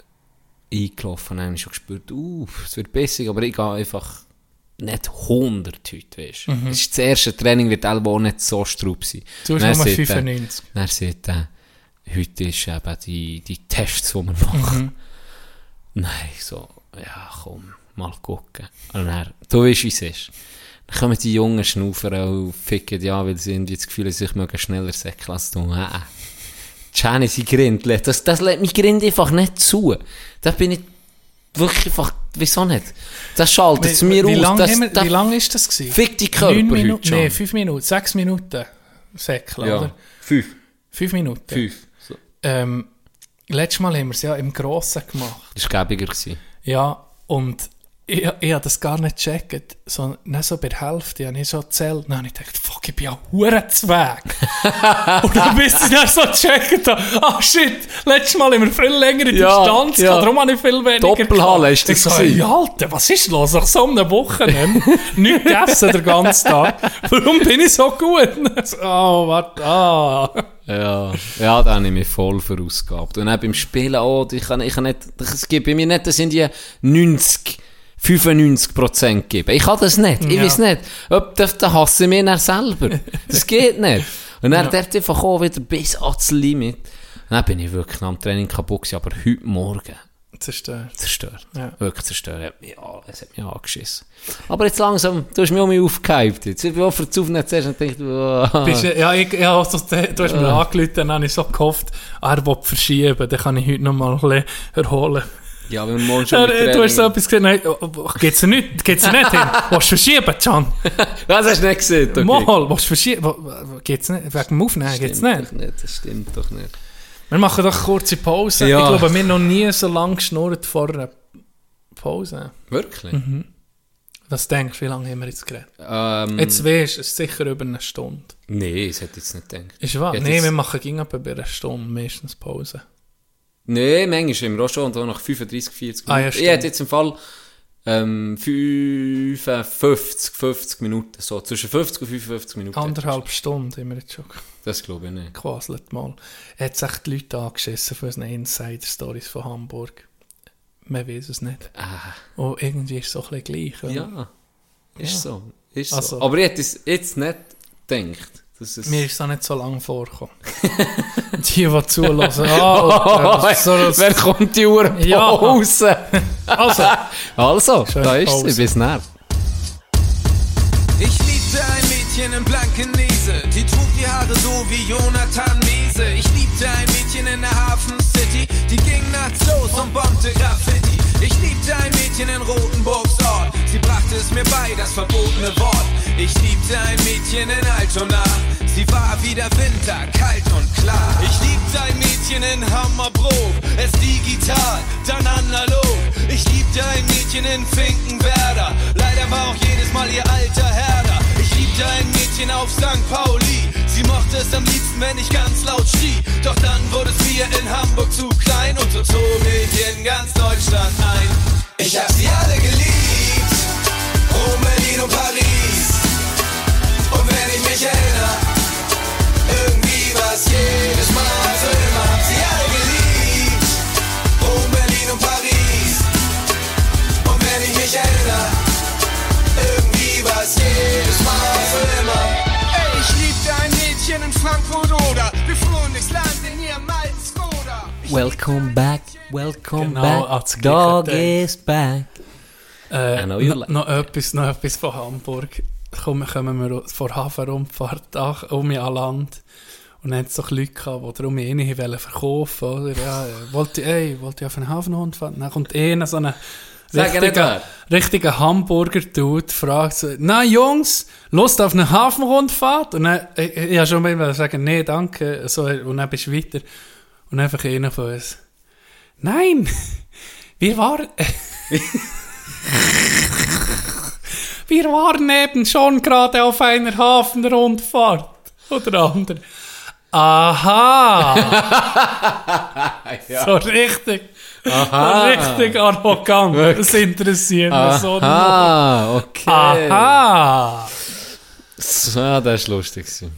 eingelaufen und habe schon gespürt, uh, es wird besser, aber ich gehe einfach nicht 100 heute, weißt du. Mhm. Ist das erste Training, wird auch nicht so straub sein. Du hast er- 95. dann sagt er, heute ist eben die, die Tests, die wir machen. Mhm. Nein, so, ja, komm, mal gucken. Und dann, du weißt, wie es ist. Dann kommen die jungen Schnaufer und ficken ja, weil sie irgendwie das Gefühl haben, sich mögen schneller säckeln als du. Äh. Jenny, sie Grind, lässt- das, das lässt mich Grind einfach nicht zu. Da bin ich wirklich einfach, wieso nicht? Das schaltet es mir wie aus. Lang das, wir, das wie lang ist das gewesen? fickt die Körper Neun heute Minuten, schon. nee, fünf Minuten, sechs Minuten Säckle, ja, oder? fünf. Fünf Minuten. Fünf. So. Ähm, letztes Mal haben wir es ja im Grossen gemacht. Das war gäbiger. gewesen. Ja, und ich, ich habe das gar nicht gecheckt. So, nicht so bei der Hälfte habe ich so erzählt. Dann habe ich gedacht, fuck, ich bin ja hure Zweig. [laughs] und dann bis ich dann so gecheckt habe, ah shit, letztes Mal haben wir viel längere Ja, Distanz ja. darum habe ich viel weniger Doppelhalle ist das Ich so, ja Alter, was ist los? Nach so einem Wochenende [laughs] nichts gegessen den ganzen Tag. Warum bin ich so gut? oh, warte, ah. Ja, ja, da habe ich mich voll verausgabt. Und auch beim Spielen auch, ich kann, ich kann nicht, es gibt bei mir nicht, das sind die 90, 95 Prozent geben. Ich kann das nicht. Ich Ja. weiß nicht. Ob, da, da hasse ich mich dann selber. Das geht nicht. Und dann dort einfach auch wieder bis ans Limit. Dann bin ich wirklich dem Training kaputt gewesen, aber heute Morgen Zerstört. zerstört. Ja. Wirklich zerstört. Ja, es hat mich angeschissen. Aber jetzt langsam, du hast mich um mich aufgehypt jetzt. Ich bin auch für das zuerst und dachte. Bist, du- ja, ich, ja also, du hast mir angerufen, dann habe ich so gehofft, er will verschieben, dann kann ich heute noch mal ein bisschen erholen. Ja, wenn wir morgen schon mit du hast so etwas gesagt, nein, oh, oh, geht's dir nicht, geht's dir nicht hin? [laughs] Willst du verschieben, Can? Das hast du nicht gesehen, okay. Mal, willst du verschieben? Geht's nicht? Wegen dem Aufnehmen geht's Stimmt nicht? doch nicht. Das stimmt doch nicht. Wir machen doch eine kurze Pause. Ja. Ich glaube, wir haben noch nie so lange geschnurrt vor einer Pause. Wirklich? Mhm. Was denkst du, wie lange haben wir jetzt geredet? Ähm, Jetzt weisst du, es ist sicher über eine Stunde. nee, das hätte ich jetzt nicht gedacht. Ist wahr? Nein, wir machen ging bei einer Stunde meistens Pause. Nee, manchmal wir auch schon und auch nach 35, 40 Minuten. Ah, ja, ich stimmt. hätte jetzt im Fall ähm, 55, 50 Minuten, so zwischen 50 und 55 Minuten. Anderthalb Stunden wir jetzt schon Das glaube ich nicht. gequaselt mal. Er hat sich die Leute angeschissen von unseren Insider-Stories von Hamburg. Man weiß es nicht. Ah, Und irgendwie ist es so ein bisschen gleich. oder? ja, ist Ja. so. Ist Also- so. Aber ich hätte es jetzt nicht gedacht. Es Mir ist es auch nicht so lange vorgekommen. [laughs] die, die zulassen. Ah, [laughs] oh, so, Wer kommt die Uhr Ja. [laughs] Pause? also, Also, da ist Pause. sie. Bis näher. Ich liebte ein Mädchen in Blankenese, die trug die Haare so wie Jonathan Mese. Ich liebte ein Mädchen in der Hafen City, die ging nachts los und bombte Graffiti. Ich liebte ein Mädchen in Rotenburgs Ort, sie brachte es mir bei, das verbotene Wort. Ich liebte ein Mädchen in Altona, sie war wie der Winter, kalt und klar. Ich liebte ein Mädchen in Hammerbrook, es digital, dann analog. Ich liebte ein Mädchen in Finkenwerder, leider war auch jedes Mal ihr alter Herder. Ich liebte ein Mädchen auf St. Pauli, sie mochte es am liebsten, wenn ich ganz laut schrie. Doch dann wurde es mir in Hamburg zu klein und so zog ich in ganz Deutschland ein. Ich hab sie alle geliebt, Rom, Berlin und Paris. Welcome back, welcome Genau, back. hat's Dog is back. Äh, noch, etwas, noch etwas von Hamburg. Kommen, kommen wir vor Hafenrundfahrt ach, um mich an Land. Und dann hat es Leute gehabt, die darum eh nicht verkaufen oder? Ja, wollte, ey, wollte ich auf einen Hafenrundfahrt? Dann kommt einer so ein richtiger, richtiger Hamburger-Dude, fragt so, na Jungs, Lust auf eine Hafenrundfahrt? Und dann, ich, ich habe schon mal sagen, nee, danke. So, und dann bist du weiter. Und einfach einer von uns, nein, wir waren... [laughs] Wir waren eben schon gerade auf einer Hafenrundfahrt. Oder andere. [laughs] Aha! So richtig. Aha. Richtig arrogant. Das interessiert mich so. nur. Ah, okay. Aha! So, ja, das ist lustig. gewesen.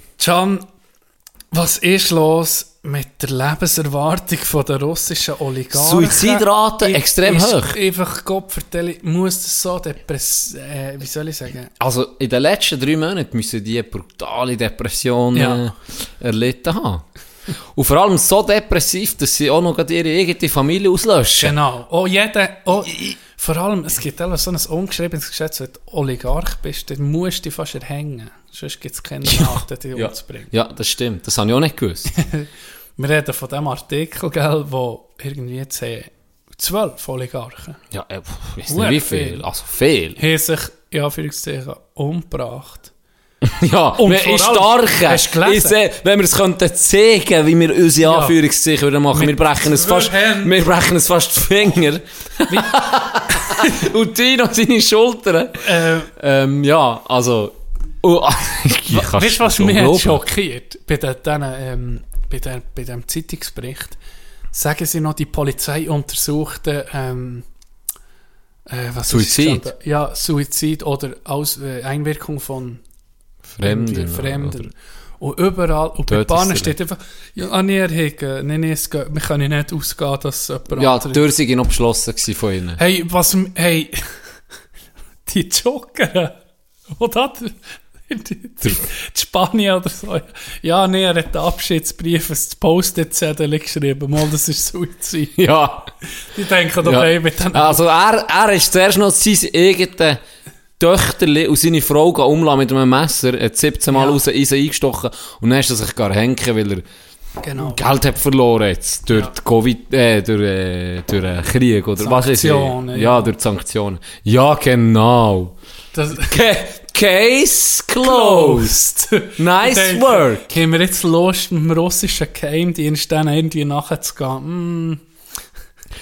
Was ist los mit der Lebenserwartung von der russischen Oligarchen? Suizidrate Ich- extrem ist hoch. Einfach Gott vertellen, muss das so depress... Äh, wie soll ich sagen? Also, in den letzten drei Monaten müssen die brutale Depressionen Ja. erlitten haben. Und vor allem so depressiv, dass sie auch noch ihre eigene Familie auslöschen. Genau. Oh, jeder, oh, vor allem, es gibt auch so ein ungeschriebenes Gesetz, wenn du Oligarch bist, dann musst du dich fast erhängen. Sonst gibt es keine Art, dich Ja. umzubringen. ja, das stimmt. Das habe ich auch nicht gewusst. [laughs] Wir reden von dem Artikel, gell, wo irgendwie jetzt äh, zwölf Oligarchen ja, ich weiß nicht wie viel. Also viel. haben sich, in Anführungszeichen, umgebracht, [laughs] Ja, Und wir du gelesen? Ich sehe, wenn wir es könnten zeigen, wie wir unsere. Anführungszeichen würden machen, wir brechen es fast, Händen. wir brechen es fast die Finger. [laughs] Und Tino seine Schultern. Äh, Ähm, ja, also, [laughs] kann's weißt du, was mich hat schockiert? Bei, den, den, ähm, bei, der, bei dem Zeitungsbericht sagen sie noch, die Polizei untersuchte ähm, äh, was ist Suizid? Ja, Suizid oder Aus, äh, Einwirkung von Fremden. Fremden. oder- Und überall, und bei Bahnen steht einfach, ja, ah, er äh, nee, nee, es geht, wir können nicht ausgehen, dass jemand Ja, die Türen sind noch beschlossen von ihnen. Hey, was, hey, [laughs] die Joker, wo da, die, Spanier oder so, ja, nee, er hat den Abschiedsbrief, ein Post-it-Zettel geschrieben, mal, das ist Suizid. [laughs] Ja. Die denken doch, Ja. hey, mit den, Also er, er ist zuerst noch sein eigenes Töchterli und seine Frau umlassen mit einem Messer, hat 17 Mal Ja. raus sie eingestochen und dann ist er sich gar hängen, weil er genau. Geld hat verloren jetzt durch die Covid, äh, durch, äh, durch den Krieg oder was ist Sanktionen, ja. ja. durch Sanktionen. Ja, genau. Das, Ca- Case closed. [laughs] Nice denke, work. Haben wir jetzt Lust, mit dem russischen Geheimdienst dann irgendwie nachzugehen? Mm,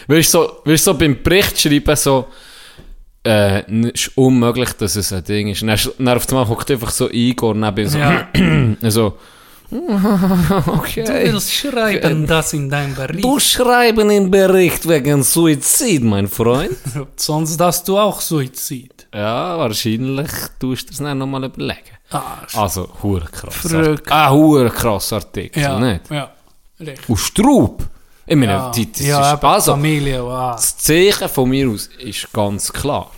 Weißt du, so, du, so beim Bericht schreiben so, äh, ist unmöglich, dass es ein Ding ist. Und dann, dann auf einmal hockt einfach so Igor neben so, ja. [clears throat] so, [laughs] okay. Du willst schreiben das in deinem Bericht. Du schreiben im Bericht wegen Suizid, mein Freund. [laughs] Sonst hast du auch Suizid. ja, wahrscheinlich tust du es dann nochmal überlegen. Ah, Also, hure krass. Ah, hure krass Artikel, ja, nicht? ja, richtig. Und Straub. Ich meine, Ja, das ja ist, also, Familie, wow. das Zeichen von mir aus ist ganz klar.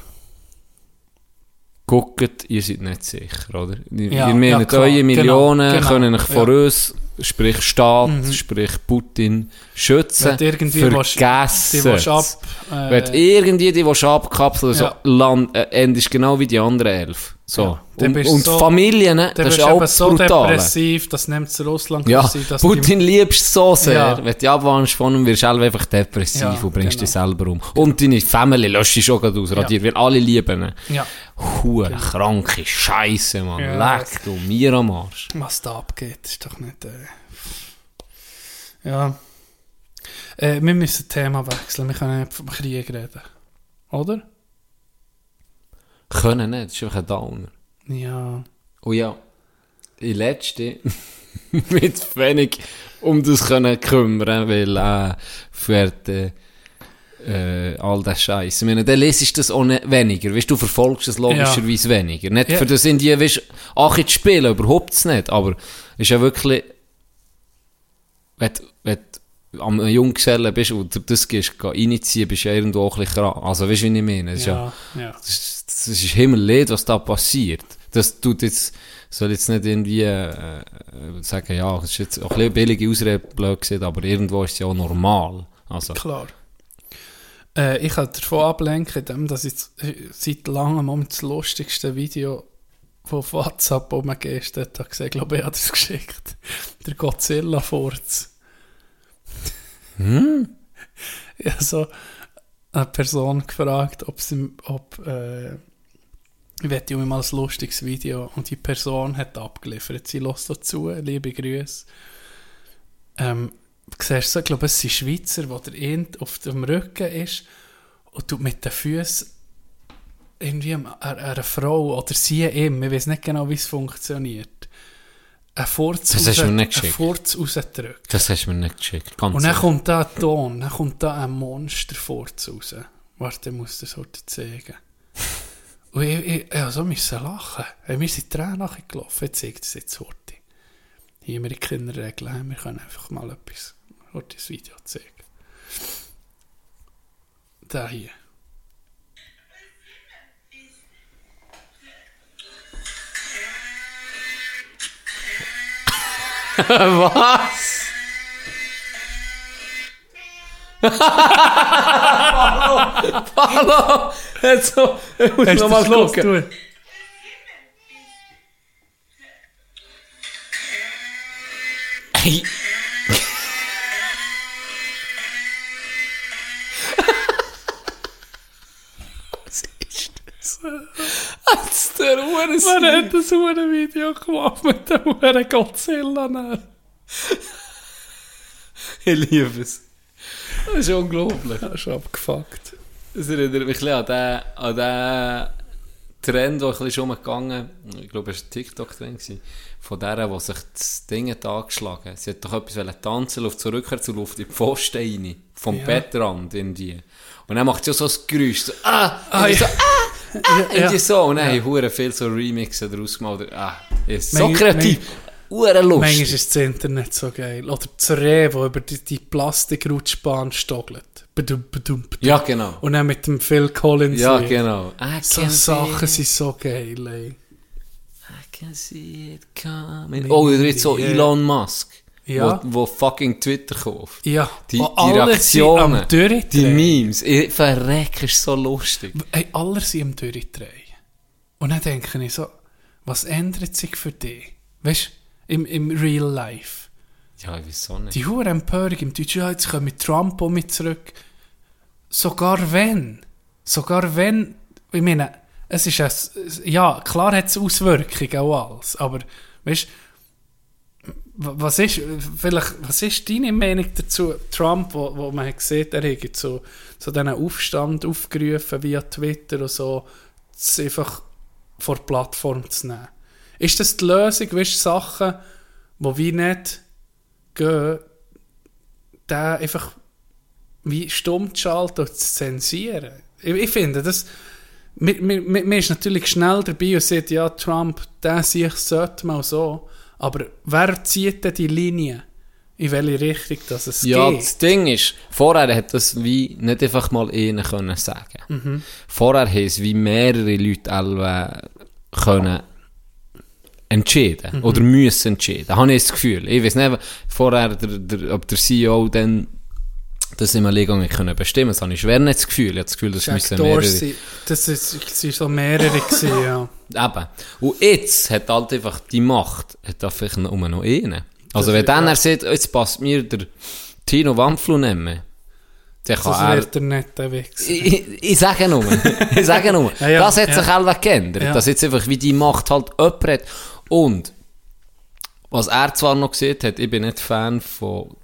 Guckt, ihr seid nicht sicher, oder? Ja, ihr meint, ja, eure Genau, Millionen genau, können euch vor ja. Mhm. uns, sprich Staat, sprich Putin, schützen. Wenn irgendwie willst- Vergessen. die ab, Wenn äh, du irgendwie die willst abkapseln so Ja. land, äh, endest genau wie die anderen elf. So. Ja. Und, und so- Familien, ne, das ist auch so brutal. depressiv, das nimmt es Russland Ja, sein, dass Putin liebst so sehr. Ja. Wenn du abwarnst von ihm, wirst du selber einfach depressiv Ja, und bringst genau. dich selber um. Und deine Family löscht dich schon aus, radiert, weil alle lieben ihn. Ja, Hure kranke Scheiße, Mann. Ja. Leck du mir am Arsch. was da abgeht, ist doch nicht... Äh, ja. Äh, wir müssen das Thema wechseln, wir können nicht vom Krieg reden. Oder? Können nicht, das ist einfach ein Downer. Ja. Oh ja, die letzte [laughs] mit wenig um das können kümmern, weil äh, für die, äh, all das Scheiß. Ich meine, dann lesest du das auch nicht weniger. Weißt du, verfolgst es logischerweise weniger. Nicht Ja. für das in die, weißt ach, jetzt spielen, überhaupt nicht. Aber es ist ja wirklich, wenn, du- wenn du am Junggesellen bist und du das gehst, geh reinziehen, bist du ja irgendwo auch ein bisschen krank. Also, weißt du, wie ich meine? Ist ja Ja, ja. Das ist, Himmelleid, was da passiert. Das tut jetzt, soll jetzt nicht irgendwie äh, äh, sagen, ja, das ist jetzt auch ein bisschen billige Ausrede, blöd gesagt, aber irgendwo ist es ja auch normal. Also, Klar. Äh, ich kann davon ablenken, indem dass ich seit langem mal das lustigste Video von WhatsApp umgegessen habe. gesehen, glaube ich, habe das geschickt. Der Godzilla-Furz. Hm? [laughs] Ich habe so eine Person gefragt, ob sie, ob, äh, ich wette mir mal ein lustiges Video und die Person hat abgeliefert. Sie lässt dazu, liebe Grüße. Ähm, du siehst so, ich glaube, es sind Schweizer, wo der End auf dem Rücken ist und tut mit den Füßen irgendwie einer, einer Frau oder sie ihm, ich weiß nicht genau, wie es funktioniert, einen Furz, Das du einen. Furz rausdrückt. das hast du mir nicht geschickt. Ganz Und dann ehrlich. kommt da ein Ton, dann kommt da ein Monsterfurz raus. Warte, ich muss das heute zeigen. Und ich, ich, ich habe so müssen lachen. Mir sind Tränen nachgelaufen. Ich zeige das jetzt heute. Hier haben wir in Kinderregeln, wir können einfach mal etwas, das Video zeigen. Da hier. [laughs] [laughs] Was? Hallo! Jetzt so, ich muss Hast noch du mal das los, gucken. du? Hey. Was ist das? Das der Man hat ein hure Video gemacht mit dem hure Godzilla. ne? Ich liebe es. Das ist unglaublich. Das ist abgefuckt. Das erinnert mich ein bisschen an den, an den Trend, der ein bisschen umgegangen ich glaube, es war ein TikTok-Trend, von der, die sich das Ding angeschlagen hat. Sie hat doch etwas tanzen, läuft rückwärts und läuft in die Pfosten rein, vom Ja. Bettrand irgendwie. Und dann macht sie so ein Geräusch, so, ah, Ah, ja. so, ah, ah, Ja, ja. so. Und dann haben hure viel so Remixen daraus gemacht. Ah, ist so kreativ. Manchmal ist das Internet so geil. Oder das Reh, das über die, die Plastikrutschbahn stoggelt. Badum, badum, badum. Ja, genau. Und dann mit dem Phil Collins. Ja, Lied. genau. I So Sachen sind so geil, ey. I can see it coming. Oh, oder jetzt so. Elon Musk. Ja. Wo, wo fucking Twitter kauft. Ja, Die, wo die alle Reaktionen, sind am Durchdrehen. die Memes. Ich verreck, ist so lustig. Ey, alle sind am Durchdrehen. Und dann denke ich so, was ändert sich für dich? Weißt du, im, im Real Life. Ja, auch nicht. Die hohe Empörung im Deutschen, ja, jetzt kommen mit Trump um mit zurück. Sogar wenn, sogar wenn, ich meine, es ist ein, ja, klar hat es Auswirkungen auch alles, aber, weißt was ist, vielleicht, was ist deine Meinung dazu, Trump, wo, wo man hat gesehen, er hat so, so diesen Aufstand aufgerufen via Twitter und so, es einfach vor die Plattform zu nehmen. Ist das die Lösung, weißt du, Sachen, die wie nicht gehen, den einfach wie stumm zu schalten und zu zensieren. Ich, ich finde, das, man, man man ist natürlich schnell dabei und sagt, ja, Trump, der sich sollte mal so. Aber wer zieht denn die Linie? In welche Richtung dass es Ja, geht? das Ding ist, vorher hat das wie nicht einfach mal können sagen. Mhm. Vorher haben es wie mehrere Leute alle können entschieden Mhm. oder müssen entschieden. Habe ich das Gefühl. Ich weiß nicht, vorher der, der, ob der CEO dann das im Legung nicht können bestimmen. Das habe ich schwer nicht das Gefühl. Ich habe das Gefühl, das Jack müssen mehrere... Dorsey, das ist, das ist so mehrere gewesen, ja. Eben. Und jetzt hat halt einfach die Macht, hat einfach nur noch einen. Also Das wenn dann ja. er sagt, jetzt passt mir der Tino Wampflu nehmen, dann Das er... wird er nicht, der Wichser. Ich, ich, ich sage nur, [laughs] ich sage nur, Ja, ja, das hat ja. sich auch geändert, Ja. dass jetzt einfach wie die Macht halt jemand hat. Und, was er zwar noch gesehen hat, ich bin nicht Fan von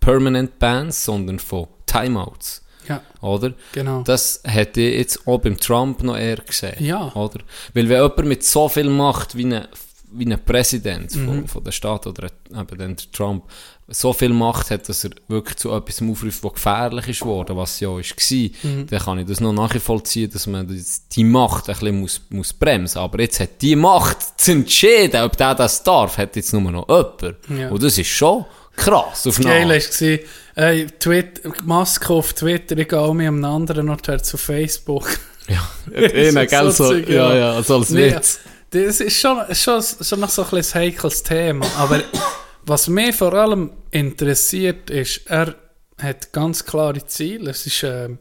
Permanent Bans, sondern von Timeouts, Ja, oder? genau. Das hätte ich jetzt auch beim Trump noch eher gesehen. Ja. Oder? Weil wenn jemand mit so viel Macht wie ein, wie ein Präsident Mhm. von, von der Stadt oder eben dann Trump so viel Macht hat, dass er wirklich zu etwas aufruft, was gefährlich ist worden, was ja auch war, Mhm. dann kann ich das noch nachvollziehen, dass man die Macht ein bisschen muss, muss bremsen. Aber jetzt hat die Macht zu entscheiden, ob der das darf, hat jetzt nur noch jemand. Ja. Und das ist schon krass. Auf Das Geile war, ey, Maske auf Twitter, ich gehe auch mit einem anderen her zu Facebook. Ja, [laughs] [laughs] einer, gell, so, Zeug, ja, ja, so als Witz. Das ist schon, schon, schon noch so ein bisschen ein heikles Thema. Aber was mich vor allem interessiert, ist, er hat ganz klare Ziele. Es ist ähm,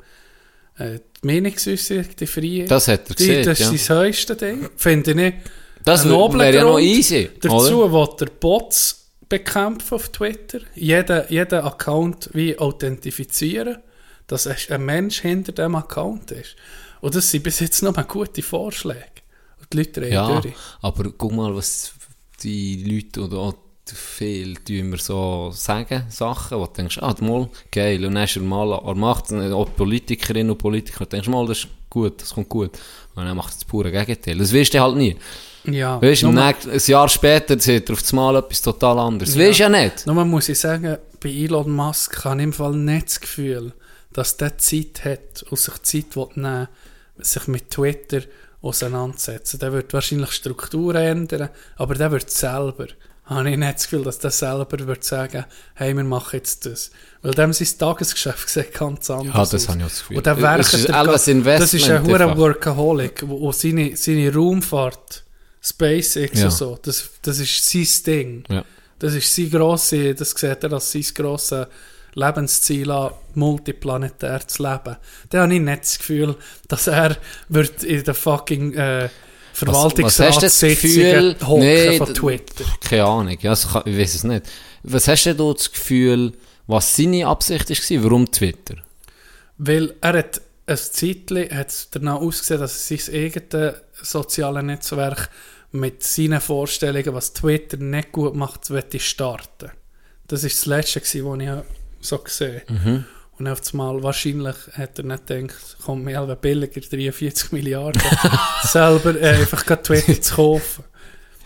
äh, die Meinungsäußerung, die Freie. Das hat er die, gesehen, Das ja. ist sein höchstes Ding. Finde ich. Das wäre ja noch easy, Dazu oder? will er Bots bekämpfen auf Twitter. Jeden, jeden Account wie authentifizieren, dass es ein Mensch hinter dem Account ist. Und das sind bis jetzt noch mal gute Vorschläge. Und die Leute reden Ja, durch. aber guck mal, was die Leute oder auch viel die immer so sagen, Sachen, wo du denkst, ah, mal, geil, und dann ist er mal der Macht, auch Politikerinnen und Politiker, und du denkst mal, das ist gut, das kommt gut. Und dann macht es das pure Gegenteil. Das weißt du halt nie. Ja, Weißt du, ein Jahr später sieht er auf das Mal etwas total anderes. Ja. Weißt du ja nicht. Nur muss ich sagen, bei Elon Musk habe ich im Fall nicht das Gefühl, dass der Zeit hat und sich Zeit will nehmen sich mit Twitter auseinandersetzen. Der wird wahrscheinlich Strukturen ändern, aber der wird selber. Habe ich nicht das Gefühl, dass der selber wird sagen, hey, wir machen jetzt das. Weil dem sein Tagesgeschäft [laughs] sieht ganz anders Ja, das aus. habe ich auch das Gefühl. Und der Es werkt ist der alles Investment Das ist ein hoher. Workaholic, wo, wo seine, seine Raumfahrt, SpaceX Ja. und so, das, das ist sein Ding. Ja. Das ist sein grosse, das sieht er als sein grosses Lebensziel an, multiplanetär zu leben. Da habe ich nicht das Gefühl, dass er [laughs] wird in der fucking äh, was hast du das Verwaltungsratssitzungen Gefühl? hocken Nee, von Twitter. Keine Ahnung, ja, kann, ich weiß es nicht. Was hast du das Gefühl, was seine Absicht war, warum Twitter? Weil er hat, ein Zeitchen hat danach ausgesehen, dass er sein eigenes soziales Netzwerk mit seinen Vorstellungen, was Twitter nicht gut macht, starten. Das war das Letzte, was ich so gesehen habe. Und auf einmal, wahrscheinlich hat er nicht gedacht, kommt mir halb billiger, 43 Milliarden, [laughs] selber äh, einfach Twitter zu kaufen.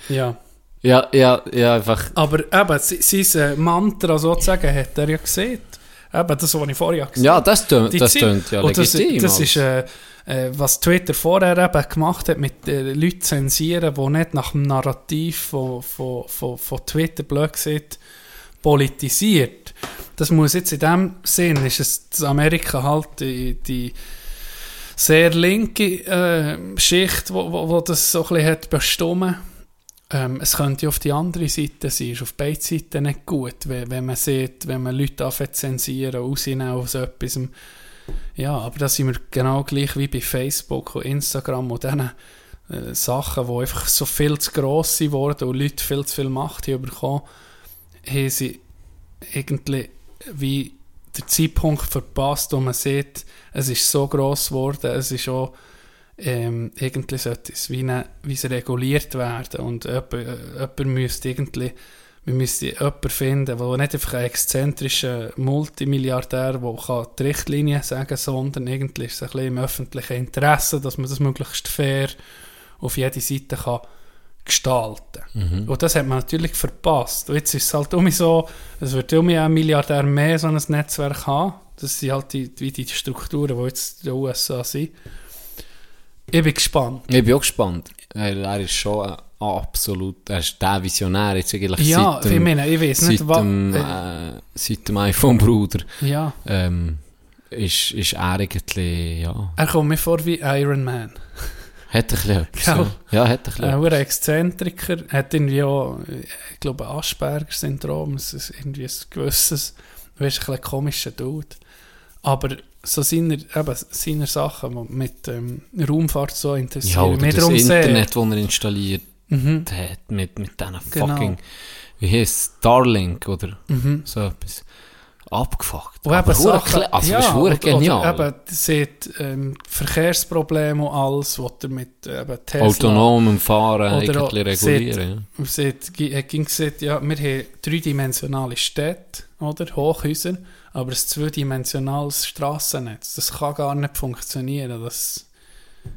Ja. Ja, ja, ja, einfach. Aber eben, se- sein äh, Mantra sozusagen hat er ja gesehen. Eben, das, was ich vorher gesagt Ja, das tönt, das tönt ja Und das, legitim. das also. ist, äh, äh, was Twitter vorher eben gemacht hat, mit äh, Leuten zensieren, die nicht nach dem Narrativ von, von, von, von Twitter, blöd gesagt, politisiert. Das muss jetzt in dem Sinn, ist es dass Amerika halt die, die sehr linke äh, Schicht, wo, wo, wo das so ein bisschen hat bestimmt. Ähm, es könnte auf die andere Seite sein, ist auf beiden Seiten nicht gut, wenn, wenn man sieht, wenn man Leute anfängt zensieren, rausnehmen aus etwas. Ja, aber da sind wir genau gleich wie bei Facebook und Instagram und diesen äh, Sachen, die einfach so viel zu gross sind worden und Leute viel zu viel Macht haben bekommen, haben sie irgendwie wie der Zeitpunkt verpasst, wo man sieht, es ist so gross geworden, es ist auch ähm, irgendwie sollte es wie, eine, wie es reguliert werden und jemand, äh, müsste irgendwie wir müssen jemanden finden, der nicht einfach ein exzentrischer Multimilliardär, der kann die Richtlinien sagen sondern irgendwie ist es ein bisschen im öffentlichen Interesse, dass man das möglichst fair auf jede Seite kann gestalten Und das hat man natürlich verpasst. Und jetzt ist es halt um so, es wird um ein Milliardär mehr so ein Netzwerk haben. Das sind halt die, wie die Strukturen, die jetzt in den USA sind. Ich bin gespannt. Ich bin auch gespannt. Weil er ist schon ein absolut, er ist der Visionär jetzt eigentlich Ja, seit ich dem, meine, ich weiß nicht, was... dem, Äh, äh, seit dem iPhone-Bruder. ja, Ähm, ist, ist er eigentlich, ja, er kommt mir vor wie Iron Man. Hat ein bisschen etwas. Ja, ja hat ein bisschen Äh, etwas. ein Exzentriker, hat irgendwie auch, ich glaube, Asperger-Syndrom, es ist irgendwie ein gewisses, du bist ein bisschen komischer Dude. Aber so seine, eben, seine Sachen die mit ähm, Raumfahrt so Ja, interessieren oder mich das. Internet, das er installiert Mhm. hat, mit, mit diesen Genau. fucking, wie heisst Starlink oder Mhm. so etwas. Abgefuckt. Und Aber Sachen, also ja, das ist hure oder- genial. Oder eben, sieht ähm, Verkehrsprobleme und alles, was er mit äh, eben Tesla... Autonomem Fahren Oder eigentlich regulieren. Sieht, gi- hat ging gesagt, ja, wir haben dreidimensionale Städte, oder? Hochhäuser, aber ein zweidimensionales Strassennetz. Das kann gar nicht funktionieren, dass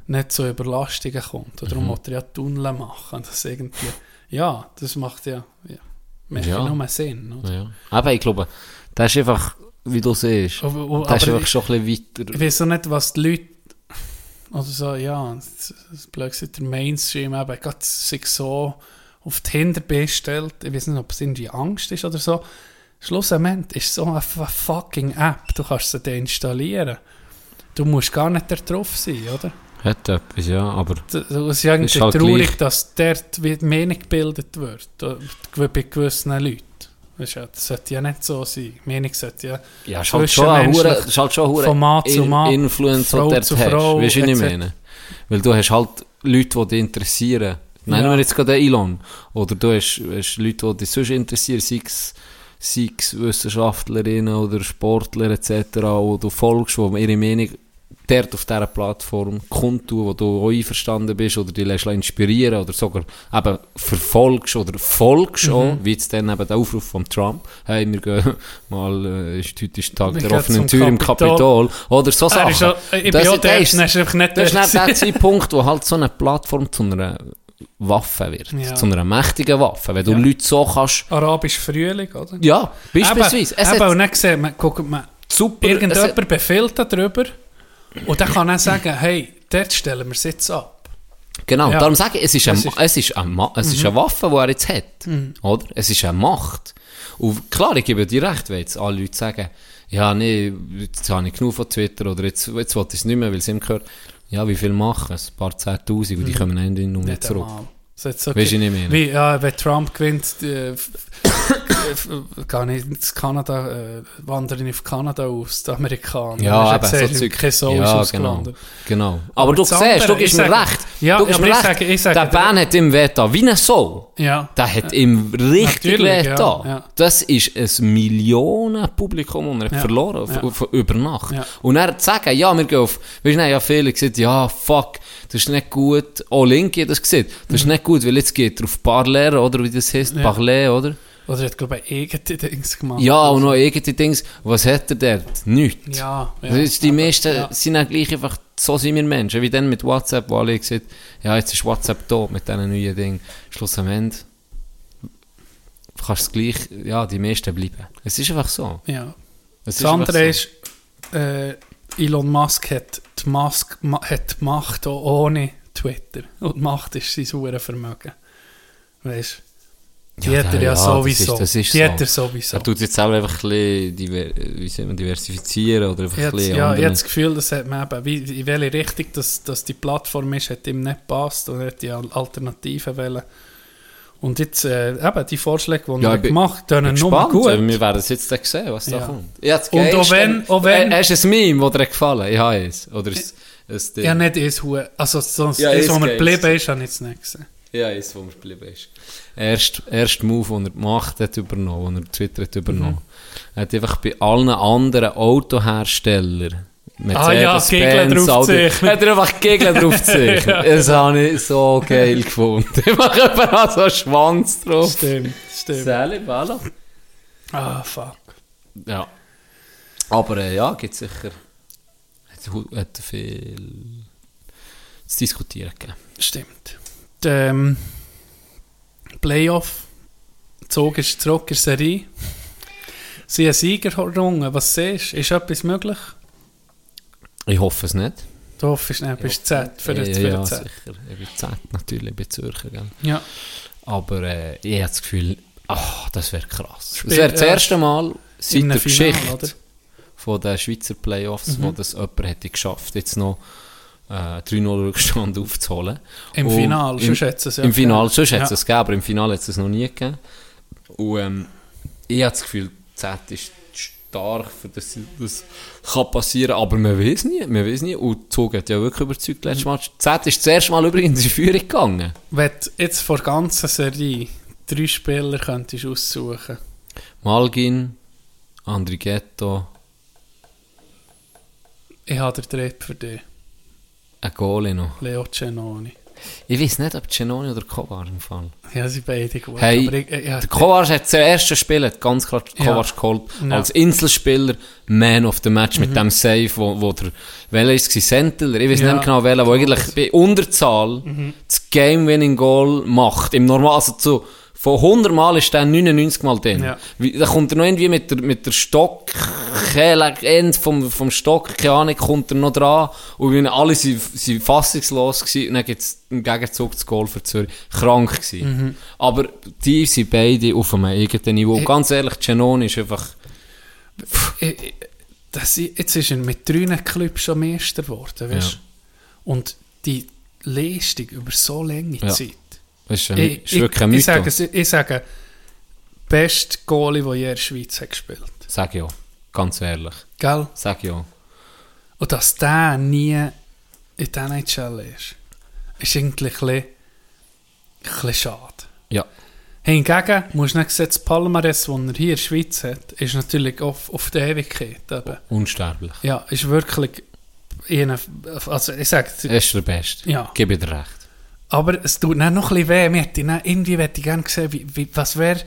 nicht so Überlastungen kommt. Darum Mhm. muss er ja Tunnel machen. Das irgendwie, ja, das macht ja, ja, macht Ja. ja. nur Sinn. Oder? Ja. Aber ich glaube, das ist einfach, wie du siehst, aber, das ist einfach schon ein bisschen ich weiter. weiß auch nicht, was die Leute oder so, ja, das, das blöd gesagt, der Mainstream eben gerade sich so auf die Hinterbeine stellt. Ich weiß nicht, ob es irgendwie Angst ist oder so. Schlussendlich ist so eine fucking App. Du kannst sie deinstallieren. Du musst gar nicht da drauf sein, oder? Hat etwas, ja, aber Es ist irgendwie Ist halt traurig, gleich. dass dort Meinung gebildet wird. da- Bei gewissen Leuten. Das, ist ja, das sollte ja nicht so sein. Die Meinung sollte ja ja, ist halt schon ein Zwischenmenschlich, hure- ist halt schon ein hure von Mann zu Mann, Influence, Frau die du hast. Weißt du, was ich meine? Weil du hast halt Leute, die dich interessieren. Nennen Ja. wir jetzt gerade den Elon. Oder du hast, hast Leute, die dich sonst interessieren, sei es, sei es Wissenschaftlerinnen oder Sportler etc., wo du folgst, die ihre Meinung dort auf dieser Plattform kundtun, wo du auch einverstanden bist oder dich lässt inspirieren oder sogar eben verfolgst oder folgst Mhm. auch, wie jetzt dann eben der Aufruf von Trump, hey, wir gehen [laughs] mal, äh, ist, heute ist Tag Wir der offenen Tür im Kapitol. Oder so Sachen. ist auch, ich bin Das- auch das ist- dann ist nicht Das ist der nicht der gewesen. Zeitpunkt, wo halt so eine Plattform zu einer Waffe wird. Ja. Zu einer mächtigen Waffe. Wenn du Ja. Leute so kannst, Arabisch Frühling, oder? ja, beispielsweise. Eben, Es eben, und dann sieht man, guckt man, super, irgendjemand hat, befiehlt darüber und dann kann er sagen, hey, dort stellen wir es jetzt ab. genau, Ja. darum sage ich, es ist, eine, ist- Mhm. es ist, eine, es ist eine Waffe, die er jetzt hat. Oder? Es ist eine Macht. Und klar, ich gebe dir recht, wenn jetzt alle Leute sagen, ja, nee, jetzt habe ich genug von Twitter oder jetzt, jetzt will ich es nicht mehr, weil es ihm gehört. Ja, wie viel machen es? Ein paar Zehntausend und die kommen am Ende nur Mhm. Nicht zurück. einmal. Hat so Weisst du, nicht mehr? Wie, ja, wenn Trump gewinnt, äh, nicht ins Kanada, äh, wandern auf Kanada aus, die Amerikaner. Ja, eben, du so Zeug. Kein ist Ja, ausgewandert. Genau. Aber, Aber du siehst, du ich gibst mir recht. Ja, du gibst aber mir ich recht. sage- ich sage der Band hat ihm wehgetan, wie ein Soul. Ja. Der hat ihm richtig wehgetan. ja, ja. Das ist ein Millionenpublikum und er hat Ja, verloren ja. über Nacht. Ja. Und er zu sagen, ja, wir gehen auf, weißt du, ja, viele gesagt, ja, fuck, das ist nicht gut. Auch Linky hat das gesehen. Das ist nicht gut, weil jetzt geht er auf Parler, oder wie das heißt, Mhm. Ja. Parler, oder? Oder er hat, glaube ich, eigene Dings gemacht. Ja, und noch irgendwelche Dings. Was hat er dort? Nichts. Ja, ja. Das ist die aber- meisten ja. sind auch gleich einfach, so sind wir Menschen. Wie dann mit WhatsApp, wo alle gesagt ja, jetzt ist WhatsApp da mit diesen neuen Dingen. Schluss am Ende kannst du es gleich, ja, die meisten bleiben. Es ist einfach so. Ja. Es Das andere so. ist, äh, Elon Musk hat die, Musk, hat Macht auch ohne Twitter. Und Macht ist sein sauren Vermögen. Weißt du? Die Ja, hat er ja, ja, das sowieso. ist- das ist die so. hat er sowieso. Er tut jetzt selber einfach ein bisschen, diver, wie sagt man, diversifizieren oder einfach ein Jetzt, bisschen ja, ich habe das Gefühl, das hat man eben, wie, in welche Richtung das, das die Plattform ist, hat ihm nicht gepasst und hat die Al- Alternativen wollen. Und jetzt, äh, eben, die Vorschläge, die Ja, er gemacht hat, tönen nur gut. Wir werden es jetzt sehen, was da Ja. kommt. Ja, Und auch wenn- auch wenn- Äh, Hast du ein Meme, das dir gefallen Ich habe es. Oder ein Ding. Ja, nicht Hu- Also, sonst, Ja, das, was geht's. geblieben ist, habe ich jetzt nicht gesehen. Ja, ist, wo mir geblieben ist. Erst, erst Move, den er gemacht hat, übernommen, den er Twitter hat übernommen. Mhm. Er hat einfach bei allen anderen Autoherstellern, Ah ja, Gegner Benz, drauf Audi, gezeichnet. hat er einfach Gegner drauf [laughs] gezeichnet. Das habe ich so geil gefunden. Ich mache überall so einen Schwanz drauf. Stimmt, stimmt. Sally, voilà. Ah, fuck. Ja. Aber äh, ja, gibt sicher hat, hat viel zu diskutieren gegeben. Stimmt. Die, ähm, Playoff. Zog ist zurück in der Serie. Sie haben Sieger errungen. Was siehst du? Ist etwas möglich? Ich hoffe es nicht. Du hoffst nicht, bist Z für den ja, für ja, Z. sicher. Ich bin Z natürlich, ich bin Zürcher. Gell? Ja. Aber äh, ich habe das Gefühl, ach, das wäre krass. Das wäre das ja. erste Mal seit der Finale, Geschichte oder? von den Schweizer Playoffs, Mhm. wo das jemand hätte geschafft, jetzt noch äh, 3-0 Rückstand [laughs] aufzuholen. Im Finale, im, sonst hätte es ja Im Finale, hätte es Ja. es gegeben, aber im Finale hat es es noch nie gegeben. Und ähm, ich habe das Gefühl, Z ist stark, für das das kann passieren, aber man weiß nie, man weiß nie. Und Zug hat ja wirklich überzeugt letztes Mal. Z ist das erste Mal übrigens in Führung gegangen. Wenn du jetzt vor der ganzen Serie drei Spieler könntest aussuchen Malgin, Andrighetto, ich habe den Tritt für dich. ein Goalie noch. Leo Cenoni. Ich weiß nicht, ob Genoni oder Kovar im Fall. Ja, sie beide gut. Hey, aber ich, ich, ja, Der Kovar hat Spiel hat ganz klar Kovar geholt. Ja. Als Inselspieler Man of the Match mit dem Save, wo, wo der, welcher ist es? Sentler? Ich weiß Ja. nicht genau welcher, wo eigentlich bei Unterzahl das Game-Winning-Goal macht. Im Normal, also zu, von 100 Mal ist der 99 Mal drin. Ja. Wie, da kommt er noch irgendwie mit der, mit der Stock, End vom, vom Stock, keine Ahnung, kommt er noch dran. Und wenn alle sind, sind fassungslos gewesen, und dann gibt es im Gegenzug das Goal für Zürich. Krank gewesen. Aber die sind beide auf einem eigenen Niveau. Ganz ehrlich, Genoni ist einfach, ich, ich, das, jetzt ist er mit drei Clubs schon Meister geworden, weißt Ja. Und die Leistung über so lange. Zeit. Ist, ein, Ich, ist wirklich ein ich, ich, sage, ich sage, beste Goalie, der je in der Schweiz hat gespielt. Sag ja, ganz ehrlich. Gell? Sag ja. Und dass der nie in der NHL ist, ist irgendwie ein bisschen, schade. Ja. Hingegen musst du nicht sehen, das Palmares, das er hier in der Schweiz hat, ist natürlich auf, auf die Ewigkeit. Eben. Unsterblich. Ja, ist wirklich... Eine, also ich sage, Er ist der Beste. Ja. Gib dir recht. Aber es tut dann noch ein bisschen weh. Dann, irgendwie hätte ich gerne gesehen, wie, wie, was wäre,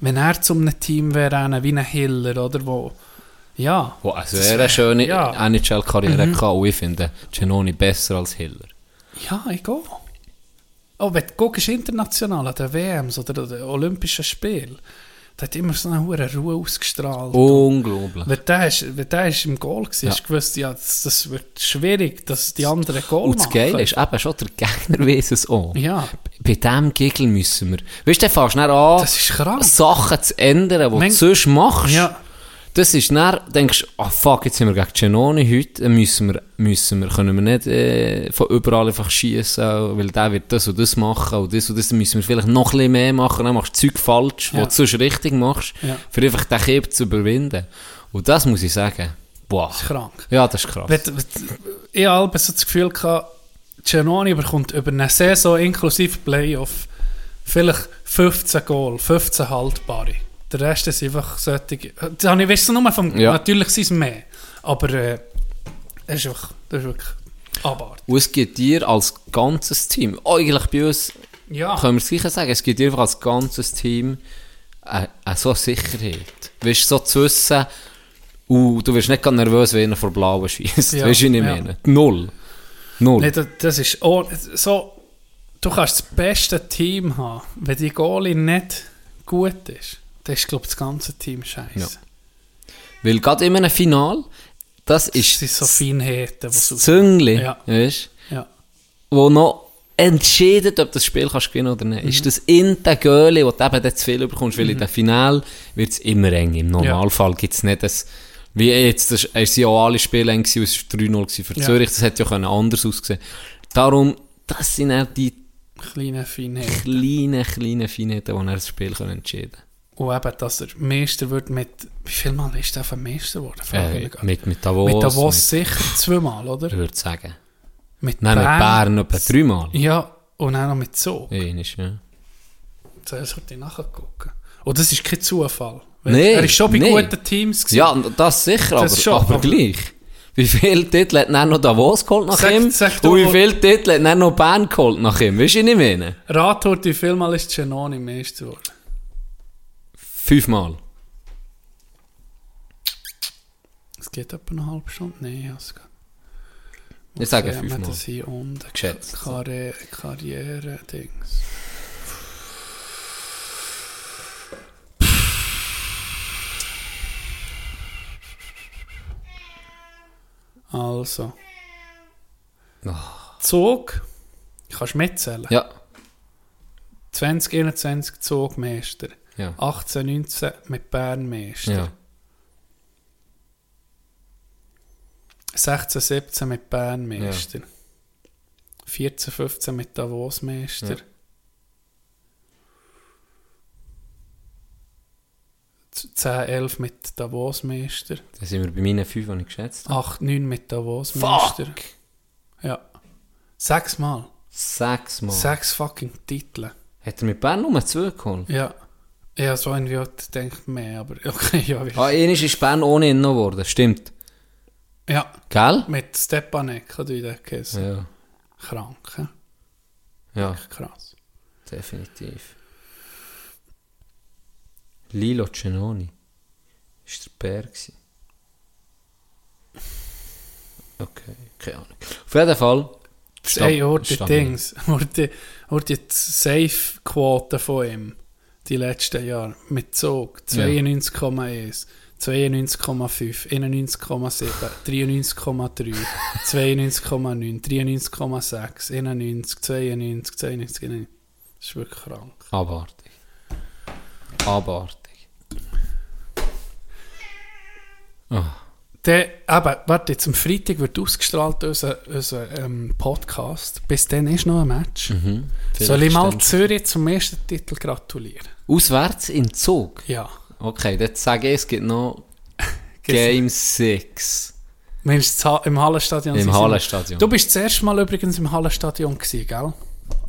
wenn er zu einem Team wäre, wie ein Hiller, oder? Wo, ja, Wo, also er eine schöne ja. NHL-Karriere Mhm. gehabt und ich finde Genoni besser als Hiller. ja, ich gehe. Oh, wenn du guckst, international an den WMs oder den Olympischen Spielen, da hat immer so eine hohe Ruhe ausgestrahlt. Unglaublich. Wenn der, ist, wenn der ist im Goal war, Ja. hast du gewusst, ja, das, das wird schwierig, dass die anderen Goal Und das machen. Geile ist eben schon, der Gegner weiss es auch. Ja, Bei diesem Gegel müssen wir... Weißt du, dann fängst du an, das ist krank. Sachen zu ändern, die du sonst machst. Ja, Das ist dann, denkst du, ah fuck, jetzt sind wir gegen Genoni heute, dann müssen wir, müssen wir, können wir nicht äh, von überall einfach schießen, weil der wird das und das machen und das und das, dann müssen wir vielleicht noch ein bisschen mehr machen, dann machst du Zeug falsch, Ja. was du sonst richtig machst, Ja. für einfach den Kipp zu überwinden. Und das muss ich sagen, boah. Das ist krank. Ja, das ist krass. Ich habe so das Gefühl gehabt, Giannoni bekommt über eine Saison inklusive Playoff vielleicht 15 Goal, 15 haltbare. Der Rest ist einfach solche. Das habe ich weißt du, nur vom. Ja. Natürlich sind es mehr. Aber äh, das ist einfach. Das ist wirklich abartig. Und es gibt dir als ganzes Team, eigentlich bei uns Ja. können wir es sicher sagen, es gibt dir einfach als ganzes Team eine, eine so eine Sicherheit. Weißt du, so zu wissen, uh, du wirst nicht ganz nervös, wenn einer vor Blauen schießt. Ja, weißt du, wie ich ja. meine? Null. Null. Nee, das, das ist oh, so. Du kannst das beste Team haben, wenn die Goalie nicht gut ist. Dann ist, glaube ich, das ganze Team scheiße. Ja. Weil gerade in einem Final, das Das ist sind so Feinheiten, die das so. Züngli, Ja. weißt Ja. wo noch entscheidet, ob das Spiel kannst gewinnen oder nicht. Mhm. Ist das in der Göhle, wo du eben zu viel bekommst, weil in dem Final wird es immer eng. Im Normalfall gibt es nicht das, wie jetzt, das sind auch alle Spiele eng es war 3-0 gewesen für Ja. Zürich, das hätte ja können anders aussehen Darum, das sind auch die Kleine Feinheiten. kleinen, kleinen Feinheiten, die dann das Spiel können entscheiden Und eben, dass er Meister wird mit. Wie viel Mal ist er von Meister geworden? Äh, mit, mit Davos, mit Davos sicher zweimal, oder? ich würde sagen. Mit Nein, mit Bern etwa dreimal. Ja, und auch noch mit Zug. Einmal, ja. Zuerst sollte ich nachgucken. Und das ist kein Zufall. Nee, er ist schon bei nee. guten Teams. gewesen. Ja, das sicher, aber, Das schon, aber, aber- gleich. Wie viele Titel hat dann noch Davos geholt nach Sag- ihm? sag Und wie viele Titel hat dann noch Bern geholt nach ihm? Weißt du, was ich meine? Rat wie viel Mal ist Genoni Meister geworden? Fünfmal. Es geht etwa eine halbe Stunde. Nein, es geht. Ich sage fünfmal. Das hier unten. Geschätzt. Karriere, Karriere-Dings. Also. Zug. Kannst du mitzählen? Ja. 2021 Zugmeister. Ja. 18, 19 mit Bern Meister. Ja. 16, 17 mit Bern Meister. 14, 15 mit Davos Meister. Ja. Z- 10, 11 mit Davos Meister. Da sind wir bei meinen fünf, die ich geschätzt habe. 8, 9 mit Davos Meister. Fuck! Ja. Sechs Mal. Sechsmal. Sechs fucking Titel. Hat er mit Bern nur zwei geholt? Ja. Ja, so irgendwie denkt mehr, aber [laughs] okay, ja. Ah, einmal ist Bern ohne ihn noch geworden. Stimmt. Ja, Gell? mit Stepanek hat ich den geheißen. Ja. Krank, hä? Ja, krass. definitiv. Lilo Cenoni. Ist der Bär gewesen. Okay, keine Ahnung. Auf jeden Fall. Hey, hör die. Dings, hör die, die Safe-Quote von ihm, die letzten Jahre, mit Zug, 92,1, 92,5, 91,7, 93,3, 92,9, 93,6, 91, 92, 92, 91. Das ist wirklich krank. Abartig. Abartig. Der, eben, warte, jetzt am Freitag wird ausgestrahlt unser, unser ähm, Podcast. Bis dann ist noch ein Match. Soll ich mal Zürich zum ersten Titel gratulieren? Auswärts in Zug. Ja. Okay, jetzt sage ich, es gibt noch [laughs] Game 6 Meinst du im Hallenstadion? im Hallenstadion. Du bist das erste Mal übrigens im Hallenstadion gewesen, gell?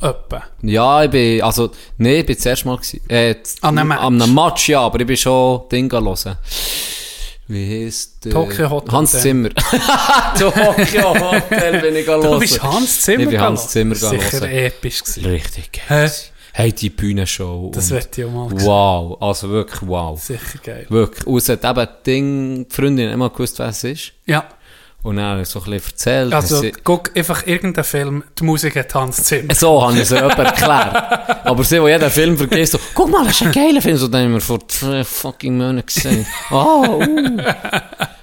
Öppe. Ja, ich bin, also, nee, ich bin zuerst mal gewesen, äh, An einem Match. An einem Match, ja, aber ich bin schon Ding hören. Wie heisst der? Tokyo Hotel. Hans Zimmer. [laughs] Tokyo Hotel bin ich hören. Du bist Hans Zimmer Ich bin Hans. Zimmer Sicher hören. episch gewesen. Richtig Hä? Hey, die Bühnenshow. Das wird auch mal sehen. Wow, also wirklich wow. Sicher geil. Wirklich. Und es hat eben Ding, die Freundin immer gewusst, wer es ist. Ja, Und dann so ein bisschen erzählt. also Sie- guck einfach irgendeinen Film, die Musik hat Hans Zimmer. So habe ich es jemand erklärt. Aber sie, die jeden Film vergisst, so, guck mal, das ist ein geiler Film. So, den haben wir vor zwei fucking Monaten gesehen. Oh, uh.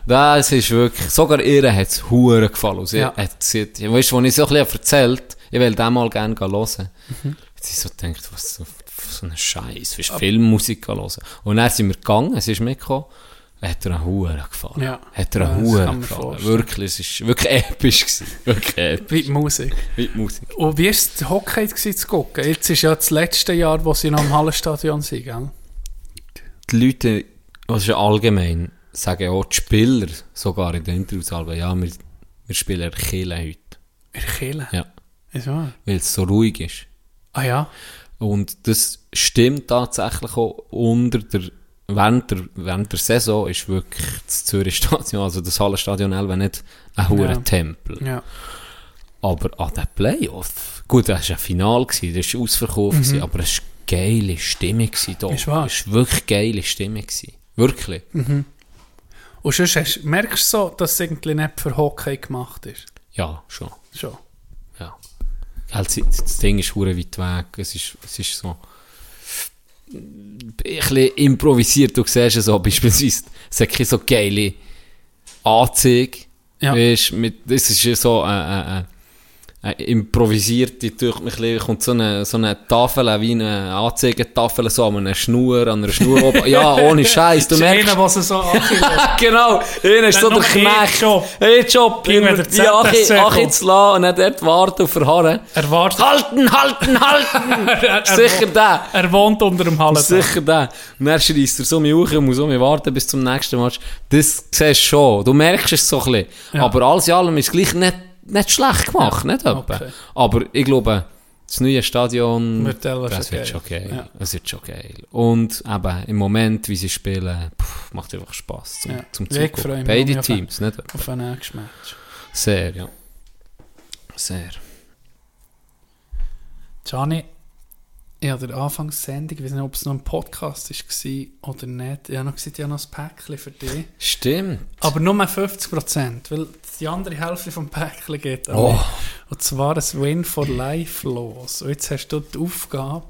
Das ist wirklich, sogar ihr hat es gefallen. Sie Ja. hat ja, weißt du, als ich so ein bisschen erzählt, ich will den mal gerne hören. Mhm. Hat sie so gedacht, was so, so ein Scheiß, willst Filmmusik hören? Und dann sind wir gegangen, sie ist mitgekommen. hat er einen Huren gefallen. Ja. Hat er Ja, einen kann Huren gefallen. Wirklich, es war wirklich episch. Gewesen. [laughs] Wirklich episch. Wie die Musik. Die Musik. Und wie war es Hockey gewesen, zu gucken? Jetzt ist ja das letzte Jahr, wo sie noch im Hallenstadion sind, gell? Die Leute, was ist ja allgemein, sagen auch die Spieler, sogar in den Interviews, ja, wir, wir spielen Kille heute. Kiel. Ja. Ist wahr? Weil es so ruhig ist. Ah ja? Und das stimmt tatsächlich auch unter der, während der, während der Saison ist wirklich das Zürich Stadion, also das Hallenstadion Elbe nicht ein hoher Ja. Tempel. Ja. Aber an den Playoff, gut, das war ein Final, gewesen, das war ausverkauft, gewesen, aber es war geile Stimmung. Mhm. Ist wahr? Es war wirklich geile Stimmung gewesen. Wirklich. Und sonst hast, merkst du so, dass es irgendwie nicht für Hockey gemacht ist? Ja, schon. Schon. Halt, das Ding ist hure weit weg. Es ist, es ist so. Ein bisschen improvisiert. Du siehst es so, [laughs] beispielsweise, es hat keine so geile Anzeige. Ja. Weisst, mit, das ist so eine, eine, eine, eine improvisierte, durch mich ein kommt so eine, so eine Tafel, wie eine Anzeigetafel, so an einer Schnur, an einer Schnur oben. Ja, ohne [laughs] Scheiß. Du merkst, einer, der sie so [laughs] genau, einer ist so der noch Knecht. E-Job. E-Job, den die Achi, ZSC Achi kommt. zu lassen und dann dort warten und verharren. Er wartet. Halten, halten, halten! [laughs] Er, er, Sicher der. Er wohnt unter dem Hallen. Sicher der. Und dann schreist er so mich hoch und muss so mich warten bis zum nächsten Match. Das siehst du schon. Du merkst es so ein bisschen. Ja. Aber alles in allem ist gleich nicht, nicht schlecht gemacht. Nicht etwa. Okay. Aber ich glaube, das neue Stadion, teilweise das wird schon geil. Ja. Es wird schon geil. Und eben, im Moment, wie sie spielen, pff, macht einfach Spass zum, Ja. zum Ja, ich Zugucken. Beide Teams, nicht etwa. Auf ein nächstes Match. Sehr, ja. Sehr. Gianni, ich habe der Anfangssendung, ich weiß nicht, ob es noch ein Podcast war oder nicht, ich habe noch gesagt, ich habe noch ein Päckchen für dich. Stimmt. Aber nur 50%, weil die andere Hälfte vom Päckchen geht an Oh. mich. Und zwar ein Win for Life los. Und jetzt hast du die Aufgabe,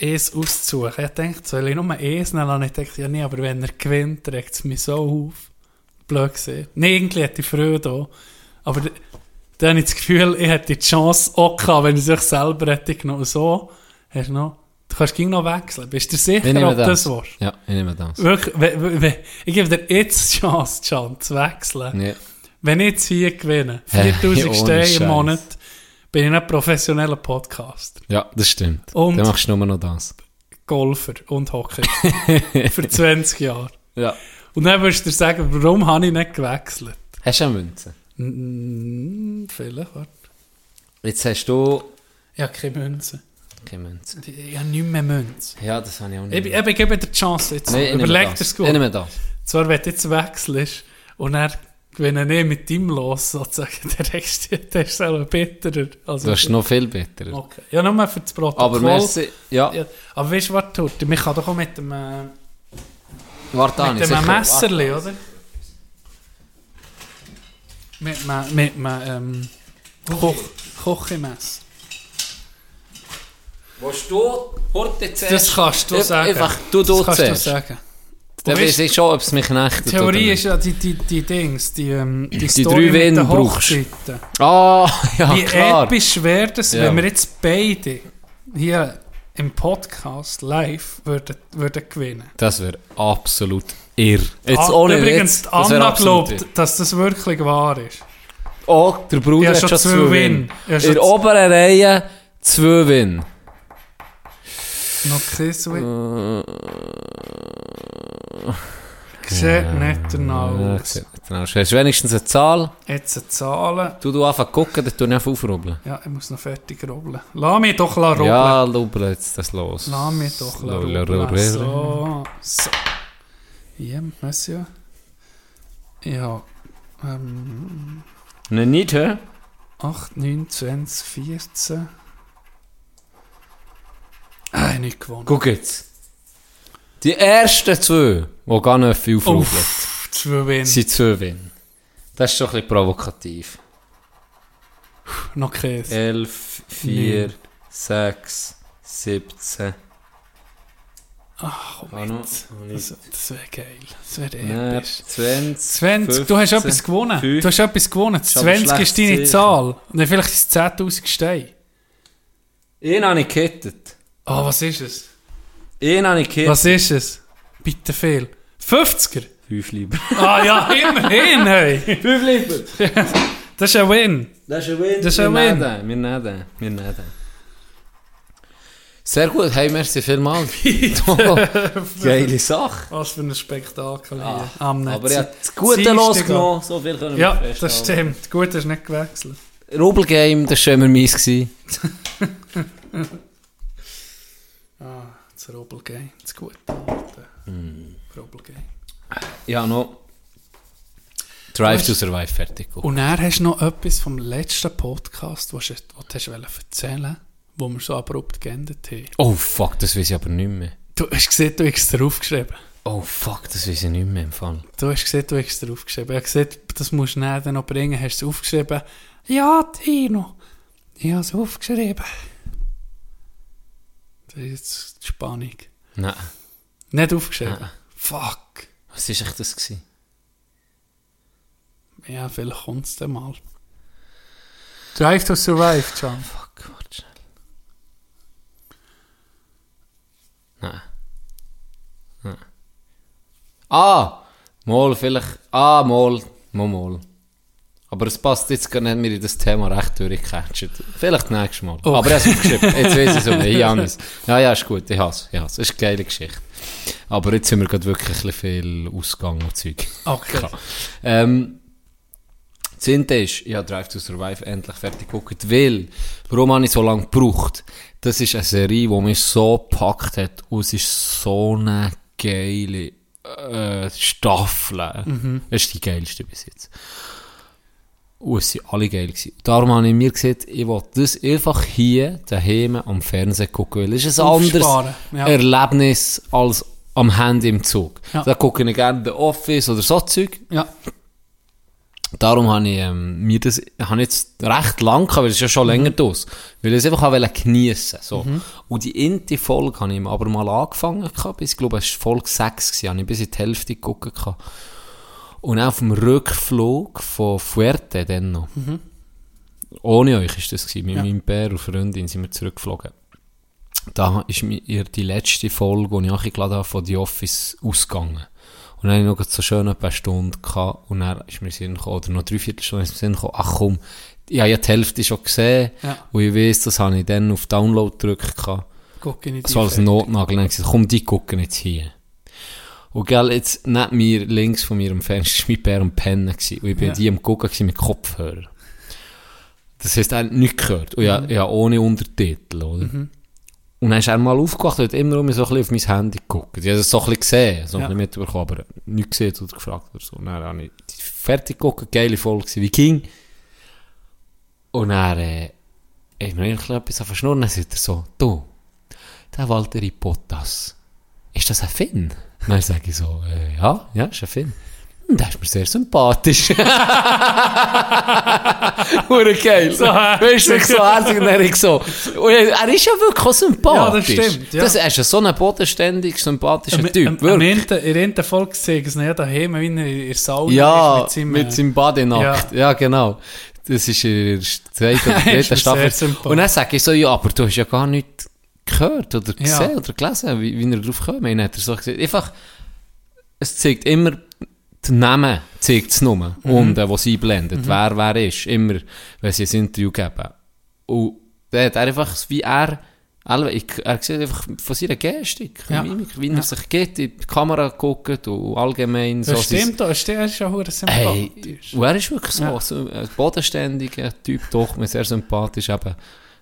es auszusuchen. Ich dachte, soll ich nur es nehmen? Und ich dachte, ja nee, aber wenn er gewinnt, regt es mich so auf. Blöd gesehen. Nee, irgendwie hätte ich Freude auch. Aber dann habe ich das Gefühl, ich hätte die Chance auch gehabt, wenn ich sich selber hätte genommen. So, hast du noch, du kannst gegen noch wechseln. Bist du sicher, ob das warst? Ja, ich nehme das. Wirklich, we- we- ich gebe dir jetzt die Chance, Can, zu wechseln. Ja. Wenn ich jetzt hier gewinne, Hey, [laughs] 4000 ohne Steine im Monat, bin ich nicht professioneller Podcaster, ja, das stimmt. Und- Dann machst du nur noch das. Golfer und Hockey. [laughs] Für 20 Jahre. Ja. Und dann würdest du dir sagen, warum habe ich nicht gewechselt? Hast du eine Münze? Mm, vielleicht, warte. Jetzt hast du habe keine Münze. Keine Münze. Ich habe nicht mehr Münze. Ja, das habe ich auch Ich, nicht. ich, ich gebe dir die Chance jetzt. Ich nehme Überleg das. dir es Ich gut. nehme das. Zwar, wenn du jetzt wechselst und dann gewinne ich mit ihm los, sozusagen, dann regst du ist selber bitterer. Also, Du hast noch viel besser. Okay. Ja, nur für das Protokoll. Aber merci. Ja, Ja, aber weißt du, was tut? Man kann doch auch mit dem, äh, warte an. mit dem Messerli, oder? Mit einem, mit einem ähm, Koch, Kochemesser. Willst du heute zuerst? Das kannst du sagen. Einfach, du, du das kannst du sagen. Dann weiß ich schon, ob es mich Die knechtet oder Theorie ist ja die, die, die Dings, die, ähm, die, Die Story drei Wände brauchst. Ah, [laughs] ja, Wie klar. episch wäre das, Ja. wenn wir jetzt beide hier im Podcast live würden, würden gewinnen. Das wäre absolut irr. Jetzt Ah, ohne Übrigens, Witz, das Anna absolut glaubt, irr. dass das wirklich wahr ist. Oh, der Bruder hat schon zwei Win. Win. In der oberen Reihe zwei Win. Noch kein Win. Sieht nicht danach Ja, aus. nicht genau. Hast du wenigstens eine Zahl? Jetzt eine Zahlen. Du, du anfangen gucken, dann tu ich einfach aufrubbeln. Ja, ich muss noch fertig rubbeln. Lass mich doch rubbeln. Ja, rubbel jetzt das los. Lass mich doch Rubbel, rubbeln. rubbel. So. so. Ja, Monsieur. Ja. Ähm, Ne, nicht, hä? 8, 9, 20, 14. Ich habe nicht gewonnen. Guck jetzt. Die ersten zwei, die gar nicht viel Uff, zwei Win. sind zwei Win. Das ist schon ein bisschen provokativ. Noch kein. 11, 4, 6, 17. Ach, komm Ah, jetzt. noch Das, nicht. das wäre geil. Das wäre Nein, episch. 20. 20, du hast 15, etwas gewonnen. 5. Du hast etwas gewonnen. Das Ist aber 20 ist deine sicher. Zahl. Und dann vielleicht ist es 10.000 Steine. Einen habe ich gekettet. Ah, was ist es? Einen habe ich gekettet. Was ist es? Bitte viel. 50er? Fünf lieber. Ah ja, immerhin, hey. Fünf lieber! [laughs] Das ist ein Win. Das ist ein Win. Das ist ein Win. Wir nehmen den, wir nehmen den. Sehr gut, hey, merci vielmals. [laughs] [laughs] Geile Sache. Was für ein Spektakel hier. Am Aber Netz. er hat das Gute Dienstag. losgenommen, so viel können wir Ja, das stimmt. Gut, ist nicht gewechselt. Rubel Game, das war immer meins. Das Robelgame. Das gute alte Hm. Robelgame. Ja, noch Drive to Survive fertig. geguckt. Und dann hast du noch etwas vom letzten Podcast, was du was du hast erzählen wo wir so abrupt geendet haben. Oh fuck, das weiß ich aber nicht mehr. Du hast gesehen, du hast es draufgeschrieben. Oh fuck, das weiß ich nicht mehr im Fall. Du hast gesehen, du hast es draufgeschrieben. Ich habe gesehen, das musst du dann noch bringen. Hast du es aufgeschrieben? Ja, Tino. Ich habe es aufgeschrieben. Das ist jetzt die Spannung. Nein, Nicht aufgeschrieben. Ah. Fuck. was war echt das? Gewesen? Ja, vielleicht kommt es dann mal. Drive to Survive, John. Fuck, warte schnell. Nein. Nein. Ah! Mal, vielleicht. Ah, mal. Mal, mal. Aber es passt jetzt gar nicht mehr in das Thema recht durchgecatcht. Vielleicht nächstes Mal. Oh. Aber er hat es aufgeschrieben. [laughs] Jetzt weiß ich es um. Ich habe es. Ja, ja, ist gut. Ich hasse es. Ich hasse es. ist eine geile Geschichte. Aber jetzt sind wir gerade wirklich ein bisschen viel Ausgang und Zeug. Okay. [laughs] Ähm, das Zehnte ist, ich habe Drive to Survive endlich fertig geguckt, weil, warum habe ich so lange gebraucht? Das ist eine Serie, die mich so gepackt hat und es ist so eine geile äh, Staffel. Das ist die geilste bis jetzt. Und es sind alle geil gewesen. Darum habe ich mir gesagt, ich will das einfach hier daheim am Fernsehen gucken, weil es ist ein anderes Aufsparen, ja. Erlebnis als am Handy im Zug. Ja. Da gucke ich gerne The Office oder so Zeug. Ja. Darum habe ich ähm, mir das habe ich jetzt recht lang gehabt, weil es ist ja schon länger draus, weil ich es einfach auch geniessen so. Und die erste Folge habe ich aber mal angefangen gehabt, bis, ich glaube, es war Folge 6 gewesen, habe ich bis in die Hälfte geguckt gehabt. Und auf dem Rückflug von Fuerte dann noch. Ohne euch ist das gewesen, mit Ja. meinem Bär und Freundin sind wir zurückgeflogen. Da ist mir die letzte Folge, die ich eingeladen habe, von The Office ausgegangen. Und dann hatte ich noch so schön ein paar Stunden gehabt, und dann ist mir Sinn gekommen, oder noch drei Viertelstunden ist mir Sinn gekommen, ach komm, ich habe ja die Hälfte schon gesehen, Ja. und ich weiss, das habe ich dann auf Download gedrückt gehabt. Guck ich nicht So als. Notnagel. Dann gesagt, komm, die gucken jetzt hier. Und gell, jetzt neben mir, links von mir am Fenster, war mein Bär am Pennen. Gewesen. Und ich bin Ja. die am Gucken mit Kopfhörer. Das heisst, er hat nichts gehört. Und ja, ja ohne Untertitel, oder? Und dann ist er mal aufgewacht und hat immer um so ein bisschen auf mein Handy geguckt. Ich habe das so ein bisschen gesehen, so ein Ja. bisschen mitbekommen, aber nichts gesehen oder gefragt oder so. Und dann habe ich fertig geguckt, geile Folge wie ging. Und dann, äh, ich mir eigentlich etwas auf Schnurren, dann sagt er so, du, der Walter Bottas, ist das ein Finn? Dann sage ich so, äh, ja, ja, ist ein Finn. Hm, Der ist mir sehr sympathisch. [laughs] Hure geil. So weißt du, so herzig. Und ich so, und er ist ja wirklich auch sympathisch. Ja, das stimmt, ja. Das er ist ja so ein bodenständig, sympathischer Am- Typ. am wirklich. In der Folge sie ihn ja daheim, wie er in der Sauna Ja, ist mit seinem, Badenackt. Ja. genau. Das ist in der zweiten oder [laughs] dritten Staffel. Und dann sage ich so, ja, aber du hast ja gar nicht gehört oder Ja. gesehen oder gelesen, wie, wie er drauf kommt. Und dann hat er so gesagt, einfach, es zeigt immer, die Namen zeigt es nur, Mhm. unten, wo sie blendet, wer wer ist, immer, wenn sie ein Interview geben. Und dann hat er einfach, wie er, ich- er sieht einfach von seiner Gestik, Ja. Mimik, wie er Ja. sich geht, in die Kamera guckt und allgemein Das sein- stimmt, das stimmt, er ist ja Hey, sympathisch. und er ist wirklich so, Ja. so ein bodenständiger Typ, doch, sehr sympathisch, eben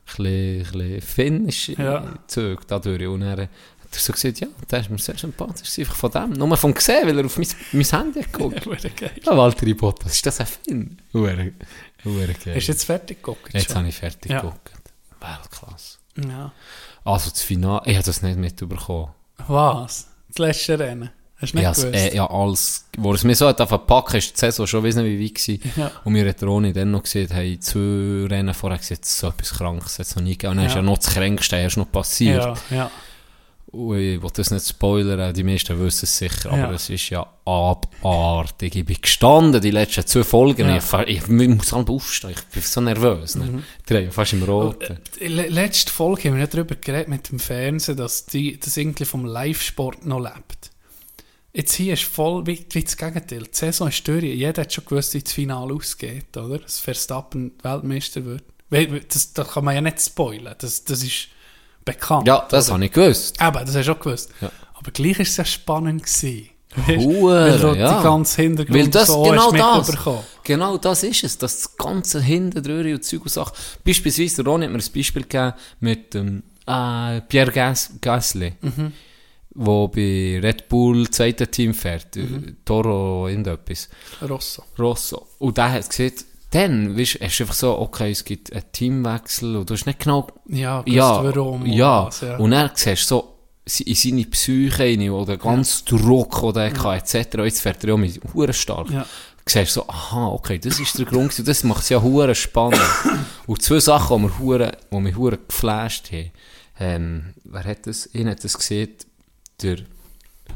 bisschen, ein bisschen finnisch Ja. Zeug dadurch. Und er hat er so gesagt, ja, der ist mir sehr sympathisch, einfach von dem, nur vom gesehen, weil er auf mein, mein Handy hat geguckt. [laughs] Geil. Ja, Walter Bottas, ist das ein Finn? Hure, hure geil. Hast du jetzt fertig geguckt? Jetzt schon? habe ich fertig Ja. geguckt. Weltklasse. Ja. Also das Finale, ich habe das nicht mitbekommen. Was? Das letzte Rennen? Hast du nicht Ja, gewusst? äh, ja, als, wo es mir so hat verpackt, ist die Saison schon weiss nicht wie weit gewesen. Ja. Und mir hat Roni dann noch gesagt, hey, zwei Rennen vorher gesagt, so etwas Krankes hat es noch nie gegeben. Und dann Ja. ist ja noch das Kränkste erst noch passiert. ja, ja. Und ich will das nicht spoilern, die meisten wissen es sicher, Ja. aber es ist ja abartig. Ich bin gestanden, die letzten zwei Folgen, Ja. ich, ich, ich muss halt aufstehen, ich bin so nervös. Ne? Mhm. Drehe fast im Roten. Die le- letzte Folge haben wir nicht darüber geredet mit dem Fernsehen, dass die, das irgendwie vom Live-Sport noch lebt. Jetzt hier ist voll wie, wie das Gegenteil. Die Saison ist durch. Jeder hat schon gewusst, wie das Finale ausgeht, oder? Dass Verstappen Weltmeister wird. Das, das kann man ja nicht spoilern. Das, das ist bekannt. Ja, das oder? habe ich gewusst. Eben, das hast du auch gewusst. Ja. Aber gleich ist es ja spannend gewesen. Hure, weil ja. die ganze Hintergrund Weil das, so genau das, genau das ist es, dass das ganze Hintendrühre und Zeug und Sachen. Beispielsweise, Ronny hat mir ein Beispiel gegeben mit dem äh, Pierre Gas Gasly, Mhm. Wo bei Red Bull zweite Team fährt, Mhm. äh, Toro irgendetwas, Rosso. Rosso. Und der hat gesagt, dann weißt, hast du einfach so, okay, es gibt einen Teamwechsel und du hast nicht genau Ja, ja, warum. und ja. was, ja. Und dann siehst du so in seine Psyche rein, oder ganz Druck, den er hatte, etc. Jetzt fährt er ja mit hure stark. Ja. Du siehst so, aha, okay, das ist der Grund, gewesen. das macht es ja hure spannend. Und zwei Sachen, die wir hure, die mich hure geflasht haben, ähm, wer hat das, ich hat das gesehen, der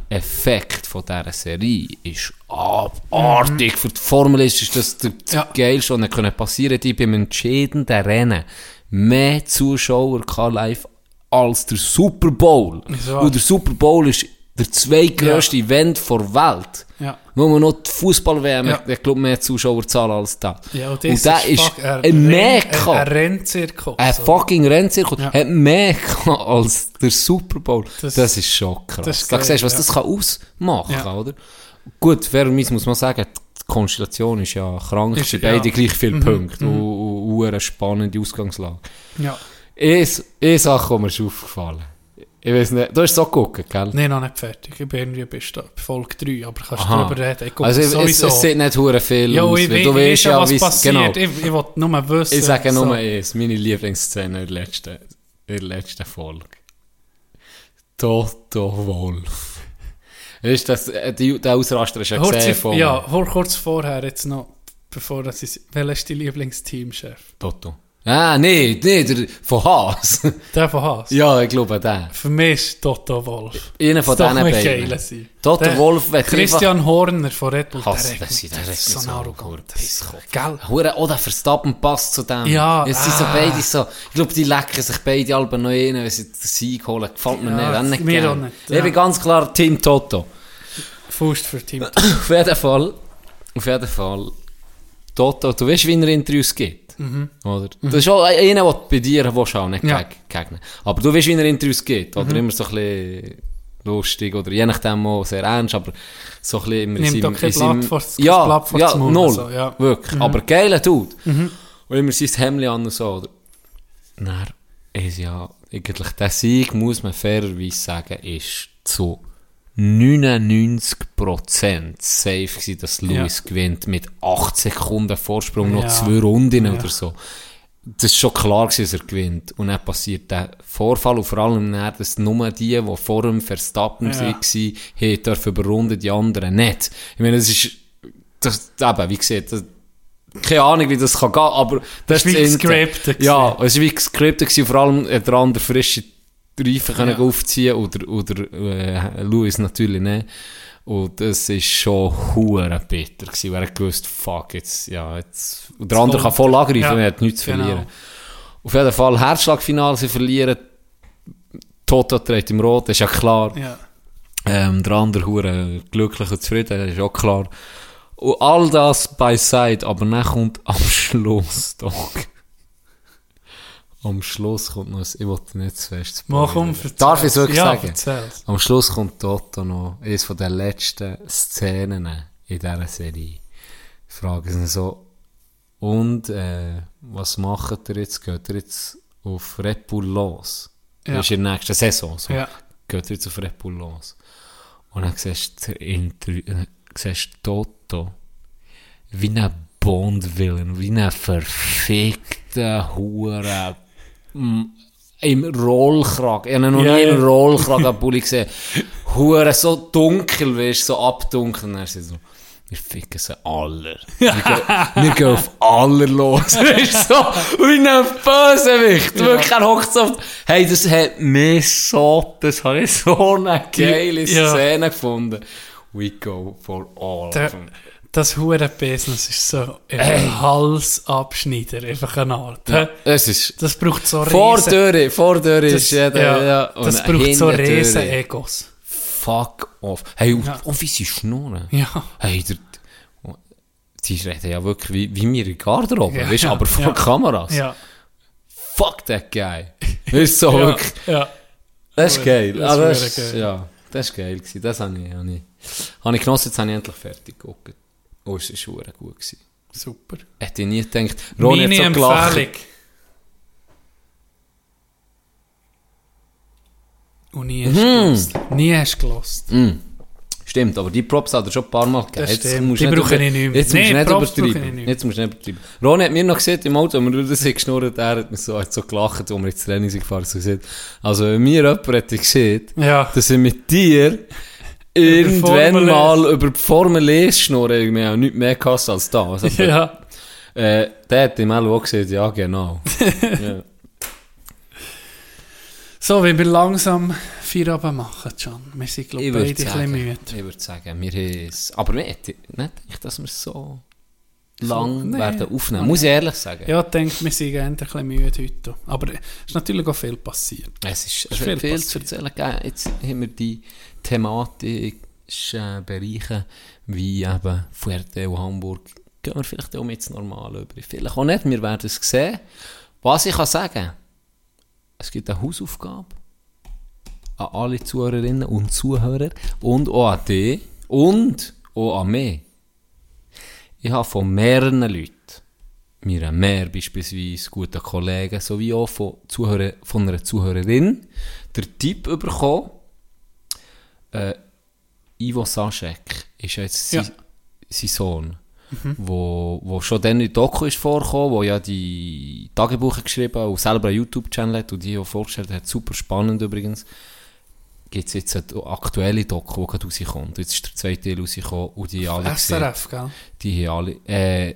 Effekt von dieser Serie ist abartig. Für die Formel ist, ist das der, Ja. geilste, was können passieren die beim entscheidenden Rennen mehr Zuschauer kann live als der Super Bowl. Und der Super Bowl ist der zweitgrößte Event der Welt. Ja. Nur man noch die Fußball-WM, Ja. ich glaube, mehr Zuschauerzahlen als das. Ja, und, und das der ist fuck- ein Mekka. Ein, ein Rennzirkus. Ein fucking Rennzirkus Ja. hat mehr als der Super Bowl. Das, Das- ist schon krass. das ist da geil, siehst du, was ja. das kann ausmachen Ja. kann, oder? Gut, fairerweise muss man sagen, die Konstellation ist ja krank, Ist- beide ja. gleich viele Mhm, Punkte und, und, und eine spannende Ausgangslage. Ja. Eine Sache, die mir ist aufgefallen Ich weiß nicht, du hast es auch geguckt, gell? Nein, noch nicht fertig. Ich bin irgendwie bei Folge 3, aber kannst du Aha. darüber reden. Ich Also, es, sowieso. es sieht nicht hure viel ja, aus, ich, weil ich, du ich weißt weiß ja, was passiert. Genau. Ich, ich will nur wissen. Ich sage so. nur eins, meine Lieblingsszene in der letzten, in der letzten Folge. Toto Wolf. Weißt du, das, äh, die, der Ausraster ist ja Kurz, gesehen von ja, kurz vorher, jetzt noch, bevor das ist. Welcher ist dein Lieblingsteamchef? Toto. Ah, nee, nee, der von Haas. [laughs] Der von Haas? ja, ich glaube der. Für mich ist Toto Wolf. Einer von diesen beiden. Toto Der Wolf wird Christian Horner von Red Bull. Hass, der, ist- der mich so ein auf, arrogant. Hure Das ist Pisskopf. Gell? Hure, oh, der Verstappen passt zu dem. Ja, Es sind so ah. beide so, ich glaube, die lecken sich beide Alben noch rein, wenn sie den Sieg holen. Gefällt mir Ja, nicht, nicht mir auch nicht, Ich bin ganz klar Team Toto. Faust für Team. [coughs] Auf jeden Fall, auf jeden Fall, Toto, du weißt, wie er Interviews gibt. Oder? Das ist auch einer, der bei dir willst, auch nicht Ja. geg- gegnen. Aber du weißt, wie er Interviews gibt. Oder immer so ein bisschen lustig, oder je nachdem auch sehr ernst, aber so ein bisschen immer Nimmt in seinem- Blatt vor- kein ja, Blatt ja, Maul, null. also, ja. Wirklich. Aber geiler Dude. Und immer sein Hemd an und so, oder? Dann ist ja, eigentlich der Sieg, muss man fairerweise sagen, ist zu 99% safe gewesen, dass Lewis gewinnt mit 8 Sekunden Vorsprung, noch Ja. zwei Runden Ja. oder so. Das ist schon klar gewesen, dass er gewinnt. Und dann passiert der Vorfall und vor allem dann, dass nur die, die vor dem Verstappen Ja. waren, haben dürfen überrunden, die anderen nicht. Ich meine, das ist, das, eben, wie gesagt, das, keine Ahnung, wie das kann gehen, aber das Das ist wie gescriptet Ja, es war wie gescriptet vor allem hat der andere frische Reifen können Ja. aufziehen oder, oder äh, Louis natürlich nicht. Und das ist schon hure bitter gewesen, weil er gewusst, fuck, jetzt, ja, jetzt, und der andere kann voll angreifen, Ja, er hat nichts zu genau. verlieren. Auf jeden Fall, Herzschlagfinale, sie verlieren, Toto trägt im Rot, ist ja klar. Ja. Ähm, der andere hure glücklich und zufrieden, ist auch klar. Und all das beiseite, aber dann kommt am Schluss doch. Am Schluss kommt noch ein, ich wollte nicht zu fest Mach um. Darf ich es wirklich ja, sagen? erzähl's. Am Schluss kommt Toto noch, eines von den letzten Szenen in dieser Serie. Fragen sie so, und, äh, was macht ihr jetzt? Geht ihr jetzt auf Red Bull los? Ja. Das ist in der nächsten Saison so. Ja. Geht ihr jetzt auf Red Bull los? Und dann siehst du, äh, siehst du Toto wie ein Bond-Villain, wie ein verfickter Hure im Rollkragen. Ich habe noch Ja, nie ja. im Rollkragenpulli gesehen. [laughs] Hure so dunkel, weißt so abdunkel. Und sie so, wir ficken sie alle. Wir, gehen, [laughs] wir gehen auf alle los. [laughs] Weißt so, wie ein Bösewicht. Wirklich, er hockt so auf, hey, das hat mich so, das habe ich so eine geile Ja. Szene gefunden. We go for all Der, das Huren-Business ist so ein Halsabschneider, einfach eine Art. hä? Es ist, Das braucht so vor riesen- Tür, vor Tür ist jeder, ja, ja. und das braucht so riesen Egos. fuck off. Hey, Ja. wie sie schnurren. Ja. Hey, der, die reden ja wirklich wie, wie wir in der Garderobe, Ja, weißt, ja, aber vor ja. Kameras. Ja. Fuck that guy. Das ist so [laughs] ja. wirklich... Ja. Das ist geil. das Ah, das, geil. Ja, das ist geil gewesen. Das habe ich, habe ich, habe ich genossen, jetzt habe ich endlich fertig geguckt. Oh, es war gut. Gewesen. Super. Hätte ich nie gedacht. Ronny hat so gelacht. Empfehlung. Und nie hast du gelost. Nie hast du gelost. Mm. Stimmt, aber die Props hat er schon ein paar Mal gegeben. Jetzt stimmt. musst Die brauche ich nicht mehr. Jetzt musst Nee, du nicht Props brauche ich übertreiben. nicht mehr. Jetzt musst du nicht übertreiben. Ronny hat mir noch gesehen im Auto, wenn wir das geschnurrt, er hat mir so, hat so gelacht, wo wir ins Training sind gefahren so gesagt. Also, wenn mir jemand hätte gesehen, Ja. dass er mit dir irgendwann Formel mal über die Formel E schnurren, wir haben nichts mehr gehasst als das. Also, Ja. äh, der hat im auch gesagt, ja, genau. [laughs] ja. So, wenn wir langsam Feierabend machen, John. Wir sind, glaube ich, beide ein bisschen müde. ich würde sagen, wir haben es, aber wir hätten nicht dass wir so lang nee. werden aufnehmen. Muss ich ehrlich sagen. Ja, ich denke, wir sind ein bisschen müde heute. Aber es ist natürlich auch viel passiert. Es ist, ist es viel viel, viel zu erzählen. Jetzt haben wir die thematischen Bereiche, wie eben Fuerte Hamburg, gehen wir vielleicht auch mit ins Normale über. Vielleicht auch nicht, wir werden es sehen. Was ich kann sagen, es gibt eine Hausaufgabe an alle Zuhörerinnen und Zuhörer und auch an dich und auch an mich. Ich habe von mehreren Leuten, mir mehr beispielsweise guten Kollegen, sowie auch von, Zuhörer, von einer Zuhörerin, der Tipp bekommen, äh, Ivo Saschek ist ja jetzt Ja. sein, sein Sohn, wo, wo schon dann in Doku ist vorgekommen, wo ja die Tagebuche geschrieben hat und selber einen YouTube-Channel hat und die auch vorgestellt hat, super spannend übrigens, gibt es jetzt eine aktuelle Doku, die gerade rauskommt. Jetzt ist der zweite Teil rausgekommen und die alle gesehen. SRF, gell? Die haben alle, äh,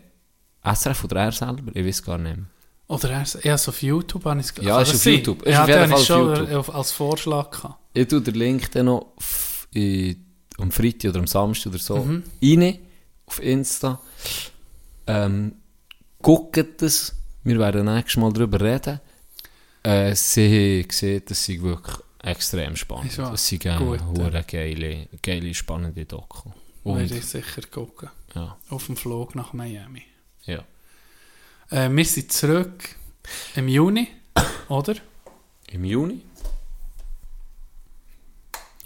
SRF oder er selber? Ich weiß gar nicht mehr. Oder erst, erst auf YouTube habe ich es Ja, ist auf? YouTube. Ist Ja, auf jeden den Fall auf YouTube. äh, als Vorschlag gehabt. Ich tue den Link dann noch in, am Freitag oder am Samstag oder so Mhm. rein, auf Insta. Ähm, guckt es. Wir werden nächstes Mal darüber reden. Äh, sie haben gesehen, dass sie wirklich extrem spannend Ist wahr. Das sind eine ja. geile, geile, spannende Doku. Und, Werde ich sicher gucken. ja, Auf dem Flug nach Miami. ja. Äh, wir sind zurück im Juni, oder? Im Juni.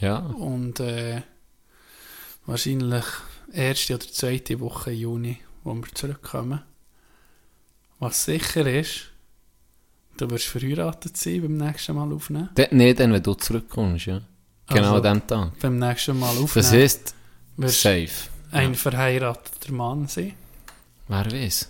Ja, Und äh, wahrscheinlich erste oder zweite Woche Juni, wo wir zurückkommen. Was sicher ist, du wirst verheiratet sein beim nächsten Mal aufnehmen. De, nee, dann, wenn du zurückkommst, ja. Genau Also, an dem Tag. Beim nächsten Mal aufnehmen Das du safe. ein verheirateter Mann sein. Wer weiß.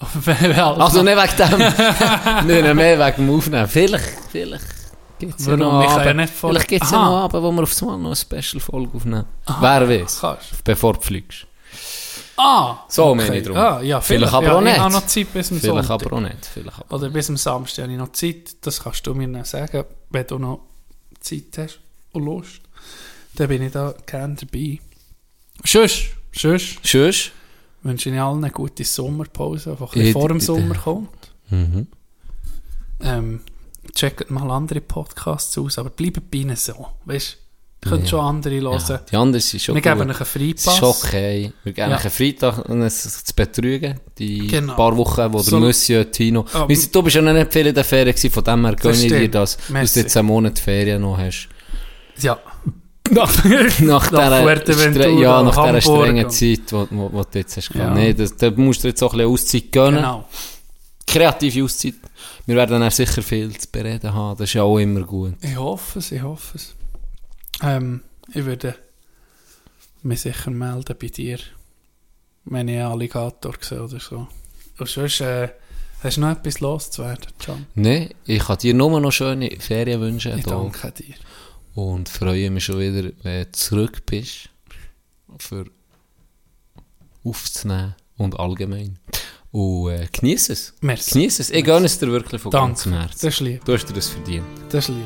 [laughs] also, Also nicht wegen dem. [laughs] nicht mehr wegen dem Aufnehmen. Vielleicht, vielleicht gibt es ja noch Ich kann ja Abend. nicht vor- Vielleicht gibt es ja Aha. noch Abend, wo wir aufs Mal noch eine Special-Folge aufnehmen. Wer weiß. Kannst. Bevor du fliegst. Ah! So meine ich drum. Ah, ja, Vielleicht vielleicht, aber ja, auch nicht. Ich habe noch Zeit bis zum Vielleicht Sonntag. aber auch nicht. Vielleicht aber. Oder bis zum Samstag habe ich noch Zeit. Das kannst du mir dann sagen, wenn du noch Zeit hast und Lust. Dann bin ich da gerne dabei. Tschüss, tschüss. Tschüss. Wünsche ich allen eine gute Sommerpause, bisschen vor dem Sommer kommt. Mhm. Ähm, checkt mal andere Podcasts aus, aber bleibt bei ihnen so. Weißt du, könnt Ja. schon andere hören. Ja, die anderen sind schon Wir geben euch einen Es Freipass. ist okay. Wir geben Ja. euch einen Freitag, um es zu betrügen. Die Genau. paar Wochen, wo So- der Monsieur Tino... Ah, Wir sind- du bist ja noch nicht viel in der Ferien gewesen, von dem her gönne ich dir das, dass du jetzt einen Monat Ferien noch hast. Ja. [laughs] Nach, Nach dieser, [laughs] ja, nach dieser Hamburg strengen Zeit, wo, wo du jetzt hast Ja. Nee, das, da musst du jetzt auch ein bisschen Auszeit gönnen. Genau. Kreative Auszeit. Wir werden dann sicher viel zu bereden haben. Das ist ja auch immer gut. Ich hoffe es, ich hoffe es. Ähm, ich würde mich sicher melden bei dir, wenn ich einen Alligator sehe oder so. Und sonst, äh, hast du noch etwas loszuwerden, John? Nee, ich kann dir nur noch schöne Ferien wünschen. Ich da. danke dir. Und freue mich schon wieder, wenn du zurück bist. Für aufzunehmen und allgemein. Und äh, genieß es. Merci. Genieß es. Ich gönne es dir wirklich von Danke. ganzem Das Herzen. ist lieb. Du hast dir das verdient. Das ist lieb.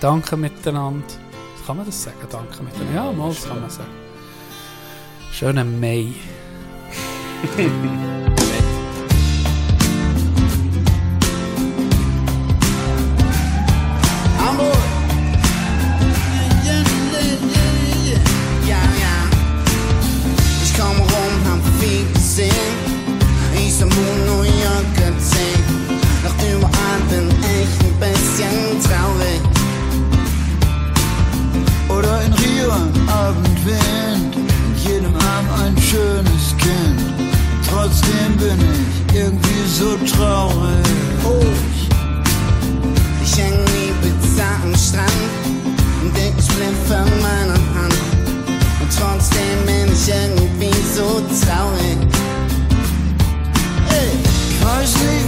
Danke miteinander. Kann man das sagen? Danke miteinander. Ja, mal, das kann man sagen. Schönen Mai. [laughs] so traurig. Oh. Ich häng nie bizarr am Strand und ich von meiner Hand. Und trotzdem bin ich irgendwie so traurig. Ey, ich weiß nicht,